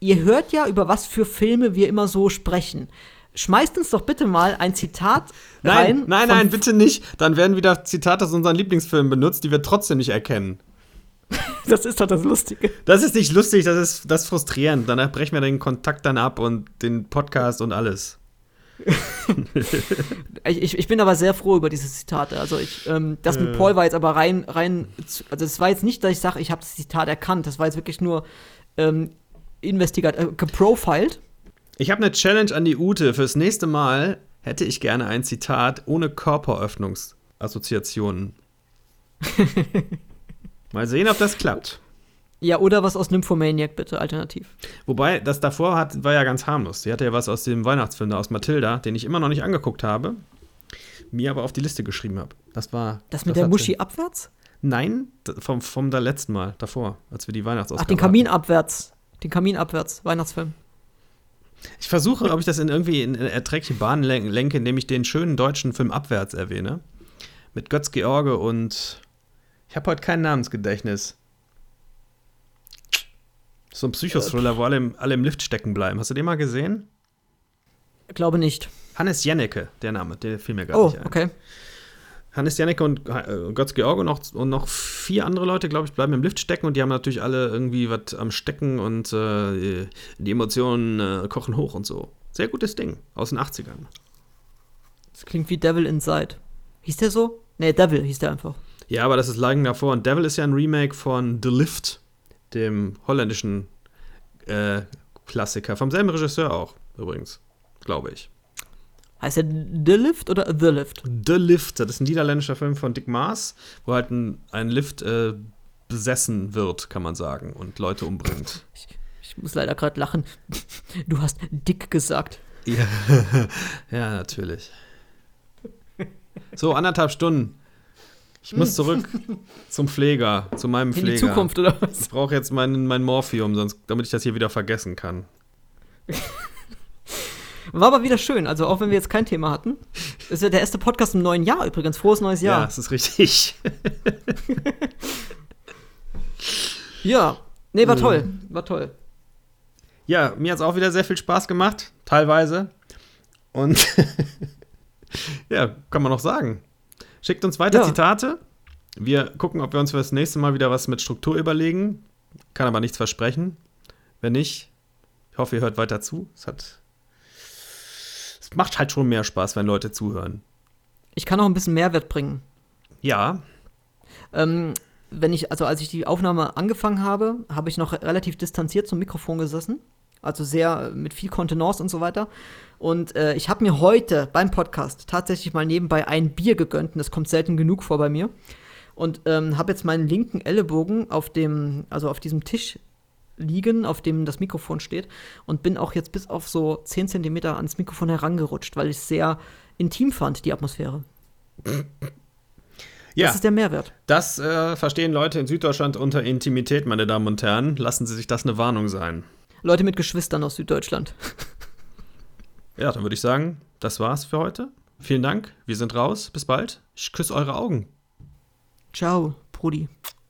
S1: ihr hört ja, über was für Filme wir immer so sprechen. Schmeißt uns doch bitte mal ein Zitat
S2: Nein,
S1: rein.
S2: nein, nein, bitte nicht. Dann werden wieder Zitate aus unseren Lieblingsfilmen benutzt, die wir trotzdem nicht erkennen.
S1: Das ist doch das Lustige.
S2: Das ist nicht lustig, das ist, das ist frustrierend. Danach brechen wir den Kontakt dann ab und den Podcast und alles.
S1: Ich, ich, bin aber sehr froh über diese Zitate. Also ich, ähm, das mit Paul war jetzt aber rein, rein, also es war jetzt nicht, dass ich sage, ich habe das Zitat erkannt. Das war jetzt wirklich nur ähm, investigat, äh, geprofiled.
S2: Ich habe eine Challenge an die Ute. Fürs nächste Mal hätte ich gerne ein Zitat ohne Körperöffnungsassoziationen. Mal sehen, ob das klappt.
S1: Ja, oder was aus Nymphomaniac, bitte, alternativ.
S2: Wobei, das davor hat, war ja ganz harmlos. Sie hatte ja was aus dem Weihnachtsfilm da aus Matilda, den ich immer noch nicht angeguckt habe, mir aber auf die Liste geschrieben habe. Das war.
S1: Das mit der
S2: hat
S1: Muschi abwärts?
S2: Nein, vom, vom da letzten Mal, davor, als wir die
S1: Ach,
S2: Weihnachtsausgabe
S1: den Kamin abwärts. Den Kamin abwärts, Weihnachtsfilm.
S2: Ich versuche, ob ich das in irgendwie in erträgliche Bahn len- lenke, indem ich den schönen deutschen Film Abwärts erwähne. Mit Götz George und. Ich habe heute kein Namensgedächtnis. So ein Psychothriller, wo alle im, alle im Lift stecken bleiben. Hast du den mal gesehen?
S1: Glaube nicht.
S2: Hannes Jennecke, der Name, der fiel mir gar
S1: Oh,
S2: nicht ein.
S1: okay.
S2: Hannes Janneke und äh, Götz George und noch, und noch vier andere Leute, glaube ich, bleiben im Lift stecken und die haben natürlich alle irgendwie was am Stecken und äh, die Emotionen äh, kochen hoch und so. Sehr gutes Ding aus den 80ern.
S1: Das klingt wie Devil Inside. Hieß der so? Nee, Devil hieß der einfach.
S2: Ja, aber das ist Lagen davor. Und Devil ist ja ein Remake von The Lift, dem holländischen äh, Klassiker. Vom selben Regisseur auch, übrigens, glaube ich.
S1: Heißt der The Lift oder The Lift?
S2: The Lift, das ist ein niederländischer Film von Dick Maas, wo halt ein, ein Lift äh, besessen wird, kann man sagen, und Leute umbringt.
S1: Ich muss leider gerade lachen. Du hast dick gesagt.
S2: Ja, ja, natürlich. So, anderthalb Stunden. Ich muss zurück zum Pfleger, zu meinem
S1: In
S2: Pfleger.
S1: die Zukunft oder
S2: Ich
S1: was?
S2: brauche jetzt mein, mein Morphium, sonst, damit ich das hier wieder vergessen kann.
S1: War aber wieder schön. Also auch wenn wir jetzt kein Thema hatten. Das ist ja der erste Podcast im neuen Jahr übrigens. Frohes neues
S2: Ja,
S1: Jahr.
S2: das ist richtig.
S1: Ja. Nee, war
S2: Mhm.
S1: toll. War toll.
S2: Ja, mir hat es auch wieder sehr viel Spaß gemacht, teilweise. Und ja, kann man noch sagen. Schickt uns weiter
S1: Ja.
S2: Zitate. Wir gucken, ob wir uns für das nächste Mal wieder was mit Struktur überlegen. Kann aber nichts versprechen. Wenn nicht, ich hoffe, ihr hört weiter zu. Es hat es macht halt schon mehr Spaß, wenn Leute zuhören.
S1: Ich kann auch ein bisschen Mehrwert bringen.
S2: Ja.
S1: Ähm, wenn ich, also als ich die Aufnahme angefangen habe, habe ich noch relativ distanziert zum Mikrofon gesessen. Also sehr mit viel Kontenance und so weiter. Und äh, ich habe mir heute beim Podcast tatsächlich mal nebenbei ein Bier gegönnt. Und das kommt selten genug vor bei mir. Und ähm, habe jetzt meinen linken Ellenbogen auf dem, also auf diesem Tisch liegen, auf dem das Mikrofon steht. Und bin auch jetzt bis auf so 10 Zentimeter ans Mikrofon herangerutscht, weil ich es sehr intim fand, die Atmosphäre.
S2: Ja,
S1: Das ist der Mehrwert.
S2: das äh, verstehen Leute in Süddeutschland unter Intimität, meine Damen und Herren. Lassen Sie sich das eine Warnung sein.
S1: Leute mit Geschwistern aus Süddeutschland.
S2: Ja, dann würde ich sagen, das war's für heute. Vielen Dank, wir sind raus. Bis bald. Ich küsse eure Augen.
S1: Ciao, Brudi.